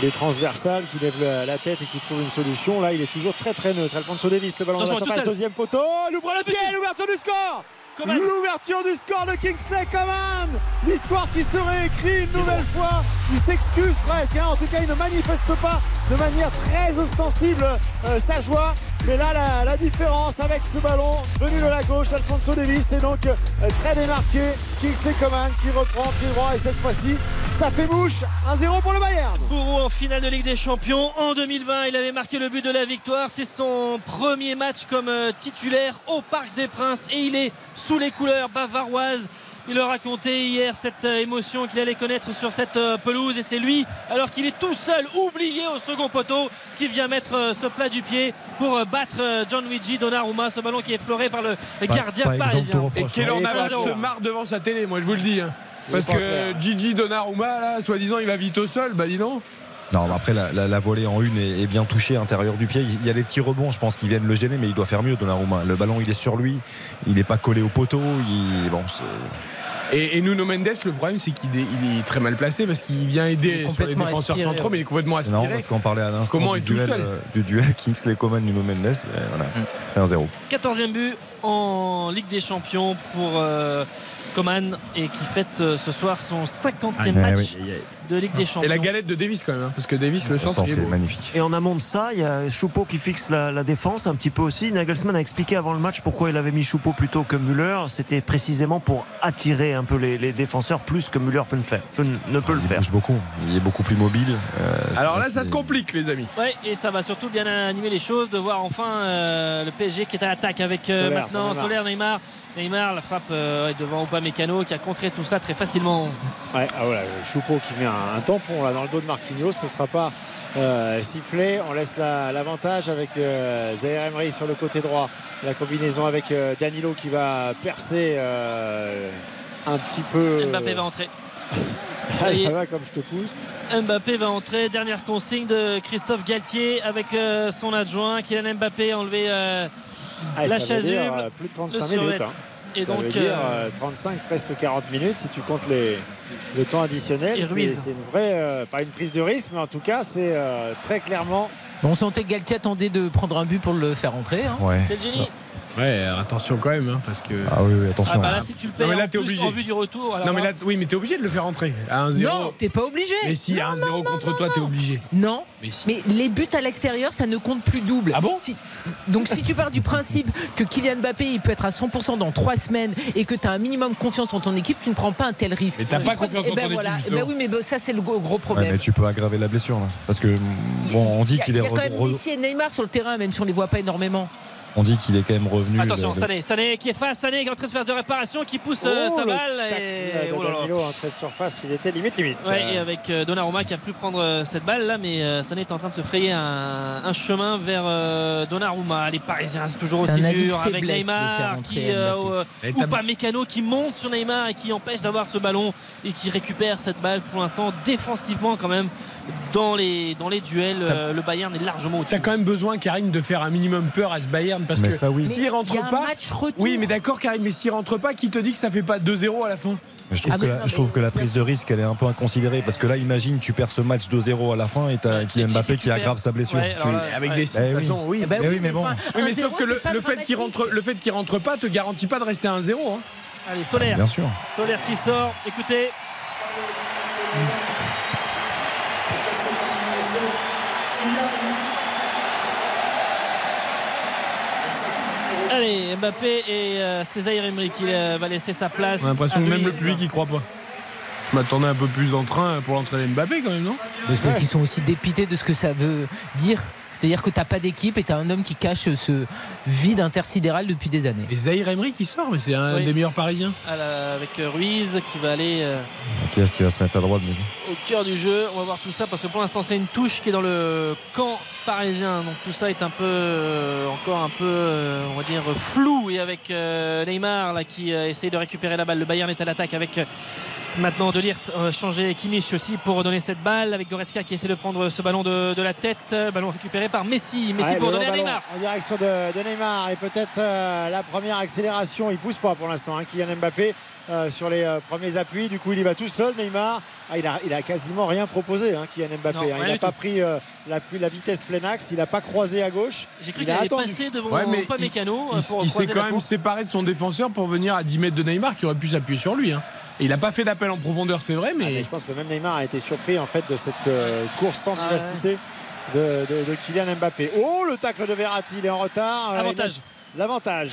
des transversales, qui lève la, tête et qui trouve une solution. Là, il est toujours très très neutre. Alfonso Davis, le ballon dans la Attention, surface, deuxième poteau. Oh, il ouvre le pied, l'ouverture du score. L'ouverture du score de Kingsley Coman L'histoire qui se réécrit une nouvelle fois. Il s'excuse presque. hein. En tout cas, il ne manifeste pas de manière très ostensible euh, sa joie. Mais là, la, différence avec ce ballon venu de la gauche d'Alfonso Davis est donc euh, très démarqué. Kingsley Coman qui reprend pied droit et cette fois-ci, ça fait mouche. 1-0 pour le Bayern. Kourou en finale de Ligue des Champions en 2020. Il avait marqué le but de la victoire. C'est son premier match comme euh, titulaire au Parc des Princes et il est sous les couleurs bavaroises. Il a raconté hier cette euh, émotion qu'il allait connaître sur cette euh, pelouse et c'est lui, alors qu'il est tout seul, oublié au second poteau, qui vient mettre euh, ce plat du pied pour battre John Luigi Donnarumma, ce ballon qui est floré par le gardien pas parisien. Et. Et Navas zéro. se marre devant sa télé, moi je vous le dis. hein. Parce que. Gigi Donnarumma, là, soi-disant, il va vite au sol. Bah dis donc. Non, mais après, la, la- la volée en une est, est bien touchée intérieur du pied. Il y a des petits rebonds, je pense, qui viennent le gêner, mais il doit faire mieux, Donnarumma. Le ballon, il est sur lui. Il n'est pas collé au poteau. Il, bon, c'est- Et, et Nuno Mendes, le problème, c'est qu'il est, il est très mal placé parce qu'il vient aider sur les défenseurs aspiré, centraux, mais il est complètement aspiré. parce qu'on parlait à l'instant Comment du, est tout duel, seul euh, du duel Kingsley Coman Nuno Mendes. mais voilà, fait un 0 14e but en Ligue des Champions pour euh, Coman et qui fête euh, ce soir son 50e Ah, match oui. De Ligue des Et Champions. la galette de Davis quand même, hein, parce que Davis, le centre, il est magnifique. Et en amont de ça, il y a Choupeau qui fixe la, la défense un petit peu aussi. Nagelsmann a expliqué avant le match pourquoi il avait mis Choupeau plutôt que Müller. C'était précisément pour attirer un peu les, les défenseurs plus que Müller peut le faire, peut- ne peut le Il faire. bouge beaucoup. Il est beaucoup plus mobile. Euh, Alors là, ça se complique, les amis. Ouais, et ça va surtout bien animer les choses de voir enfin euh, le PSG qui est à l'attaque avec euh, Solaire, maintenant Neymar. Solaire Neymar. Neymar, la frappe euh, devant Upamecano qui a contré tout ça très facilement. Ouais, ah voilà, Choupeau qui met un, un tampon là dans le dos de Marquinhos, ce ne sera pas euh, sifflé. On laisse la- l'avantage avec euh, Zaire Emery sur le côté droit. La combinaison avec euh, Danilo qui va percer euh, un petit peu. Mbappé va entrer. Ça y est. ça va comme je te pousse. Mbappé va entrer. Dernière consigne de Christophe Galtier avec son adjoint. Kylian Mbappé a enlevé Ah, la euh, plus de 35 le minutes. hein. Et ça donc, veut dire euh, euh, 35, presque 40 minutes si tu comptes les, le temps additionnel. C'est une vraie, euh, pas une prise de risque, mais en tout cas, c'est euh, très clairement. On sentait que Galtier attendait de prendre un but pour le faire entrer. hein. Ouais. c'est le génie. Ouais, attention quand même, hein, parce que. Ah oui, oui, attention. Ah bah là, si tu le payes Non, mais là, en t'es plus obligé. en vue du retour. alors Non, mais là- oui, mais t'es obligé de le faire entrer. À 1-0. Non, t'es pas obligé. Mais si, à 1-0 contre toi, t'es obligé. Non. Mais si. Mais les buts à l'extérieur, ça ne compte plus double. Ah bon Si- Donc si tu pars du principe que Kylian Mbappé il peut être à 100% dans 3 semaines et que tu as un minimum confiance en ton équipe, tu ne prends pas un tel risque. Mais t'as pas prends- confiance Eh en ben ton voilà. équipe, Eh ben oui, mais ça c'est le gros, Ouais, problème. mais tu peux aggraver la blessure là. Parce que bon, on dit Il qu'il il est y a quand même Messi et Neymar sur le terrain, même si on les voit pas énormément. On dit qu'il est quand même revenu. Attention, le- le- Sané, Sané qui est face, Sané qui est en train de faire de réparation, qui pousse euh, Oh, sa le balle. Et... de oh là là. Danilo en trait de surface, il était limite limite. Ouais, Euh, et avec euh, Donnarumma qui a pu prendre euh, cette balle là, mais Sané est en train de se frayer un, un chemin vers euh, Donnarumma. Les Parisiens, c'est toujours aussi dur avec Neymar qui, ou pas Mécano qui monte sur Neymar et qui empêche d'avoir ce ballon et qui récupère cette balle pour l'instant défensivement quand même dans les, dans les duels. Euh, le Bayern est largement au-dessus. T'as quand même besoin, Karine, de faire un minimum peur à ce Bayern parce Mais que ça, oui. s'il rentre Il y a un pas. match retour. Oui, mais d'accord, Karine, mais s'il rentre pas, qui te dit que ça fait pas 2-0 à la fin? Je trouve, Ah, que, la, non, je trouve mais que la bien prise de risque elle est un peu inconsidérée parce que là imagine tu perds ce match 2-0 à la fin et t'as Ouais, Kylian Mbappé qui aggrave sa blessure. Ouais, Tu- Avec ouais. des Eh de toute oui. façon, oui. Eh ben Mais oui, mais bon. Oui, mais 1-0, sauf que le, fait qu'il rentre, le fait qu'il rentre pas te garantit pas de rester à 1-0. hein. Allez, Solaire. Bien sûr. Solaire qui sort. Écoutez. Allez, Mbappé et euh, c'est Zaire Emery qui euh, va laisser sa place. On a l'impression que même le public y croit pas. Je m'attendais un peu plus d'entrain pour l'entraîner Mbappé quand même, non? Mais c'est parce qu'ils sont aussi dépités de ce que ça veut dire. C'est-à-dire que t'as pas d'équipe et t'as un homme qui cache ce vide intersidéral depuis des années. Et Zahir Emery qui sort, mais c'est un Oui. des meilleurs parisiens. La- avec euh, Ruiz qui va aller euh, Qui est-ce qui va se mettre à droite mais au cœur du jeu. On va voir tout ça parce que pour l'instant c'est une touche qui est dans le camp parisien. Donc tout ça est un peu euh, encore un peu euh, on va dire flou et avec euh, Neymar là qui euh, essaye de récupérer la balle. Le Bayern est à l'attaque avec euh, Maintenant, De Ligt euh, changer Kimmich aussi pour redonner cette balle avec Goretzka qui essaie de prendre ce ballon de, de la tête. Euh, Ballon récupéré par Messi. Messi Ouais, pour donner à ballon Neymar. En direction de, de Neymar et peut-être euh, la première accélération. Il pousse pas pour l'instant, hein, Kylian Mbappé euh, sur les euh, premiers appuis. Du coup, il y va tout seul. Neymar, ah, il, a, il a quasiment rien proposé, hein, Kylian Mbappé. Non, hein. il n'a pas tout. pris euh, la, la vitesse plein axe. Il n'a pas croisé à gauche. J'ai cru Il qu'il a allait attendu. passer devant Ouais, mais pas il- Mécano Il, il s'est quand même séparé de son défenseur pour venir à 10 mètres de Neymar qui aurait pu s'appuyer sur lui. Il n'a pas fait d'appel en profondeur, c'est vrai, Ah, mais. je pense que même Neymar a été surpris en fait de cette euh, course sans Ah, vivacité de, de- de Kylian Mbappé. Oh, le tacle de Verratti, il est en retard. Euh, Avantage. L'avantage.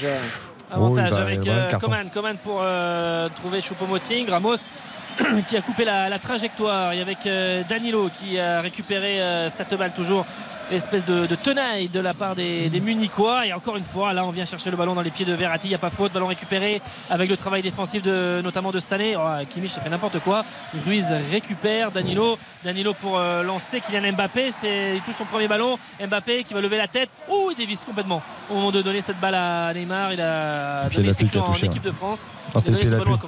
Avantage Oh, va- avec euh. Coman. Coman pour euh, trouver Choupo-Moting. Ramos qui a coupé la, la trajectoire. Et avec euh, Danilo qui a récupéré euh, cette balle toujours. Espèce de, de tenaille de la part des, des Munichois. Et encore une fois, là, on vient chercher le ballon dans les pieds de Verratti. Il n'y a pas faute. Ballon récupéré avec le travail défensif de, notamment de Sané. Oh, Kimmich a fait n'importe quoi. Ruiz récupère. Danilo. Danilo pour euh, lancer Kylian Mbappé. C'est, il touche son premier ballon. Mbappé qui va lever la tête. Ouh, il dévisse complètement. Au moment de donner cette balle à Neymar, il a donné ses en touché, équipe de France. Non, c'est Il a donné ce ballon à.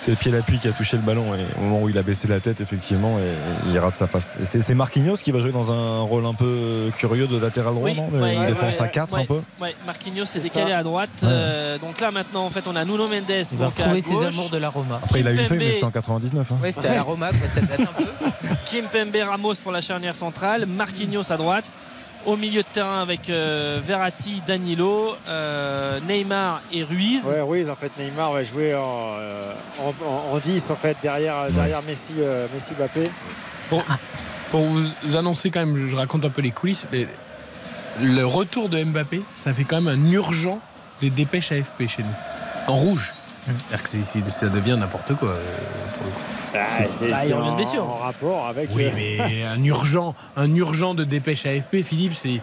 C'est le pied d'appui qui a touché le ballon et au moment où il a baissé la tête, effectivement, et, il rate sa passe. C'est, Marquinhos qui va jouer dans un rôle un peu curieux de latéral droit, Oui, non? ouais, Une ouais, défense ouais, à 4 ouais, un peu Ouais, Marquinhos s'est C'est décalé ça. à droite. Ouais. Euh, donc là maintenant en fait on a Nuno Mendes Il va retrouver ses amours de la Roma. Après, il a eu fait, Kimpembe- mais c'était en 99. hein. Ouais, c'était à la Roma, quoi, ça date un peu. Kim Pembe Ramos pour la charnière centrale, Marquinhos à droite. Au milieu de terrain avec euh, Verratti, Danilo, euh, Neymar et Ruiz. Ouais, Ruiz, en fait, Neymar va jouer en, euh, en, en- en 10 en fait derrière, derrière Messi, euh, Messi Mbappé. Pour, pour vous annoncer quand même, je raconte un peu les coulisses, mais le retour de Mbappé, ça fait quand même un urgent des dépêches AFP chez nous. En rouge. C'est-à-dire que c'est- c'est- ça devient n'importe quoi. pour le coup. Ah, c'est Bah, il en, blessure. en rapport avec. Oui, euh, mais un urgent, un urgent de dépêche AFP, Philippe, c'est.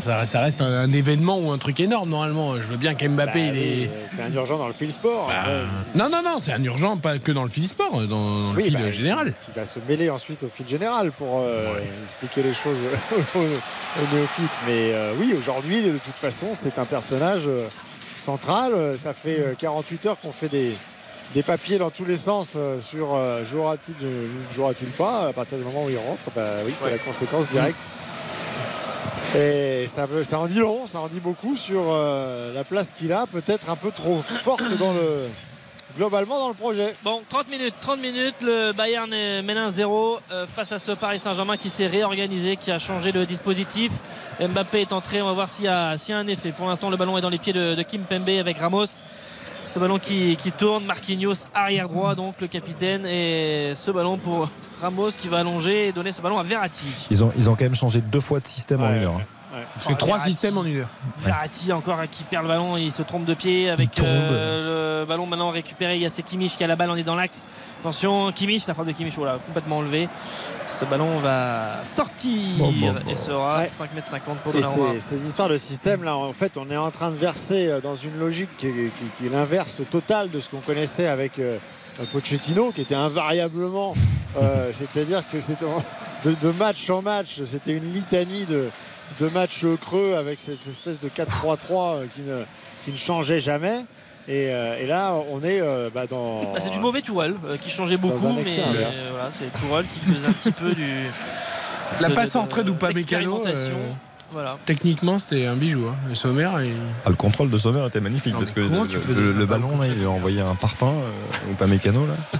Ça, reste un, un événement ou un truc énorme normalement. Je veux bien qu'Mbappé bah il oui, est. C'est un urgent dans le fil sport. Bah, non, non, non, c'est un urgent, pas que dans le fil sport, dans, dans le fil bah, général. Qui, qui va se mêler ensuite au fil général pour euh, expliquer les choses aux, aux néophytes. Mais euh, oui, aujourd'hui, de toute façon, c'est un personnage euh, central. Euh, Ça fait euh, 48 heures qu'on fait des, des papiers dans tous les sens euh, sur euh, jouera-t-il euh, jouera-t-il pas. À partir du moment où il rentre, bah, oui, c'est Ouais. la conséquence directe. Et ça, veut, ça en dit long, ça en dit beaucoup sur euh, la place qu'il a, peut-être un peu trop forte dans le, globalement dans le projet. Bon, 30 minutes, 30 minutes, le Bayern est- mène 1-0 euh, face à ce Paris Saint-Germain qui s'est réorganisé, qui a changé le dispositif. Mbappé est entré, on va voir s'il y, a s'il y a un effet. Pour l'instant, le ballon est dans les pieds de, de Kim Pembe avec Ramos. Ce ballon qui, qui tourne, Marquinhos arrière droit, donc le capitaine, et ce ballon pour Ramos qui va allonger et donner ce ballon à Verratti. Ils ont, ils ont quand même changé deux fois de système en une heure. ouais. C'est Oh, trois Verratti. systèmes en une heure. Verratti encore qui perd le ballon, il se trompe de pied avec tombe. euh, le ballon maintenant récupéré. Il y a c'est Kimmich qui a la balle, on est dans l'axe. Attention, Kimmich, la frappe de Kimmich, voilà, complètement enlevé. Ce ballon va sortir Bon, bon, bon. et sera Ouais. 5 m 50 pour Donnarumma. ces, ces histoires de système, là, en fait, on est en train de verser euh, dans une logique qui est, qui- qui est l'inverse total de ce qu'on connaissait avec euh, Pochettino, qui était invariablement, euh, c'est-à-dire que c'était en- de, de match en match, c'était une litanie de, de matchs creux avec cette espèce de 4-3-3 euh, qui ne, qui ne changeait jamais. Et, euh, et là, on est euh, bah, dans. Bah, c'est du mauvais Tourelle euh, qui changeait beaucoup, mais euh, voilà, c'est Tourelle qui faisait un petit peu du. La de- passe de- en retrait d'Upamecano, l'expérimentation. euh, Voilà. Techniquement, c'était un bijou. hein. Le sommaire, Ah, le contrôle de Sommer était magnifique Non, parce que le, ballon, là, il a envoyé un parpaing euh, ou pas mécano. Là, c'est-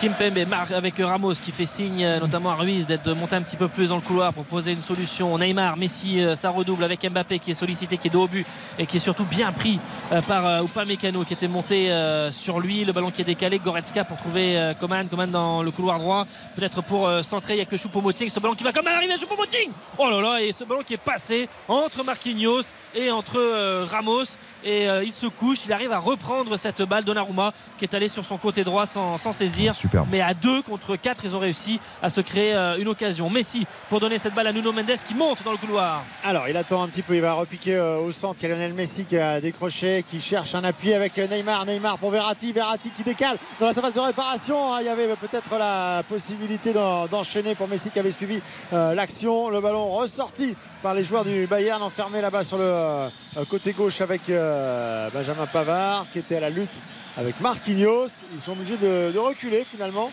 Kim Pembe marque avec Ramos qui fait signe euh, notamment à Ruiz d'être de monter un petit peu plus dans le couloir pour poser une solution. Neymar, Messi, euh, ça redouble avec Mbappé qui est sollicité, qui est dos au but et qui est surtout bien pris euh, par Upamecano qui était monté sur lui. Le ballon qui est décalé, Goretzka pour trouver Coman, Coman dans le couloir droit, peut-être pour centrer. Il n'y a que Choupo-Moting, ce ballon qui va quand même arriver à Choupo-Moting. Oh là là, et ce ballon qui est passé entre Marquinhos et entre euh, Ramos et euh, il se couche, il arrive à reprendre cette balle Donnarumma qui est allé sur son côté droit sans, sans saisir. Mais à 2 contre 4, ils ont réussi à se créer euh, une occasion. Messi pour donner cette balle à Nuno Mendes qui monte dans le couloir. Alors, il attend un petit peu, il va repiquer euh, au centre. Il y a Lionel Messi qui a décroché, qui cherche un appui avec Neymar. Neymar pour Verratti. Verratti qui décale dans la surface de réparation. Ah, Il y avait peut-être la possibilité d'en- d'enchaîner pour Messi qui avait suivi euh, l'action. Le ballon ressorti par les joueurs du Bayern, enfermé là-bas sur le euh, côté gauche avec euh, Benjamin Pavard qui était à la lutte avec Marquinhos. Ils sont obligés de reculer finalement.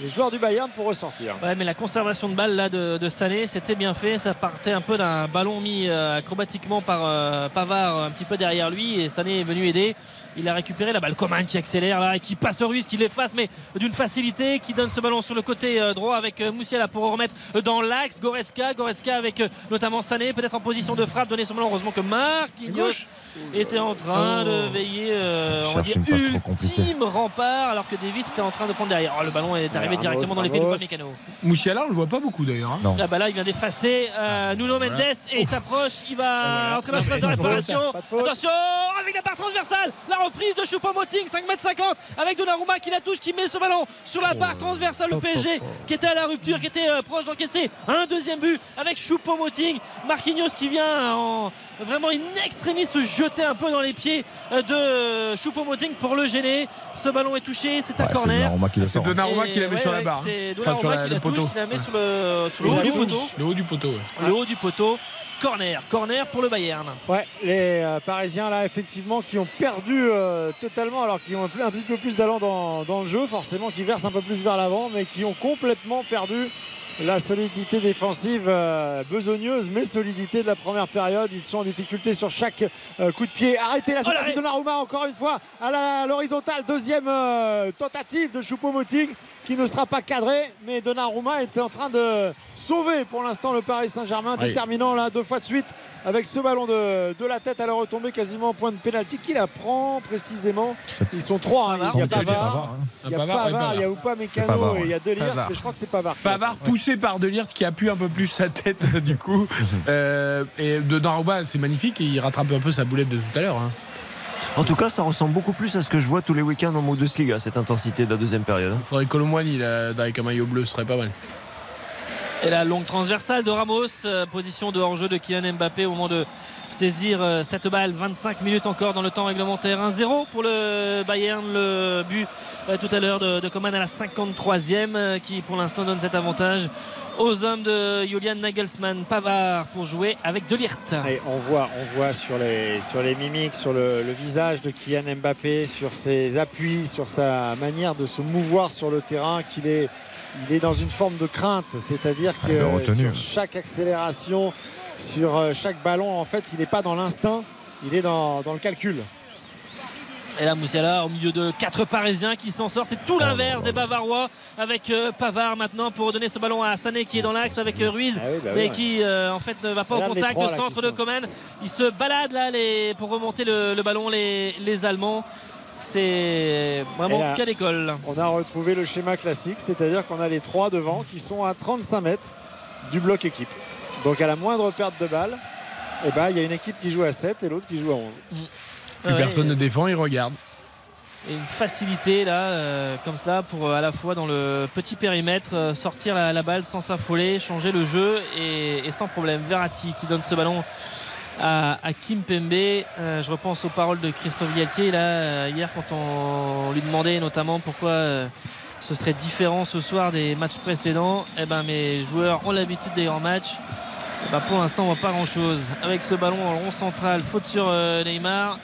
Les joueurs du Bayern pour ressortir. Ouais, mais la conservation de balle là de, de Sané, c'était bien fait. Ça partait un peu d'un ballon mis euh, acrobatiquement par euh, Pavard un petit peu derrière lui et Sané est venu aider. Il a récupéré la balle. Coman qui accélère là et qui passe au risque, qui l'efface, mais d'une facilité, qui donne ce ballon sur le côté euh, droit avec euh, Moussiala pour remettre dans l'axe. Goretzka, Goretzka avec euh, notamment Sané, peut-être en position de frappe, donner ce ballon. Heureusement que Marquinhos était en train de veiller, euh, on va dire, ultime rempart, alors que Davis était en train de prendre derrière. Oh, le ballon est arrivé Ramos, directement dans les pieds de Ramos. Upamecano. Mouchiala, on le voit pas beaucoup d'ailleurs. hein. Non. Ah bah là il vient d'effacer euh, Nuno Mendes et il s'approche, il va entrer dans la surface de réparation. Attention avec la part transversale, la reprise de Choupo-Moting, 5m50 avec Donnarumma qui la touche, qui met ce ballon sur la barre transversale, le PSG qui était à la rupture, qui était euh, proche d'encaisser un deuxième but avec Choupo-Moting, Marquinhos qui vient en, vraiment in extremis se jeter un peu dans les pieds de Choupo-Moting pour le gêner. Ce ballon est touché, c'est un Ouais, c'est corner. C'est sort. Donnarumma qui la met Et sur ouais, la barre. C'est hein. Enfin, sur Donnarumma la- qui le la touche, qui la met sur le, sur le Le haut du poteau. Le haut du poteau. ouais. Le haut du poteau. Corner, corner pour le Bayern. Ouais, les euh, Parisiens là effectivement qui ont perdu euh, totalement alors qu'ils ont un, un petit peu plus d'allant dans, dans le jeu, forcément qui versent un peu plus vers l'avant, mais qui ont complètement perdu la solidité défensive euh, besogneuse, mais solidité de la première période. Ils sont en difficulté sur chaque euh, coup de pied. Arrêtez la Oh là surface de là. Donnarumma encore une fois à l'horizontale. Deuxième euh, tentative de Choupo-Moting qui ne sera pas cadré, mais Donnarumma est en train de sauver pour l'instant le Paris Saint-Germain, Oui. déterminant là deux fois de suite avec ce ballon de, de la tête à la retombée quasiment au point de pénalty. Qui la prend précisément Ils sont trois. hein. Il y a Pavard. Il y a Pavard, il y a. Oupa Mécano et il y a. Delirte, mais je crois que c'est Pavard. Pavard poussé par Delirte qui appuie un peu plus sa tête du coup. Euh, et Donnarumma c'est magnifique et il rattrape un peu sa boulette de tout à l'heure. hein. En tout cas, ça ressemble beaucoup plus à ce que je vois tous les week-ends en Bundesliga, cette intensité de la deuxième période. Il faudrait que Colomboigny là, avec un maillot bleu ce serait pas mal. Et la longue transversale de Ramos, euh, position de hors-jeu de Kylian Mbappé au moment de saisir euh, cette balle. 25 minutes encore dans le temps réglementaire. 1-0 pour le Bayern. Le but euh, tout à l'heure de, de Coman à la 53e euh, qui pour l'instant donne cet avantage aux hommes de Julian Nagelsmann. Pavard pour jouer avec Delirte. Et on voit, on voit sur les, sur les mimiques, sur le, le visage de Kylian Mbappé, sur ses appuis, sur sa manière de se mouvoir sur le terrain, qu'il est, il est dans une forme de crainte. C'est-à-dire Ah, que sur chaque accélération, sur euh, chaque ballon, en fait, il n'est pas dans l'instinct, il est dans, dans le calcul. Et là, Moussiala au milieu de quatre Parisiens qui s'en sort. C'est tout l'inverse des Bavarois avec euh, Pavard maintenant pour donner ce ballon à Sané qui est dans l'axe avec euh, Ruiz, Ah oui, bah oui, mais ouais. qui euh, en fait ne va pas au Regarde contact. trois, Le centre de Coman, il se balade là les, pour remonter le, le ballon les, les Allemands. C'est vraiment là- quelle école. On a retrouvé le schéma classique, c'est-à-dire qu'on a les trois devant qui sont à 35 mètres du bloc équipe. Donc à la moindre perte de balle, eh ben, il y a une équipe qui joue à 7 et l'autre qui joue à 11. Plus Ouais, personne ne défend, il regarde. et une facilité là euh, comme ça pour euh, à la fois dans le petit périmètre euh, sortir la, la balle sans s'affoler changer le jeu et, et sans problème. Verratti qui donne ce ballon à, à Kim Pembe. Je repense aux paroles de Christophe Galtier là hier quand on, lui demandait notamment pourquoi ce serait différent ce soir des matchs précédents. Et ben mes joueurs ont l'habitude des grands matchs. Eh ben, pour l'instant on voit pas grand chose avec ce ballon en rond central faute sur Neymar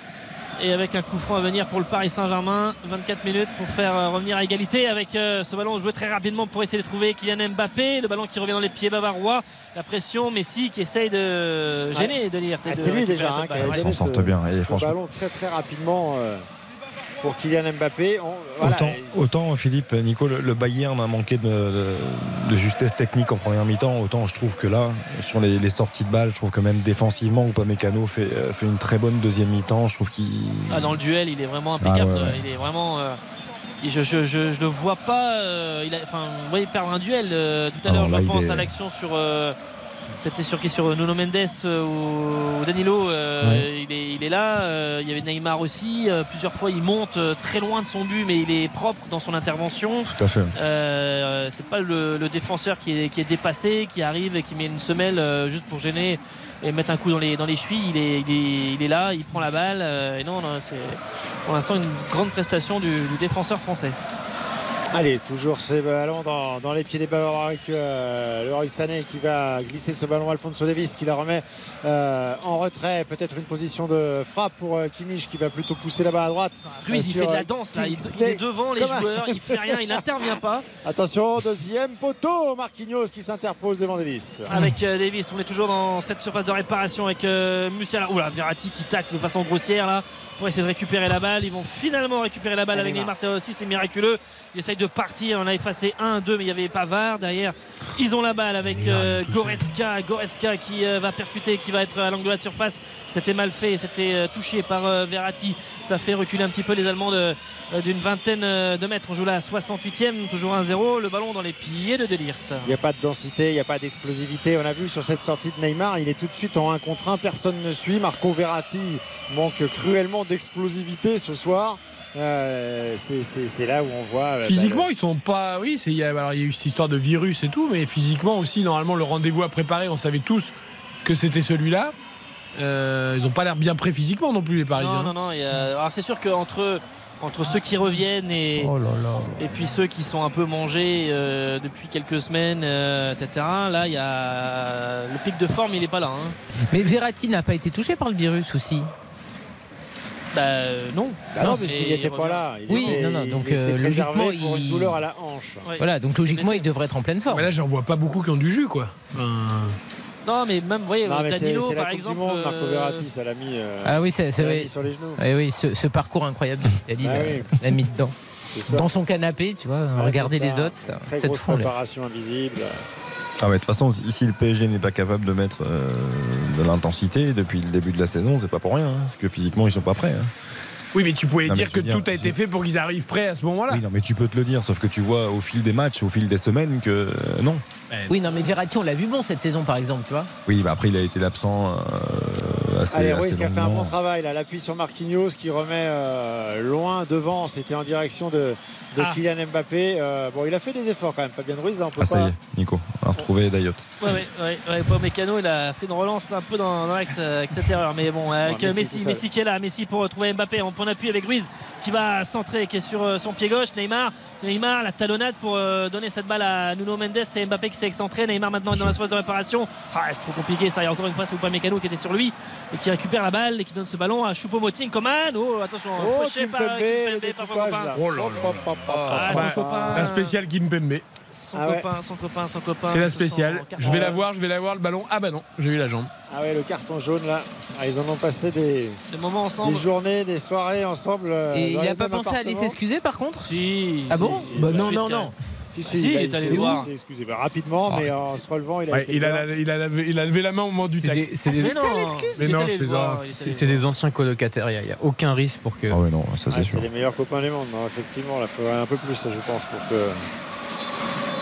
et avec un coup franc à venir pour le Paris Saint-Germain 24 minutes pour faire euh, revenir à égalité. Avec euh, ce ballon joué très rapidement pour essayer de trouver Kylian Mbappé le ballon qui revient dans les pieds bavarois. La pression Messi qui essaye de gêner de lire Ah, c'est lui déjà hein, qui a donné ce, bien, et ce franchement. ballon très très rapidement euh, pour Kylian Mbappé. On- voilà, Autant, autant, Philippe, Nico, le, le Bayern a manqué de, de- de justesse technique en première mi-temps. Autant je trouve que là, sur les, les sorties de balles, je trouve que même défensivement, Upamecano fait, euh, fait une très bonne deuxième mi-temps. Je trouve qu'il. Ah, dans le duel il est vraiment impeccable Ah, ouais, ouais. il est vraiment euh, je, je, je, je le vois pas euh, il a, enfin vous voyez perdre un duel euh, tout à Ah l'heure je pense est- à l'action sur euh, c'était sur qui sur Nuno Mendes euh, ou, Danilo euh, Ouais. il, est, il est là euh, il y avait Neymar aussi euh, plusieurs fois il monte euh, très loin de son but mais il est propre dans son intervention Tout à fait. euh, c'est pas le, le défenseur qui est, qui est dépassé, qui arrive et qui met une semelle euh, juste pour gêner et mettre un coup dans les, dans les chevilles. Il est, il, est, il est là, il prend la balle. euh, et non, non, c'est pour l'instant une grande prestation du, du défenseur français. Allez, toujours ces ballons dans, dans les pieds des Bavarois avec euh, le Roy Sané qui va glisser ce ballon à Alfonso Davis qui la remet euh, en retrait. Peut-être une position de frappe pour euh, Kimmich qui va plutôt pousser là-bas à droite. Ruiz, Euh, il sur, fait de euh, la danse là. Il, est devant les joueurs, il fait rien, il n'intervient pas. Attention, deuxième poteau, Marquinhos qui s'interpose devant Davis. Avec euh, Davis, on est toujours dans cette surface de réparation avec euh, Musiala. Oula, Verratti qui tacle de façon grossière là pour essayer de récupérer la balle. Ils vont finalement récupérer la balle Et avec Neymar. Aussi, c'est miraculeux. Il essaye de partir. On a effacé 1-2, mais il y avait Pavard. Derrière, ils ont la balle avec euh, Goretzka. Goretzka qui euh, va percuter, qui va être à l'angle de la surface. C'était mal fait. C'était euh, touché par euh, Verratti. Ça fait reculer un petit peu les Allemands euh, d'une vingtaine de mètres. On joue là à 68e, toujours 1-0. Le ballon dans les pieds de Delirte. Il n'y a pas de densité, il n'y a pas d'explosivité. On a vu sur cette sortie de Neymar, il est tout de suite en 1 contre 1, personne ne suit. Marco Verratti manque cruellement d'explosivité ce soir. Euh, c'est- là où on voit. Physiquement, bah, ils sont pas. Oui, c'est- il y, a, alors, il y a eu cette histoire de virus et tout, mais physiquement aussi, normalement, le rendez-vous à préparer, on savait tous que c'était celui-là. Euh, ils ont pas l'air bien prêts physiquement non plus les Parisiens. Non, non, non. a- Alors c'est sûr qu'entre entre ceux qui reviennent et, Oh et puis ceux qui sont un peu mangés euh, depuis quelques semaines, euh, etc. Là, il y a le pic de forme, il est pas là. hein. Mais Verratti n'a pas été touché par le virus aussi. Bah euh, non. Bah non, Mais parce qu'il il n'était pas là. Il Oui, était- non, non, il donc, était euh, logiquement, pour une il- douleur à la hanche. Voilà, donc logiquement, il devrait être en pleine forme. Mais là, j'en vois pas beaucoup qui ont du jus, quoi. Enfin, Non, mais même, vous voyez, Non, Danilo, par Coupe exemple. du Monde, Marco euh, Verratti, ça l'a mis, euh, Ah oui, c'est ça oui. mis sur les genoux. Oui, oui, ce, ce parcours incroyable de l'Italie, Bah oui. l'a mis dedans. Dans son canapé, tu vois, Ouais, regarder les autres, ça, Très cette grosse préparation invisible. Ah ouais, de toute façon, si le PSG n'est pas capable de mettre euh, de l'intensité depuis le début de la saison, c'est pas pour rien, hein, parce que physiquement ils sont pas prêts. hein. Oui, mais tu pouvais Non, mais dire que dire, tout a été fait pour qu'ils arrivent prêts à ce moment-là. Oui, non, mais tu peux te le dire, sauf que tu vois au fil des matchs, au fil des semaines que euh, non. Oui, non, mais Verratti, on l'a vu bon cette saison, par exemple, tu vois. Oui, bah après il a été l'absent euh, assez, Allez, assez Ruiz qui a fait un bon travail là, l'appui sur Marquinhos qui remet euh, loin devant, c'était en direction de, de Ah. Kylian Mbappé. Euh, bon, il a fait des efforts quand même, Fabien Ruiz, là on peut Ah ça pas. y est, Nico, on a retrouvé Dayot. Ouais, ouais, ouais. Paul Mécano, il a fait une relance un peu dans, dans l'axe euh, avec cette erreur. Mais bon, avec Ouais, Messi Messi, qui est là, Messi pour retrouver Mbappé en point d'appui avec Ruiz qui va centrer, qui est sur son pied gauche. Neymar, Neymar, la talonnade pour donner cette balle à Nuno Mendes. C'est Mbappé qui s'est excentré. Neymar maintenant est dans la surface de réparation. Ah, c'est trop compliqué ça. Et encore une fois, c'est pas Mécano qui était sur lui et qui récupère la balle et qui donne ce ballon à Choupo-Moting. Coman, oh attention, Oh, fauché par Kimpembe, par son copain. Oh là là. Ah, son Bah, copain. La spéciale Kimpembe. Son Ah ouais. copain, son copain, son copain. C'est la spéciale. Je vais la voir, je vais la voir le ballon. Ah bah non, j'ai eu la jambe. Ah ouais, le carton jaune là. Ah, ils en ont passé des, Des moments ensemble. des journées, des soirées ensemble. euh, Et il n'a pas pensé à aller s'excuser, par contre Si. Ah bon si, Bah de non, non, non. Si, Ah si, si, il, a- il est allé voir. il s'est excusé bah, rapidement, Ah, mais c'est- euh, se relevant, il a Ouais, il, a, il, a levé, il a levé la main au moment du C'est tac. des, c'est Ah, des- c'est. Mais non, je plaisante. c'est- c'est le des anciens colocataires. Il n'y a, aucun risque pour que. Ah ouais, non, ça Ah, c'est c'est sûr. les meilleurs copains du monde, non, effectivement. Il faudrait un peu plus, je pense, pour que.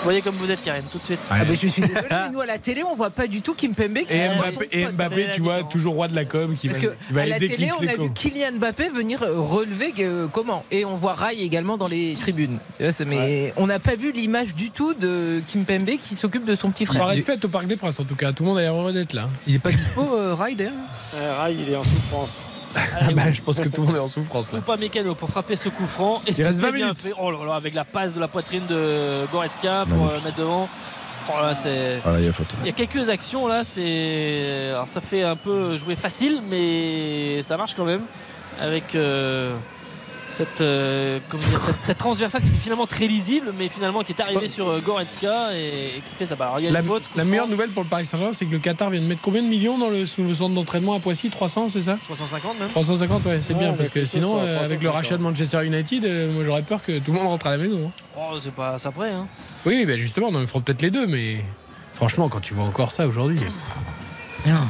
Vous voyez comme vous êtes, Karen, tout de suite. Ah, bah, je suis désolé, mais nous à la télé, on voit pas du tout Kimpembe qui Et Mbappé, et. Mbappé, tu vois, toujours roi de la com, qui Parce va, que va à aller la télé, on a vu. Kylian Mbappé venir euh, relever euh, comment? Et on voit Rai également dans les tribunes. Tu vois, c'est- mais on n'a pas vu l'image du tout de Kimpembe qui s'occupe de son petit frère. Soirée de fête au Parc des Princes, en tout cas. Tout le monde a l'air heureux d'être là. Il est pas dispo, euh, Rai, d'ailleurs? Euh, Rai, il est en souffrance. Ah bah, je pense que tout le monde est en souffrance là. Pas Mécano pour frapper ce coup franc. Et Il reste c'était 20 bien minutes. fait. Oh là là, avec la passe de la poitrine de Goretzka pour euh, Magnifique. mettre devant. Oh là, c'est. Voilà, il y a faute. Il y a quelques actions là, c'est. Alors ça fait un peu jouer facile, mais ça marche quand même. Avec euh, cette, euh, dire, cette, cette transversale qui était finalement très lisible, mais finalement qui est arrivée sur euh, Goretzka et, et qui fait ça. Bah, alors, il y a une La, faute. la meilleure nouvelle pour le Paris Saint-Germain, c'est que le Qatar vient de mettre combien de millions dans le, sous le centre d'entraînement à Poissy? 300, c'est ça? 350 même. 350, ouais, c'est Ouais, bien, on parce que sinon, euh, avec le 350. rachat de Manchester United, euh, moi j'aurais peur que tout le monde rentre à la maison. hein. Oh, c'est pas ça près. Hein. Oui, oui, bah justement, non, ils feront peut-être les deux, mais franchement, quand tu vois encore ça aujourd'hui.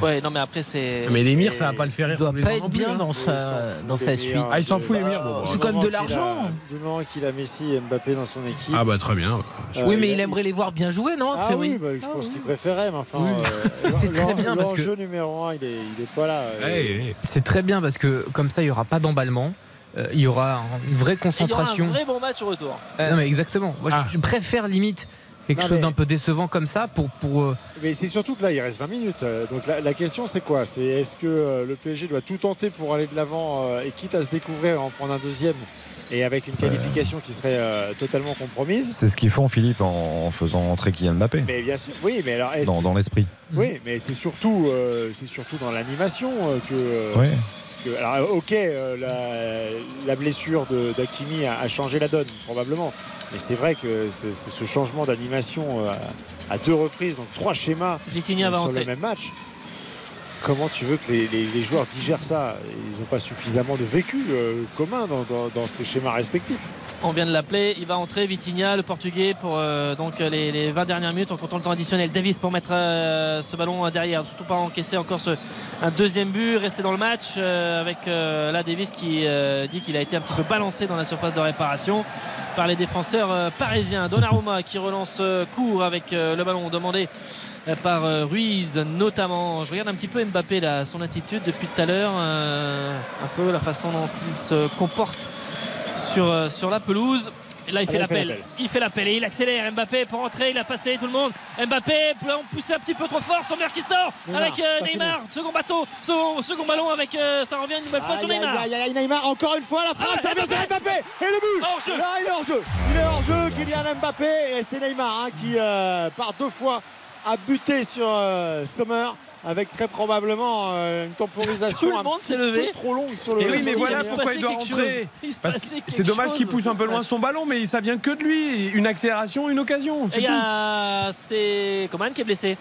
Ouais, non, mais après c'est. Mais l'émir, ça va pas le faire rire. Il doit pas être bien hein. dans sa, dans sa suite. Ah, il s'en fout, bah, C'est comme de l'argent. Du moment qu'il a Messi et Mbappé dans son équipe. Ah bah très bien. euh, Oui, mais il aimerait les voir bien jouer, non Ah oui, bah, je Ah pense oui. qu'il préférait, mais enfin. Oui. euh, C'est très bien parce que- L'enjeu numéro un, il est, il est pas là. Ouais. C'est très bien parce que comme ça, il n'y aura pas d'emballement. Euh, il y aura une vraie Et Il y aura concentration. un vrai bon match au retour. Euh, non, mais exactement. Moi, je- Ah. je, préfère limite quelque Non, chose mais- d'un peu décevant comme ça pour. pour euh, Mais c'est surtout que là, il reste 20 minutes. Donc la, la question, c'est quoi? C'est est-ce que euh, le PSG doit tout tenter pour aller de l'avant euh, et quitte à se découvrir, en prendre un deuxième et avec une qualification qui serait euh, totalement compromise? C'est ce qu'ils font, Philippe, en, en faisant entrer Kylian Mbappé. Mais bien sûr, oui, mais alors Dans, que- dans l'esprit. Oui, mais c'est surtout, euh, c'est surtout dans l'animation euh, que, euh, Ouais. Que- Alors, ok, euh, la, la blessure d'Akimi a, a changé la donne, probablement. Mais c'est vrai que ce changement d'animation euh, à, deux reprises, donc trois schémas Vitinha euh, va sur entrer. le même match. Comment tu veux que les, les- les joueurs digèrent ça? Ils n'ont pas suffisamment de vécu euh, commun dans, dans- dans ces schémas respectifs. On vient de l'appeler, il va entrer Vitinha, le portugais, pour euh, donc les, les 20 dernières minutes en comptant le temps additionnel. Davis pour mettre euh, ce ballon euh, derrière, surtout pas encaisser encore un deuxième but, rester dans le match euh, avec euh, là Davis qui euh, dit qu'il a été un petit peu balancé dans la surface de réparation par les défenseurs euh, parisiens. Donnarumma qui relance euh, court avec euh, le ballon demandé euh, par euh, Ruiz notamment. Je regarde un petit peu Mbappé là, son attitude depuis tout à l'heure, euh, un peu la façon dont il se comporte sur, euh, sur la pelouse. là il fait Ah, là, il fait l'appel. Il fait l'appel et il accélère. Mbappé pour rentrer, il a passé tout le monde. Mbappé poussé un petit peu trop fort. Sommer qui sort Neymar, avec euh, Neymar. Second bateau, second, second ballon avec. euh, ça revient une nouvelle fois sur Neymar. aïe, aïe, Neymar, encore une fois la frappe, Ah, ça vient sur Mbappé et le but Hors-jeu. Là, il est hors jeu Il est hors jeu, Kylian Mbappé et c'est Neymar hein, qui euh, par deux fois a buté sur Sommer avec très probablement euh, une temporisation Tout le monde s'est levé. trop longue sur le Et oui, mais Il voilà se pourquoi il doit rentrer. c'est dommage qu'il pousse un peu loin son ballon, mais ça vient que de lui. Une accélération, une occasion. Et c'est a c'est Coman qui est blessé.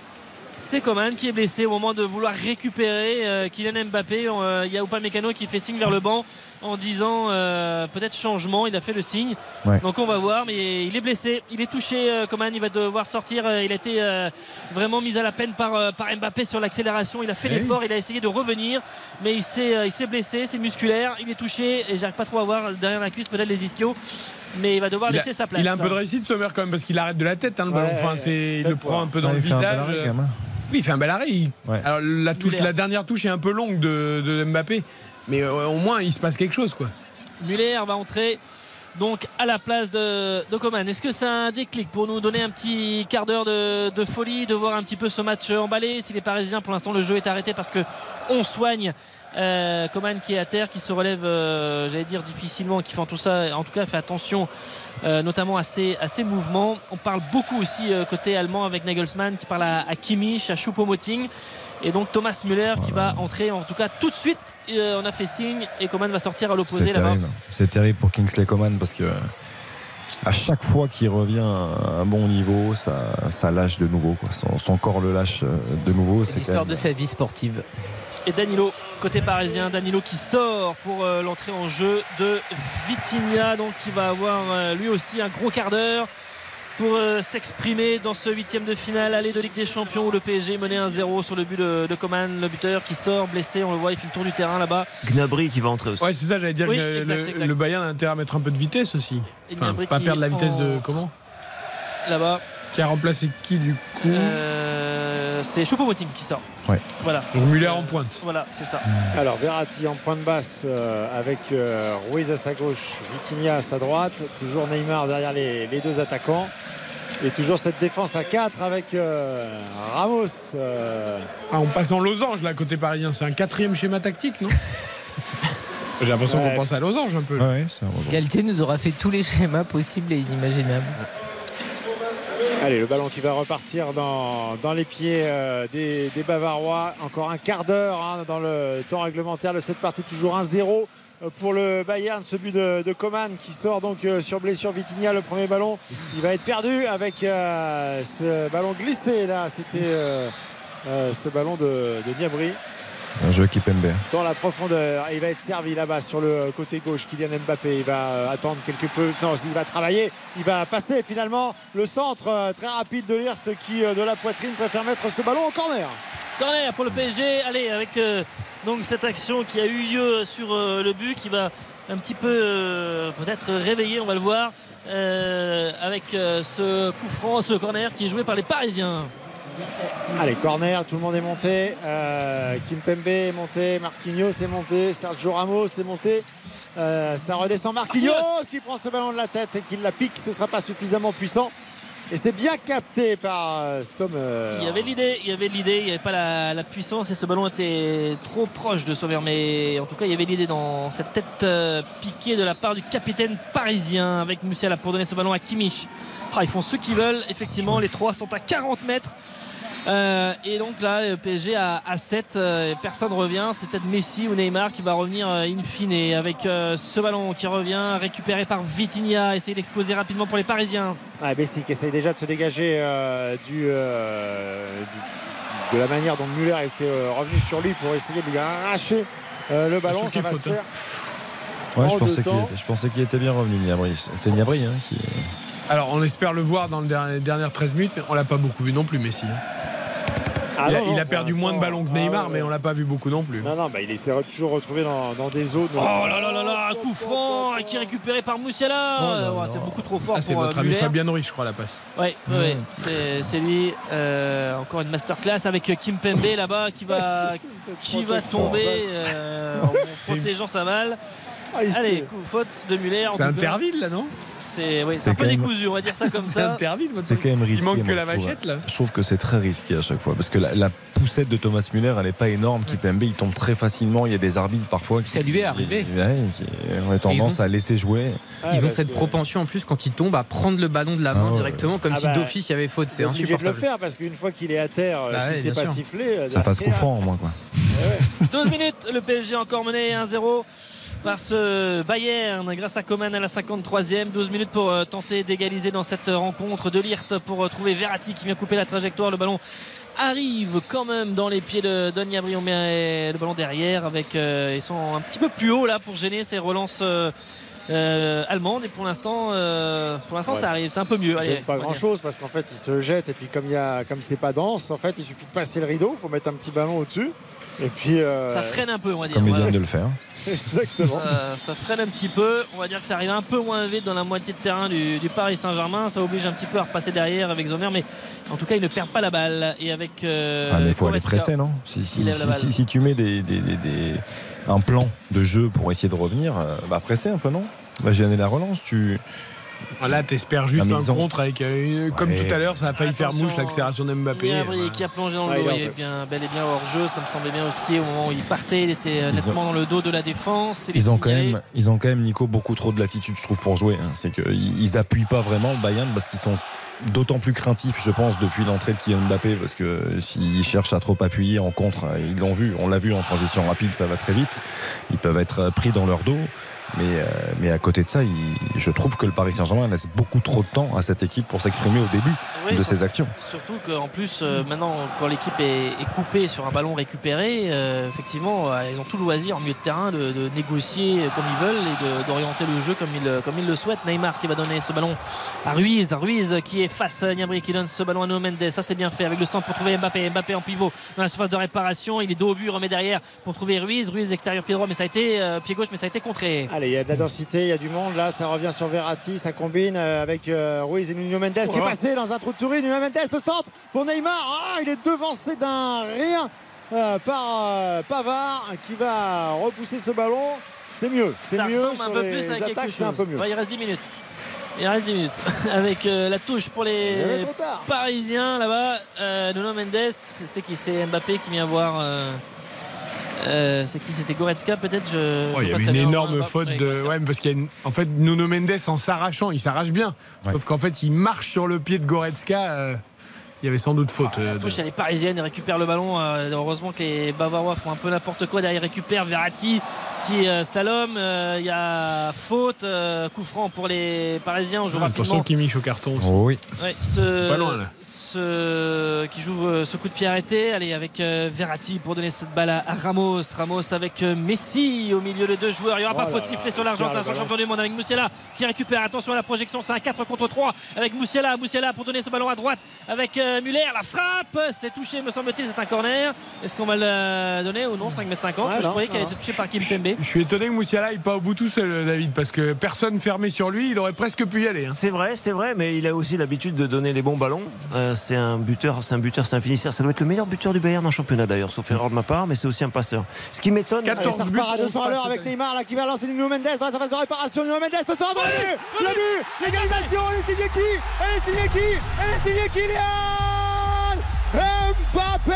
C'est Coman qui est blessé au moment de vouloir récupérer euh, Kylian Mbappé. Euh, Il y a Upamecano qui fait signe vers le banc en disant euh, peut-être changement. Il a fait le signe. Ouais. Donc on va voir. Mais il est blessé. Il est touché. euh, Coman. Il va devoir sortir. Euh, Il a été euh, vraiment mis à la peine par, par Mbappé sur l'accélération. Il a fait oui. l'effort. Il a essayé de revenir. Mais il s'est euh, il s'est blessé. C'est musculaire. Il est touché. Et j'arrive pas trop à voir derrière la cuisse peut-être les ischios. Mais il va devoir Il a, laisser sa place. il a un peu de réussite, Sommer, quand même, parce qu'il arrête de la tête, hein, le ballon. Ouais, Enfin, c'est, il le prend un peu dans Ouais, le il fait un bel visage. arrêt, quand même. Oui, il fait un bel arrêt. Ouais. Alors, la, touche, la dernière touche est un peu longue de, de Mbappé. Mais euh, au moins, il se passe quelque chose, quoi. Muller va entrer donc à la place de, de Coman. Est-ce que c'est un déclic pour nous donner un petit quart d'heure de, folie, de voir un petit peu ce match emballé? Si les Parisiens, pour l'instant, le jeu est arrêté parce que on soigne. euh, Coman qui est à terre, qui se relève, euh, j'allais dire difficilement, qui fait tout ça, en tout cas fait attention, notamment à ses, mouvements. On parle beaucoup aussi côté allemand avec Nagelsmann qui parle à, à Kimmich, à Choupo-Moting. Et donc Thomas Müller qui va entrer en tout cas tout de suite. euh, on a fait signe et Coman va sortir à l'opposé C'est là-bas. terrible. C'est terrible pour Kingsley Coman parce que à chaque fois qu'il revient à un bon niveau, ça, ça lâche de nouveau. Quoi. Son, son corps le lâche euh, de nouveau. C'est L'histoire même- de sa vie sportive. Et Danilo, côté parisien, Danilo qui sort pour euh, l'entrée en jeu de Vitinha, donc qui va avoir euh, lui aussi un gros quart d'heure pour euh, s'exprimer dans ce huitième de finale aller de Ligue des Champions où le PSG menait 1-0 sur le but de, de Coman, le buteur qui sort blessé, on le voit, il fait le tour du terrain là-bas. Gnabry qui va entrer aussi. Ouais, c'est ça, j'allais dire Oui, que exact, le, exact. le Bayern a intérêt à mettre un peu de vitesse aussi. Et Enfin, pas qui perdre la vitesse de. en- Comment? Là-bas, Qui a remplacé qui du coup? Euh, c'est Choupo-Moting qui sort. Ouais. Voilà. Donc Muller en pointe. Voilà, c'est ça. Alors Verratti en point de basse euh, avec euh, Ruiz à sa gauche, Vitinha à sa droite, toujours Neymar derrière les, les deux attaquants. Et toujours cette défense à 4 avec euh, Ramos. euh, Ah, on passe en losange là, côté parisien. C'est un quatrième schéma tactique, non? J'ai l'impression Ouais. qu'on pense à losange un peu. Ouais. Galtier nous aura fait tous les schémas possibles et inimaginables. Allez, le ballon qui va repartir dans, les pieds euh, des, Bavarois. Encore un quart d'heure hein, dans le temps réglementaire de cette partie. Toujours 1-0 euh, pour le Bayern. Ce but de, Coman qui sort donc euh, sur blessure Vitinha. Le premier ballon, il va être perdu avec ce ballon glissé là. C'était ce ballon de, de Gnabry Un jeu qui Pembe. dans la profondeur. Et il va être servi là-bas sur le côté gauche. Kylian Mbappé, il va euh, attendre quelque peu. Non, il va travailler. Il va passer finalement le centre euh, très rapide de Lirt qui, euh, de la poitrine, préfère mettre ce ballon au corner. Corner pour le PSG. Allez, avec euh, donc cette action qui a eu lieu sur euh, le but, qui va un petit peu euh, peut-être réveiller, on va le voir, euh, avec euh, ce coup franc, ce corner qui est joué par les Parisiens. Allez, corner, tout le monde est monté. Euh, Kimpembe est monté, Marquinhos est monté, Sergio Ramos est monté. Euh, ça redescend Marquinhos qui prend ce ballon de la tête et qui la pique. Ce ne sera pas suffisamment puissant. Et c'est bien capté par euh, Sommer. Il y avait l'idée, il y avait l'idée, il n'y avait pas la, la puissance et ce ballon était trop proche de Sommer. Mais en tout cas, il y avait l'idée dans cette tête euh, piquée de la part du capitaine parisien avec Musiala pour donner ce ballon à Kimmich. Ah, ils font ce qu'ils veulent, effectivement. Les trois sont à 40 mètres. Euh, et donc là, le PSG à, à 7, euh, personne ne revient. C'est peut-être Messi ou Neymar qui va revenir euh, in fine avec euh, ce ballon qui revient, récupéré par Vitinha, essayer d'exploser rapidement pour les Parisiens. Ah, Messi qui essaye déjà de se dégager euh, du, euh, du- de la manière dont Muller était revenu sur lui pour essayer de lui arracher le ballon. Attention Ça qu'il va se faute, faire. Ouais, En je deux pensais, qu'il temps. était, je pensais qu'il était bien revenu, Niabri. C'est Niabri hein, qui. Alors, on espère le voir dans les dernières, dernières 13 minutes, mais on l'a pas beaucoup vu non plus, Messi. hein. Ah il a, non, il non, a pour perdu moins de ballons que ah Neymar, ouais, mais on l'a pas vu beaucoup non plus. Non, non, bah, il essaie de toujours retrouver dans, dans des zones. Oh là là là là, un coup franc qui est récupéré par Moussiala. Oh. Ouais, c'est beaucoup trop fort Ah, c'est pour notre euh, ami. Fabien Ruiz, je crois, la passe. Ouais, ouais, ouais. C'est, c'est lui. Euh, encore une masterclass avec Kim Pembe là-bas qui va, qui va tomber euh, en protégeant sa balle. Ah, Allez, coup, faute de Muller. en C'est tout un cas. Terville là, non C'est oui, un peu même- décousu, on va dire ça comme C'est ça. C'est quand même risqué. Il manque que la vachette là. Je trouve que c'est très risqué à chaque fois parce que la, la poussette de Thomas Müller, elle n'est pas énorme. Kipembe, il tombe très facilement. Il y a des arbitres parfois qui, Ça lui est arrivé. Ouais, qui ont tendance ont- à laisser jouer. Ah, Ils ont cette propension en plus quand il tombe à prendre le ballon de la main Ah ouais. directement comme Ah si bah, d'office il y avait faute. C'est obligé de le insupportable. faire parce qu'une fois qu'il est à terre, Bah si ouais, c'est pas sifflé, euh, Ça fasse coup franc, au moins. Quoi. 12 minutes, le PSG encore mené 1-0 par ce Bayern grâce à Coman à la 53e. 12 minutes pour euh, tenter d'égaliser dans cette rencontre de Lirt pour euh, trouver Verratti qui vient couper la trajectoire. Le ballon arrive quand même dans les pieds de Don Yabri. On met euh, le ballon derrière avec euh, ils sont un petit peu plus haut là pour gêner ces relances euh, euh, allemandes et pour l'instant euh, pour l'instant Ouais. ça arrive c'est un peu mieux Il Allez, pas grand chose parce qu'en fait il se jette et puis comme il y a comme c'est pas dense en fait il suffit de passer le rideau il faut mettre un petit ballon au dessus et puis euh, ça freine un peu on va dire Comme il vient de le faire. Exactement ça freine un petit peu. On va dire que ça arrive un peu moins vite dans la moitié de terrain du, du Paris Saint-Germain. Ça oblige un petit peu à repasser derrière avec Zomer, mais en tout cas, il ne perd pas la balle. Et avec. euh, Ah, mais il faut aller presser, non si, si, si- si- si tu mets des, des- des- des- un plan de jeu pour essayer de revenir, euh, bah presser un peu, non Va gêner la relance. Tu... Ah, Là, t'espères juste un contre avec. euh, une- Comme Ouais. tout à l'heure, ça a failli faire mouche l'accélération d'Mbappé. Gnabry Ouais. qui a plongé dans le dos, il est il bien, bel et bien hors jeu. Ça me semblait bien aussi au moment où il partait. Il était euh, Ils nettement ont- dans le dos de la défense. Ils ont, quand même, ils ont quand même, Nico, beaucoup trop de latitude, je trouve, pour jouer. hein. C'est qu'ils ils appuient pas vraiment le Bayern parce qu'ils sont d'autant plus craintifs, je pense, depuis l'entrée de Kylian Mbappé. Parce que s'ils cherchent à trop appuyer en contre, euh, ils l'ont vu, on l'a vu en transition rapide, ça va très vite. Ils peuvent être euh, pris dans leur dos. Mais, euh, mais à côté de ça, il- je trouve que le Paris Saint-Germain laisse beaucoup trop de temps à cette équipe pour s'exprimer au début Oui, de surtout- ses actions. Surtout qu'en plus, euh, maintenant, quand l'équipe est, est coupée sur un ballon récupéré, euh, effectivement, euh, ils ont tout le loisir en milieu de terrain de, de négocier comme ils veulent et de- d'orienter le jeu comme ils, comme ils le souhaitent. Neymar qui va donner ce ballon à Ruiz. Ruiz qui est face à Niabri qui donne ce ballon à Nuno Mendes. Ça, c'est bien fait avec le centre pour trouver Mbappé. Mbappé en pivot dans la surface de réparation. Il est dos au but, remet derrière pour trouver Ruiz. Ruiz extérieur pied droit, mais ça a été euh, pied gauche, mais ça a été contré. Allez, il y a de la densité, il y a du monde là, ça revient sur Verratti, ça combine euh, avec euh, Ruiz et Nuno Mendes qui est passé dans un trou de souris. Nuno Mendes, le centre pour Neymar. Ah, il est devancé d'un rien euh, par euh, Pavard qui va repousser ce ballon. C'est mieux, c'est ça mieux. ressemble un peu les plus à quelque attaques, chose. c'est un peu mieux. Ouais, il reste 10 minutes. Il reste 10 minutes. Avec euh, la touche pour les. Parisiens là-bas. Euh, Nuno Mendes, c'est qui? C'est Mbappé qui vient voir. euh, euh, c'est qui C'était Goretzka peut-être je, Oh, je il y a une énorme faute ouais, de. Ouais, parce qu'il y a une- En fait, Nuno Mendes, en s'arrachant, il s'arrache bien. Sauf qu'en fait, il marche sur le pied de Goretzka. euh, Il y avait sans doute faute. euh, La de- touche, elle est parisienne, il récupère le ballon. euh, heureusement que les Bavarois font un peu n'importe quoi. Derrière, il récupère Verratti qui euh, slalom. euh, Il y a faute, euh, coup franc pour les Parisiens. On joue Ah, Attention rapidement. Kimmich au carton aussi. Oh oui. Ouais, ce, Pas loin, là. Ce- qui joue euh, ce coup de pied arrêté. Allez, avec euh, Verratti pour donner cette balle à, Ramos. Ramos avec euh, Messi au milieu de deux joueurs. Il n'y aura pas Oh faute sifflée sur l'Argentin, son champion du monde avec Moussiala qui récupère. Attention à la projection, c'est un 4 contre 3 avec Moussiala. Moussiala pour donner ce ballon à droite avec euh, Muller. La frappe, c'est touché, me semble-t-il, c'est un corner. Est-ce qu'on va le donner ou non? 5 m 50 Ouais, Je non, croyais qu'elle était touchée par Kim Pembe. Je suis étonné que Moussiala n'ait pas au bout tout seul, David, parce que personne fermé sur lui, il aurait presque pu y aller. hein. C'est vrai, c'est vrai, mais il a aussi l'habitude de donner les bons ballons. Euh, c'est un buteur, c'est un buteur, c'est un finisseur. Ça doit être le meilleur buteur du Bayern en championnat d'ailleurs, sauf erreur de ma part, mais c'est aussi un passeur. Ce qui m'étonne. Allez, 14 ça buts, repart à 200 à 11 l'heure avec Neymar là, qui va lancer Nuno Mendes dans la surface de réparation. Nuno Mendes, le centre, le but, le but, l'égalisation, elle est signée qui? Elle est signée qui? Elle est signée Kylian Mbappé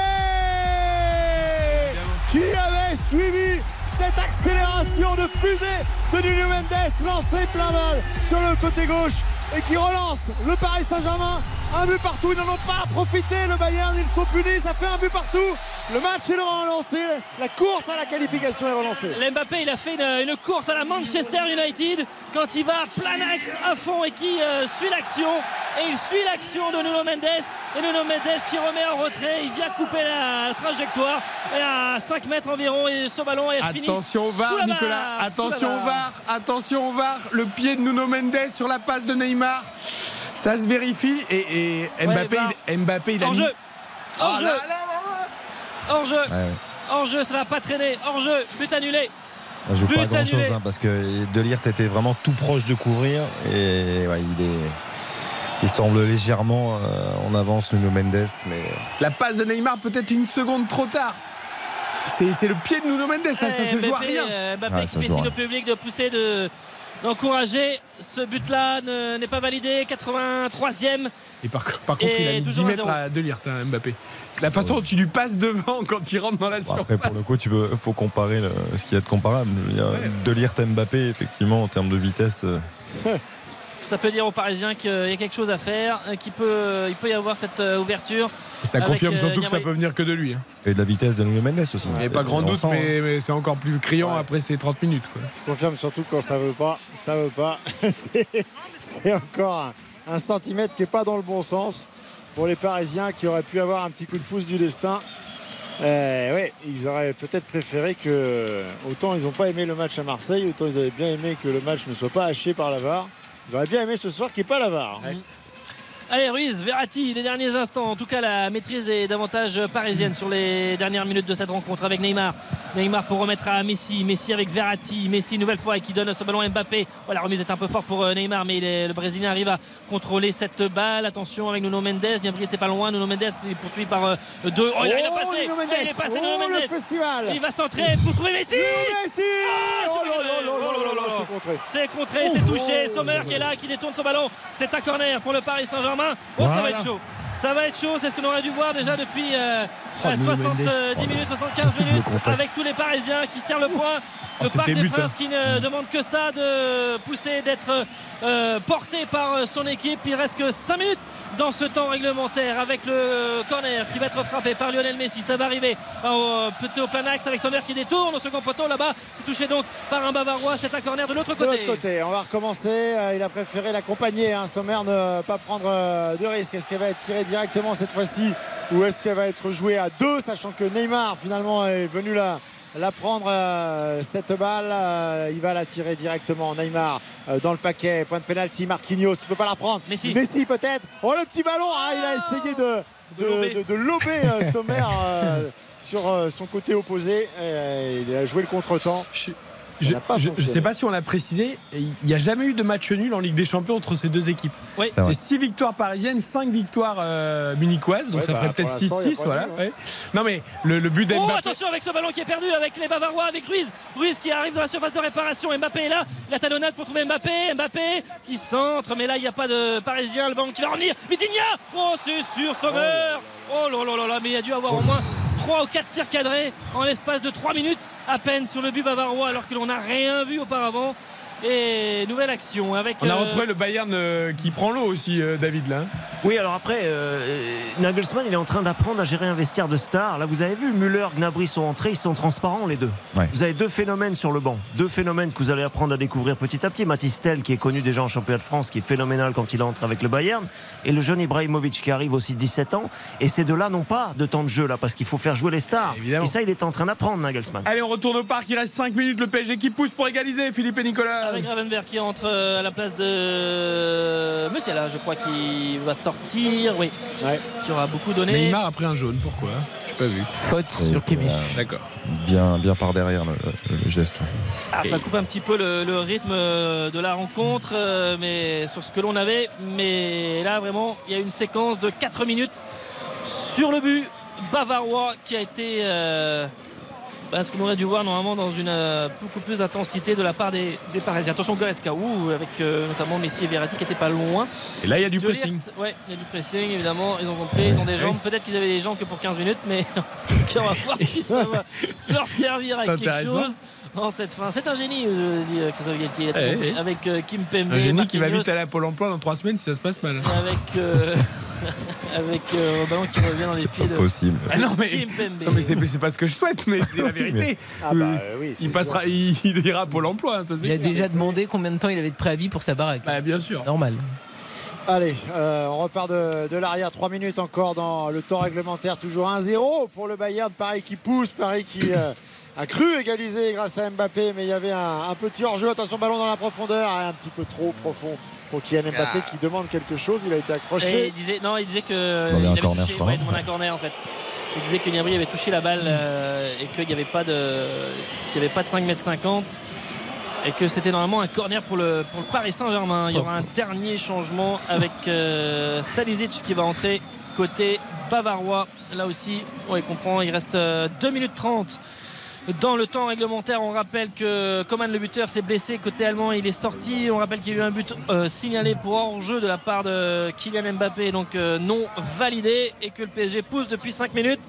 qui avait suivi cette accélération de fusée de Nuno Mendes lancé plein balle sur le côté gauche et qui relance le Paris Saint-Germain. Un but partout, ils n'en ont pas profité. Le Bayern, ils sont punis, ça fait un but partout. Le match est relancé, la course à la qualification est relancée. Mbappé, il a fait une, une course à la Manchester United quand il va plein axe à fond et qui euh, suit l'action. Et il suit l'action de Nuno Mendes. Et Nuno Mendes qui remet en retrait. Il vient couper la, trajectoire. Et à 5 mètres environ. Et ce ballon est fini. Attention au sous VAR, la Nicolas. barre, sous la Attention au. VAR. Attention au VAR. Le pied de Nuno Mendes sur la passe de Neymar. Ça se vérifie. Et, et Mbappé, il, Mbappé, il a Hors mis- jeu. Hors Oh jeu. là là là Hors jeu. Ouais, ouais. Hors jeu, ça n'a pas traîné. Hors jeu. But annulé. Ça joue But pas grand chose annulé. parce que Delirte était vraiment tout proche de couvrir et ouais, il est. Il semble légèrement euh, en avance Nuno Mendes, mais La passe de Neymar peut-être une seconde trop tard. C'est c'est le pied de Nuno Mendes, ça, ça se joue à rien. euh, Mbappé Ouais, qui fait signe au public de pousser, de d'encourager. Ce but-là ne- n'est pas validé. 83e. Et par, par contre, Et il a mis 10 toujours à mètres zéro. à Delirte, hein, Mbappé. La façon dont tu lui passes devant quand il rentre dans la Bon, surface. après, pour le coup, tu peux, faut comparer le- ce qu'il y a de comparable. Il y a de lire Mbappé, effectivement, en termes de vitesse. euh, Ça peut dire aux Parisiens qu'il y a quelque chose à faire, euh, qu'il peut, il peut y avoir cette euh, ouverture. Et ça confirme euh, surtout que ça peut venir que de lui. hein. Et de la vitesse de Nuno Mendes aussi. Il n'y avait C'est- pas grand doute, sent, hein. mais, mais c'est encore plus criant après ces 30 minutes. Quoi. Je confirme surtout quand ça veut pas, ça veut pas. C'est- C'est encore un, un centimètre qui n'est pas dans le bon sens pour les Parisiens qui auraient pu avoir un petit coup de pouce du destin. Euh, ouais, ils auraient peut-être préféré que autant ils n'ont pas aimé le match à Marseille, autant ils avaient bien aimé que le match ne soit pas haché par la VAR. Auraient bien aimé ce soir qu'il n'y ait pas la VAR. Allez, Ruiz, Verratti, les derniers instants. En tout cas, la maîtrise est davantage parisienne sur les dernières minutes de cette rencontre avec Neymar. Neymar pour remettre à Messi. Messi avec Verratti. Messi, une nouvelle fois, qui donne ce ballon à Mbappé. Oh, la remise est un peu forte pour euh, Neymar, mais il est- le Brésilien arrive à contrôler cette balle. Attention avec Nuno Mendes. Gnabry n'était pas loin. Nuno Mendes est poursuivi par euh, deux. Oh, il a- Oh, passé. Nuno Mendes. Il est passé, Oh, Nuno le Mendes. festival. Il va centrer pour trouver Messi. Messi Oh Oh. C'est contré, c'est touché. Sommer qui est là, qui détourne son ballon. C'est un corner pour le Paris Saint-Germain. Oh, ça va être chaud. Ça va être chaud, c'est ce qu'on aurait dû voir déjà depuis euh, Oh, euh, Nuno 70 Mendes. minutes, 75 minutes, avec tous les Parisiens qui serrent le point. Oh, le Parc c'était des but, Princes hein. qui ne demande que ça de pousser, d'être euh, porté par euh, son équipe. Il reste que 5 minutes dans ce temps réglementaire avec le corner qui va être frappé par Lionel Messi. Ça va arriver au, au plein axe avec Sommer qui détourne au second poteau là-bas. C'est touché donc par un Bavarois. C'est un corner de l'autre De côté. l'autre côté, on va recommencer. Euh, Il a préféré l'accompagner. Hein. Sommer ne pas prendre euh, de risque. Est-ce qu'elle va être tirée directement cette fois-ci ou est-ce qu'elle va être jouée à deux, sachant que Neymar finalement est venu la, la prendre euh, cette balle. Euh, il va la tirer directement. Neymar euh, dans le paquet. Point de pénalty. Marquinhos qui peut pas la prendre. Messi. peut-être. Oh le petit ballon. Ah, il a essayé de de, lober. de- de lober, Sommer euh, sur euh, son côté opposé. Euh, il a joué le contre-temps. Je pas je- je fonctionné. sais pas si on l'a précisé, il n'y a jamais eu de match nul en Ligue des Champions entre ces deux équipes. Oui. C'est vrai. C'est 6 victoires parisiennes, 5 victoires euh, munichoises, donc Ouais, ça bah, ferait peut-être pour l'instant, 6-6. il y a pas Voilà, ouais. Non mais le, le but Oh d'Mbappé. attention avec ce ballon qui est perdu avec les Bavarois avec Ruiz Ruiz qui arrive dans la surface de réparation Mbappé est là la talonnade pour trouver Mbappé Mbappé qui centre mais là il n'y a pas de parisien le ballon qui va revenir Vitinha oh c'est sûr Sommer oh là là là là mais il y a dû avoir au moins 3 ou 4 tirs cadrés en l'espace de 3 minutes à peine sur le but bavarois alors que l'on n'a rien vu auparavant et nouvelle action avec On a euh, retrouvé le Bayern euh, qui prend l'eau aussi, euh, David là. Oui, alors après, euh, Nagelsmann, il est en train d'apprendre à gérer un vestiaire de stars. Là, vous avez vu, Müller, Gnabry sont entrés, ils sont transparents les deux. Ouais. Vous avez deux phénomènes sur le banc. Deux phénomènes que vous allez apprendre à découvrir petit à petit. Mathis Tel, qui est connu déjà en championnat de France, qui est phénoménal quand il entre avec le Bayern. Et le jeune Ibrahimovic, qui arrive aussi 17 ans. Et ces deux-là n'ont pas de temps de jeu, là, parce qu'il faut faire jouer les stars. Et ça, il est en train d'apprendre, Nagelsmann. Allez, on retourne au parc, il reste 5 minutes, le PSG qui pousse pour égaliser, Philippe et Nicolas. Gravenberg qui entre euh, à la place de Musiala, je crois qu'il va sortir, oui. Qui aura beaucoup donné. Neymar a pris un jaune, pourquoi Je n'ai pas vu. Faute Et sur Kimmich. euh, D'accord. Bien, bien par derrière le, le geste. Ah, ça coupe un petit peu le, le rythme euh, de la rencontre, euh, mais sur ce que l'on avait. Mais là, vraiment, il y a une séquence de 4 minutes sur le but bavarois qui a été. euh, bah, ce qu'on aurait dû voir normalement dans une euh, beaucoup plus d'intensité de la part des, des Parisiens. Attention Goretzka, ouh, avec euh, notamment Messi et Verratti qui n'étaient pas loin. Et là, il y a du De pressing. Ouais, il y a du pressing évidemment. Ils ont compris, ils ont des jambes. Peut-être qu'ils avaient des jambes que pour 15 minutes, mais en tout cas, on va voir si ça va leur servir à quelque chose. En cette fin, c'est un génie, je dis euh, Christophe Galtier. Eh, eh. Avec euh, Kim Pembe, Un génie qui va vite aller à Pôle emploi dans 3 semaines si ça se passe mal. avec euh, avec euh, ballon qui revient dans les pieds de Possible. Ah non mais, Kim Pembe. non, mais c'est pas ce que je souhaite, mais c'est la vérité. Ah bah, euh, oui, il passera, il, il ira à Pôle emploi, ça Il a sûr. déjà demandé combien de temps il avait de préavis pour sa baraque. Bah, bien sûr. Normal. Allez, euh, on repart de, de l'arrière. 3 minutes encore dans le temps réglementaire. Toujours 1-0 pour le Bayern. Paris qui pousse, Paris qui euh, a cru égaliser grâce à Mbappé. Mais il y avait un, un petit hors-jeu. Attention, ballon dans la profondeur. Ah, Un petit peu trop profond pour Kylian Mbappé qui demande quelque chose. Il a été Et accroché. il disait, non, il disait que Bon, il avait corner, touché, je crois. ouais, il demandait un corner en fait. Il disait que Gnabry avait touché la balle euh, et qu'il n'y avait pas de, qu'il y avait pas de 5 mètres 50 et que c'était normalement un corner pour le, pour le Paris Saint-Germain. Il y aura un dernier changement avec euh, Stalisic qui va entrer côté bavarois. Là aussi, on comprend, il reste 2 minutes 30 dans le temps réglementaire. On rappelle que Coman le buteur s'est blessé côté allemand, il est sorti. On rappelle qu'il y a eu un but euh, signalé pour hors-jeu de la part de Kylian Mbappé, donc euh, non validé, et que le PSG pousse depuis 5 minutes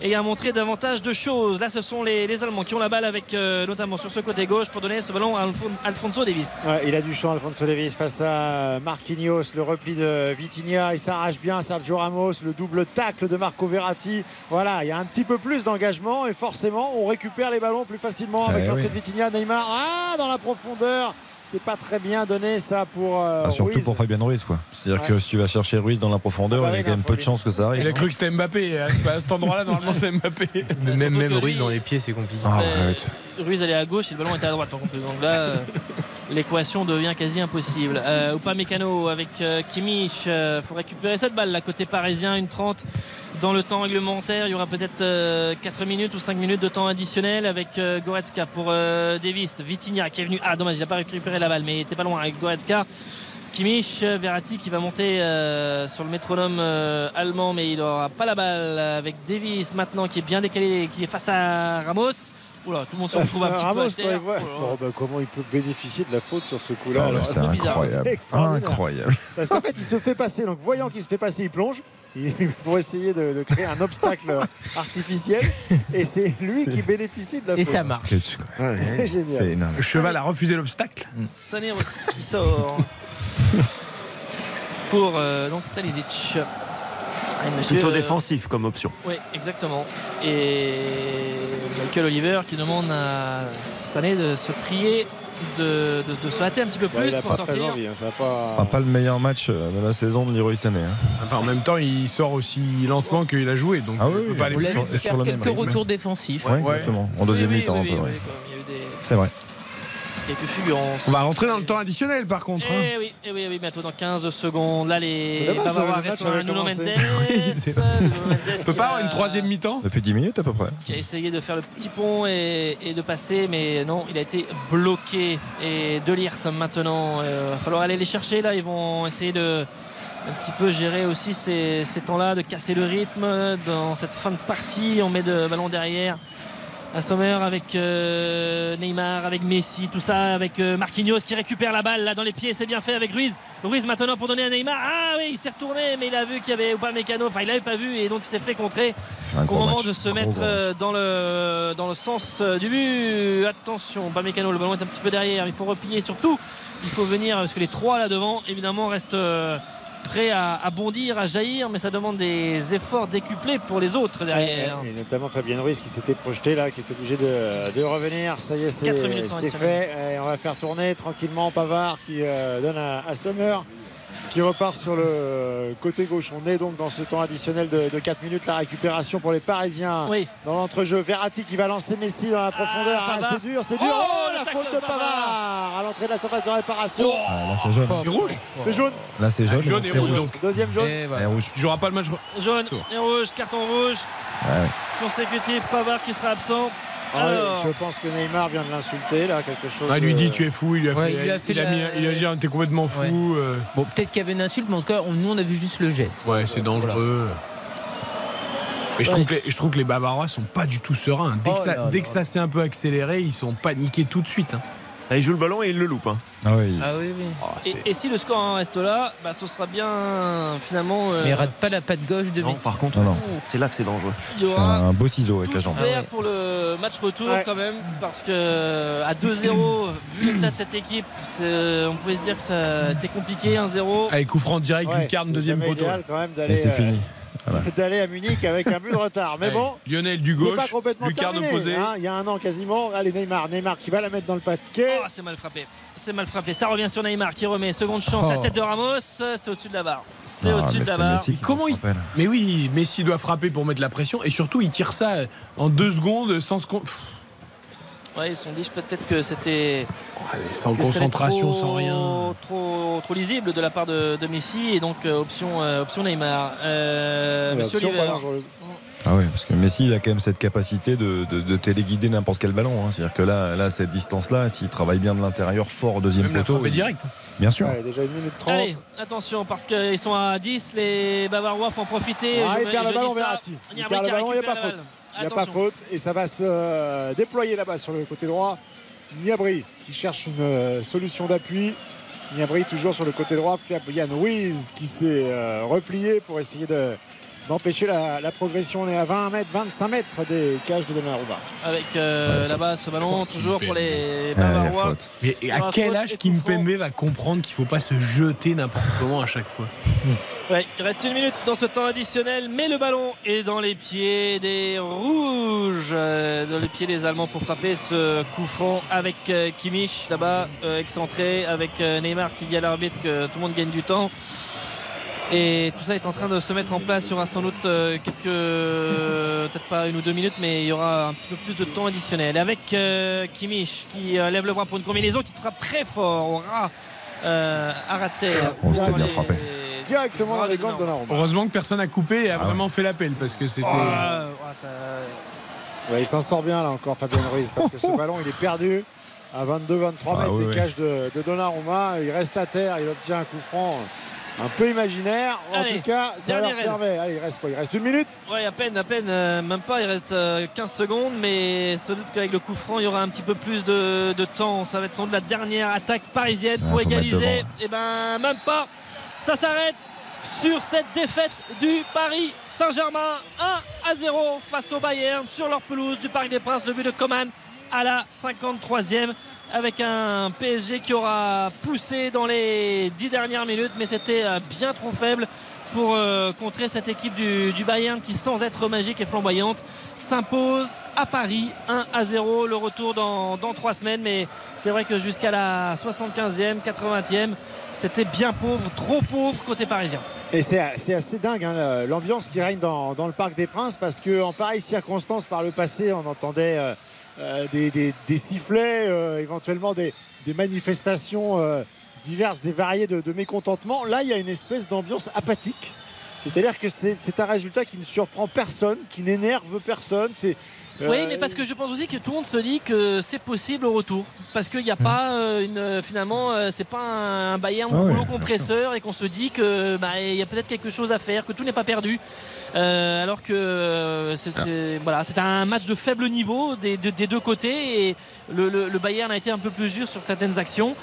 et a montré davantage de choses. Là, ce sont les, Allemands qui ont la balle avec euh, notamment sur ce côté gauche pour donner ce ballon à Alfonso Davis. il a du champ, Alfonso Davis, face à Marquinhos, le repli de Vitinha. Il s'arrache bien, Sergio Ramos, le double tacle de Marco Verratti. Voilà, il y a un petit peu plus d'engagement et forcément, on récupère les ballons plus facilement avec Eh l'entrée de Vitinha. Neymar, ah, dans la profondeur. C'est pas très bien donné ça pour. Euh, Ah, surtout Ruiz. pour Fabien Ruiz, quoi. C'est-à-dire Ouais. que si tu vas chercher Ruiz dans la profondeur, Ah bah il y a quand même peu de chances que ça arrive. Il a cru que c'était Mbappé. À ce- à cet endroit-là, normalement, c'est Mbappé. Mais même, Ruiz dans les pieds, c'est compliqué. Ah, arrête. Ruiz allait à gauche et le ballon était à droite. Donc là, euh, l'équation devient quasi impossible. Euh, ou pas Mécano avec euh. Il faut récupérer cette balle là côté parisien, une 30 dans le temps réglementaire. Il y aura peut-être euh, 4 minutes ou 5 minutes de temps additionnel avec euh, Goretzka pour euh, Davis. Vitinha qui est venu. Ah dommage, il n'a pas récupéré la balle, mais il était pas loin avec Goretzka. Kimmich, euh, Verratti qui va monter euh, sur le métronome euh, allemand, mais il n'aura pas la balle avec Davis maintenant qui est bien décalé, qui est face à Ramos. Oula, tout le monde se retrouve un petit Ramos, peu à terre. Oh Oh, bah, comment il peut bénéficier de la faute sur ce coup-là Oh là, alors c'est incroyable. Incroyable. Parce qu'en fait, il se fait passer. Donc, voyant qu'il se fait passer, il plonge il- pour essayer de, de créer un obstacle artificiel. Et c'est lui qui bénéficie de la Et faute. ça marche. C'est génial. Le cheval a refusé l'obstacle. Sané qui sort pour euh. Et monsieur, Plutôt euh, défensif comme option. Oui, exactement. Et Michael Oliver qui demande à Sané de se prier, de, de- de se hâter un petit peu Ouais, plus il a pour pas sortir. envie. hein, ça va Ce pas... sera pas le meilleur match euh, de la saison de Leroy Sané. hein. Enfin, en même temps, il sort aussi lentement qu'il a joué. Donc, Ah il oui, peut pas aller plus sur même quelques rythme. retours défensifs. Ouais, Ouais. exactement. En deuxième Oui, oui, mi-temps, oui, un peu, oui, C'est vrai. Quelques fulgurances. On va rentrer dans le temps additionnel, par contre. hein. Eh oui, eh oui, eh oui, bientôt dans 15 secondes. Là, les Bavarois restent un Nuno Mendes. Oui, On peut pas avoir a- une troisième mi-temps Depuis 10 minutes à peu près. qui a essayé de faire le petit pont et, et de passer, mais non, il a été bloqué. Et De Ligt maintenant, il va falloir aller les chercher là. Ils vont essayer de un petit peu gérer aussi ces, ces temps-là, de casser le rythme dans cette fin de partie. On met de ballon derrière. À Sommer avec euh, Neymar, avec Messi, tout ça, avec euh, Marquinhos qui récupère la balle là dans les pieds, c'est bien fait avec Ruiz. Ruiz maintenant pour donner à Neymar. Ah oui, il s'est retourné, mais il a vu qu'il y avait pas Mécano, enfin il l'avait pas vu et donc il s'est fait contrer au moment match. de se mettre euh, dans le, dans le sens du but. Attention, pas Mécano, le ballon est un petit peu derrière. Il faut replier surtout. Il faut venir parce que les trois là devant, évidemment, restent prêts à, à bondir, à jaillir, mais ça demande des efforts décuplés pour les autres derrière. Et notamment Fabien Ruiz qui s'était projeté là, qui est obligé de, de revenir. Ça y est, c'est fait. Et on va faire tourner tranquillement Pavard qui euh, donne à, à Sommer qui repart sur le côté gauche. On est donc dans ce temps additionnel de, de 4 minutes. La récupération pour les Parisiens Oui. dans l'entrejeu. Verratti qui va lancer Messi dans la profondeur. Ah, Pavard. c'est dur, c'est dur. Oh, Oh, la faute de Pavard à l'entrée de la surface de réparation. Ah, là, c'est jaune. C'est rouge C'est jaune. Là, c'est jaune. jaune donc et c'est rouge, rouge. donc. Deuxième jaune. Et rouge. Il jouera pas le match. Jaune et rouge, carton rouge Ouais. consécutif. Pavard qui sera absent. Ah Alors, je pense que Neymar vient de l'insulter là, quelque chose. Ah, il lui de- dit tu es fou, il lui a Ouais, fait, il lui a fait il a la- mis, il a dit t'es complètement fou. Ouais. euh. Bon, peut-être qu'il y avait une insulte, mais en tout cas, on- nous, on a vu juste le geste. Ouais, c'est dangereux. Mais je trouve, que les, je trouve que les Bavarois sont pas du tout sereins. Dès que Oh ça, là dès là. que ça s'est un peu accéléré, ils sont paniqués tout de suite. hein. Ah, Il joue le ballon et il le loupe. hein. Ah oui. Ah oui, oui. et, et si le score en reste là, bah, ce sera bien finalement. euh, Mais il rate pas la patte gauche de Non, Messi. par contre, Non, non. c'est là que c'est dangereux. il y Fait aura un beau ciseau avec la jambe. Ah ouais. pour le match retour Ouais. quand même parce que à 2-0 vu l'état de cette équipe c'est- on pouvait se dire que ça était compliqué 1-0 Avec coup franc direct, Ouais, lucarne, c'est deuxième poteau. idéal quand même Et d'aller c'est euh, fini. D'aller à Munich avec un but de retard. Mais bon, Lionel du gauche, pas complètement terminé. opposée. hein. Il y a un an quasiment. Allez Neymar, Neymar qui va la mettre dans le paquet. Oh, c'est mal frappé c'est mal frappé ça revient sur Neymar qui remet seconde chance la Oh. tête de Ramos c'est au-dessus de la barre c'est Ah, au-dessus mais de la barre Comment il-. Mais oui, Messi doit frapper pour mettre la pression et surtout il tire ça en deux secondes sans secondes. Ouais ils se sont dit peut-être que c'était sans que concentration, trop- sans rien. Trop, trop lisible de la part de, de Messi et donc euh, option, euh, option Neymar. Euh, Ouais, Monsieur option Oliver. Ah oui, parce que Messi, il a quand même cette capacité de, de, de téléguider n'importe quel ballon. hein. C'est-à-dire que là, là, cette distance-là, s'il travaille bien de l'intérieur, fort au deuxième Même poteau. il- directe. Bien sûr. Ouais, déjà une minute trente. Allez, attention parce qu'ils sont à 10, les Bavarois font profiter. Ah, Je il me- perd le ballon. Verratti. Il perd le ballon, il n'y a pas faute. Il n'y a pas faute et ça va se euh, déployer là-bas sur le côté droit. Niabri qui cherche une euh, solution d'appui. Niabri toujours sur le côté droit. Fabian Ruiz qui s'est euh, replié pour essayer de d'empêcher la, la progression. On est à 20 mètres, 25 mètres des cages de Donnarumma. Avec euh, là-bas ce ballon toujours pour les Bavarois. Mais à quel âge Kimpembe va comprendre qu'il faut pas se jeter n'importe comment à chaque fois? Ouais, il reste une minute dans ce temps additionnel, mais le ballon est dans les pieds des rouges, euh, dans les pieds des Allemands pour frapper ce coup franc avec euh, Kimmich là-bas, excentré, avec Neymar qui dit à l'arbitre que tout le monde gagne du temps. Et tout ça est en train de se mettre en place. Il y aura sans doute euh, quelques, peut-être pas une ou deux minutes, mais il y aura un petit peu plus de temps additionnel. Avec euh, Kimmich qui euh, lève le bras pour une combinaison qui frappe très fort au ras euh, à rater. Oh, c'était Sur bien les- frappé. Directement dans les gants de Donnarumma. Heureusement que personne n'a coupé et a Ah vraiment fait l'appel parce que c'était. Ouais, ça- Ouais, il s'en sort bien là encore Fabien Ruiz parce que ce ballon il est perdu à 22-23 Ah, mètres oui, des oui. cages de, de Donnarumma. Il reste à terre, il obtient un coup franc un peu imaginaire. En Allez, tout cas, ça leur permet. Allez, il reste quoi? Il reste une minute? Ouais, à peine, à peine, euh, même pas, il reste euh, 15 secondes, mais sans doute qu'avec le coup franc, il y aura un petit peu plus de, de temps. Ça va être sans doute la dernière attaque parisienne Ah, pour égaliser. Et ben, même pas. Ça s'arrête sur cette défaite du Paris Saint-Germain 1 à 0 face au Bayern sur leur pelouse du Parc des Princes. Le but de Coman à la 53e avec un PSG qui aura poussé dans les 10 dernières minutes, mais c'était euh, bien trop faible pour euh, contrer cette équipe du, Bayern qui, sans être magique et flamboyante, s'impose à Paris 1 à 0. Le retour dans, trois semaines, mais c'est vrai que jusqu'à la 75e, 80e, c'était bien pauvre, trop pauvre côté parisien. Et c'est assez dingue hein, l'ambiance qui règne dans, le Parc des Princes parce qu'en pareille circonstance par le passé on entendait euh, des, des- des sifflets, euh, éventuellement des, des manifestations euh, diverses et variées de, de mécontentement. Là il y a une espèce d'ambiance apathique. C'est-à-dire que c'est un résultat qui ne surprend personne, qui n'énerve personne. C'est euh, Oui, mais parce que je pense aussi que tout le monde se dit que c'est possible au retour. Parce qu'il n'y a pas euh, une. euh, Finalement, euh, c'est pas un Bayern Ah bien compresseur et qu'on se dit que bah, il y a peut-être quelque chose à faire, que tout n'est pas perdu. Euh, alors que euh, c'est c'est- voilà, c'est un match de faible niveau des, de- des deux côtés et le, le- le Bayern a été un peu plus dur sur certaines actions.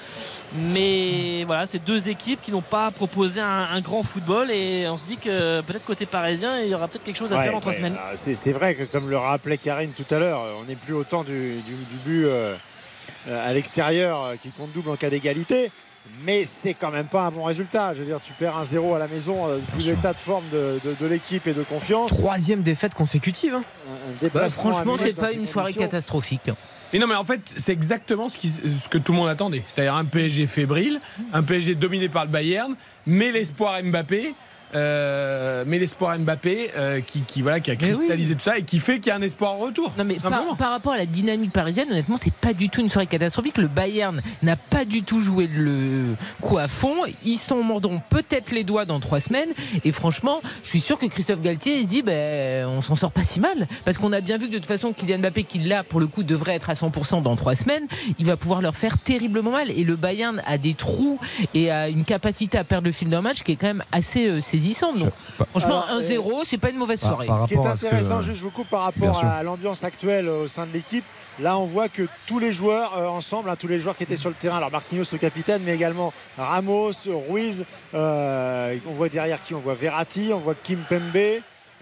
Mais voilà, c'est deux équipes qui n'ont pas proposé un, un grand football et on se dit que peut-être côté parisien, il y aura peut-être quelque chose à Ouais, faire en trois semaines. ah, C'est vrai que comme le rappelait Karine tout à l'heure, on n'est plus autant du, du- du but euh, à l'extérieur qui compte double en cas d'égalité. Mais c'est quand même pas un bon résultat. Je veux dire, tu perds un 0 à la maison, euh, vu l'état de forme de, de- de l'équipe et de confiance. Troisième défaite consécutive. hein. Un Bah, déplacement à franchement, c'est pas une soirée catastrophique. Et non, mais en fait, c'est exactement ce, qui- ce que tout le monde attendait. C'est-à-dire un PSG fébrile, un PSG dominé par le Bayern, mais l'espoir Mbappé. Euh, mais l'espoir Mbappé euh, qui, qui, voilà, qui a oui. cristallisé tout ça et qui fait qu'il y a un espoir en retour. Non mais par, rapport à la dynamique parisienne, honnêtement, c'est pas du tout une soirée catastrophique. Le Bayern n'a pas du tout joué le coup à fond. Ils s'en mordront peut-être les doigts dans trois semaines. Et franchement, je suis sûr que Christophe Galtier il se dit, ben, on s'en sort pas si mal, parce qu'on a bien vu que de toute façon, Kylian Mbappé, qui là pour le coup devrait être à 100% dans trois semaines, il va pouvoir leur faire terriblement mal. Et le Bayern a des trous et a une capacité à perdre le fil d'un match qui est quand même assez euh. Donc, franchement, Alors, 1-0, c'est pas une mauvaise soirée. par Ce qui est que- intéressant, juste je vous coupe par rapport à l'ambiance actuelle au sein de l'équipe. Là, on voit que tous les joueurs euh, ensemble, hein, tous les joueurs qui étaient sur le terrain, alors Marquinhos le capitaine, mais également Ramos, Ruiz, euh, on voit derrière qui On voit Verratti, on voit Kim Pembe.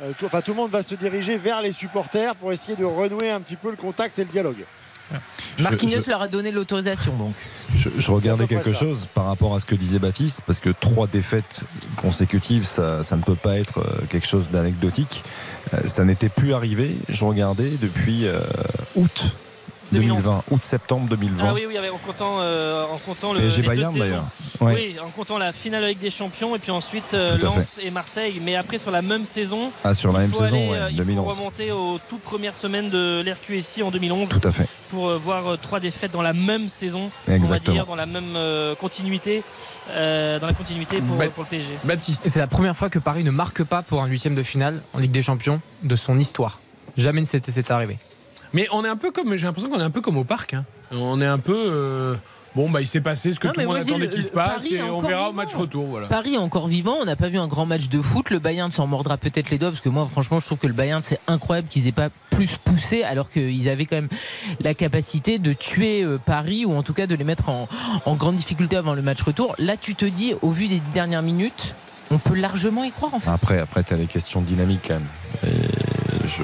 Euh, tout, enfin, tout le monde va se diriger vers les supporters pour essayer de renouer un petit peu le contact et le dialogue. Marquinhos je- leur a donné l'autorisation donc. Je, je regardais quelque ça. chose par rapport à ce que disait Baptiste, parce que trois défaites consécutives, ça, ça ne peut pas être euh, quelque chose d'anecdotique. Euh, Ça n'était plus arrivé, je regardais, depuis euh, août 2020, août-septembre 2020. Ah oui, oui, en comptant, euh, en comptant le PSG les Bayern, d'ailleurs. Ouais. Oui, en comptant la finale de Ligue des Champions et puis ensuite euh, Lens et Marseille. Mais après sur la même saison. Ah, sur la même saison, aller, ouais, euh, il 2011. faut remonter aux toutes premières semaines de l'RQSI en 2011 Tout à fait. pour euh, voir euh, trois défaites dans la même saison, on va Exactement. dire, dans la même euh, continuité, euh, dans la continuité pour, Bah- pour le PSG. Baptiste. C'est la première fois que Paris ne marque pas pour un huitième de finale en Ligue des Champions de son histoire. Jamais ne s'était c'est arrivé. Mais on est un peu comme, j'ai l'impression qu'on est un peu comme au parc. hein. On est un peu. euh, bon, bah, il s'est passé ce que Non, tout le monde attendait qu'il se passe Paris est et on encore verra au vivant. match retour. Voilà. Paris est encore vivant, on n'a pas vu un grand match de foot. Le Bayern s'en mordra peut-être les doigts parce que moi, franchement, je trouve que le Bayern c'est incroyable qu'ils aient pas plus poussé alors qu'ils avaient quand même la capacité de tuer euh, Paris ou en tout cas de les mettre en, en grande difficulté avant le match retour. Là, tu te dis, au vu des dix dernières minutes, on peut largement y croire en fait. Après, après, t'as les questions dynamiques quand même. Et je,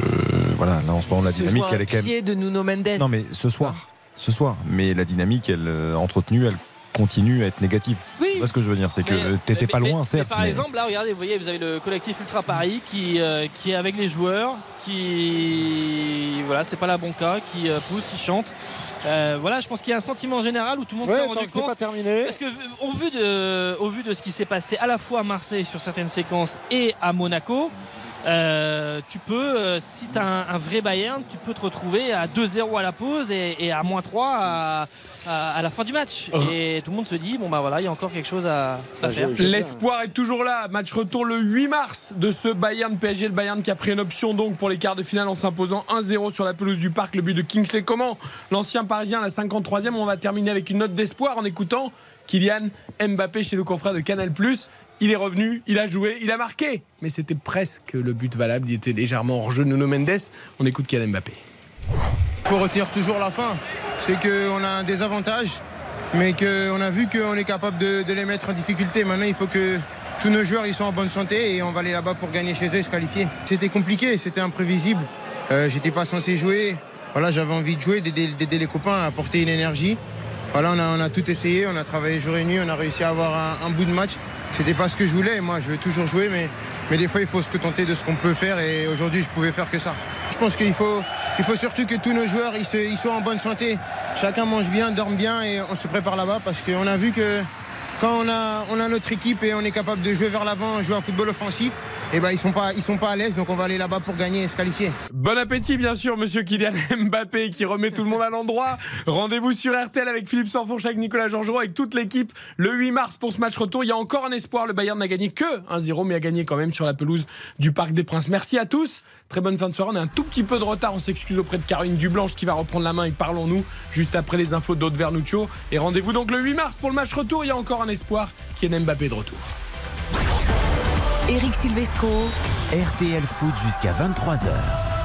voilà, là en ce moment, la dynamique, elle est quand même. de Nuno Mendes. Non, mais ce soir, ce soir. Mais la dynamique, elle euh, entretenue, elle continue à être négative. Oui. Tu vois ce que je veux dire, c'est que euh, t'étais pas loin, mais certes. par mais- exemple, là, regardez, vous voyez, vous avez le collectif Ultra Paris qui, euh, qui est avec les joueurs, qui. Voilà, c'est pas la bon cas, qui euh, pousse, qui chante. Euh, voilà, je pense qu'il y a un sentiment général où tout le monde Ouais, s'est tant rendu compte. pas terminé. Parce que, au vu, de, au vu de ce qui s'est passé à la fois à Marseille sur certaines séquences et à Monaco, euh, tu peux, euh, si tu as un, un vrai Bayern, tu peux te retrouver à 2-0 à la pause et, et à moins 3 à, à- à la fin du match. Et tout le monde se dit, bon bah voilà, il y a encore quelque chose à, à faire. L'espoir est toujours là. Match retour le 8 mars de ce Bayern PSG. Le Bayern qui a pris une option donc pour les quarts de finale en s'imposant 1-0 sur la pelouse du parc. Le but de Kingsley Coman, l'ancien parisien, la 53e. On va terminer avec une note d'espoir en écoutant Kylian Mbappé chez le confrère de Canal. Il est revenu, il a joué, il a marqué. Mais c'était presque le but valable. Il était légèrement hors jeu Nuno Mendes. On écoute Kylian Mbappé. Il faut retenir toujours la fin. C'est qu'on a un désavantage, mais qu'on a vu qu'on est capable de, les mettre en difficulté. Maintenant, il faut que tous nos joueurs ils sont en bonne santé et on va aller là-bas pour gagner chez eux et se qualifier. C'était compliqué, c'était imprévisible. Euh, J'étais pas censé jouer. Voilà, j'avais envie de jouer, d'aider les copains à apporter une énergie. Voilà, on a, tout essayé, on a travaillé jour et nuit, on a réussi à avoir un bout de match. C'était pas ce que je voulais. Moi, je veux toujours jouer, mais, mais des fois, il faut se contenter de ce qu'on peut faire. Et aujourd'hui, je pouvais faire que ça. Je pense qu'il faut, surtout que tous nos joueurs soient en bonne santé. Chacun mange bien, dorme bien et on se prépare là-bas parce qu'on a vu que quand on a, on a notre équipe et on est capable de jouer vers l'avant, jouer un football offensif, et ben ils sont pas, ils sont pas à l'aise. Donc on va aller là-bas pour gagner et se qualifier. Bon appétit, bien sûr, monsieur Kylian Mbappé qui remet tout le monde à l'endroit. Rendez-vous sur RTL avec Philippe Sanfourche, avec Nicolas Georgerot, avec toute l'équipe le 8 mars pour ce match retour. Il y a encore un espoir. Le Bayern n'a gagné que 1-0, mais a gagné quand même sur la pelouse du Parc des Princes. Merci à tous. Très bonne fin de soirée. On a un tout petit peu de retard. On s'excuse auprès de Caroline Dublanche qui va reprendre la main et parlons-nous juste après les infos d'Aude Vernuccio. Et rendez-vous donc le 8 mars pour le match retour. Il y a encore un espoir. Kylian Mbappé de retour. Eric Silvestro. RTL Foot jusqu'à 23h.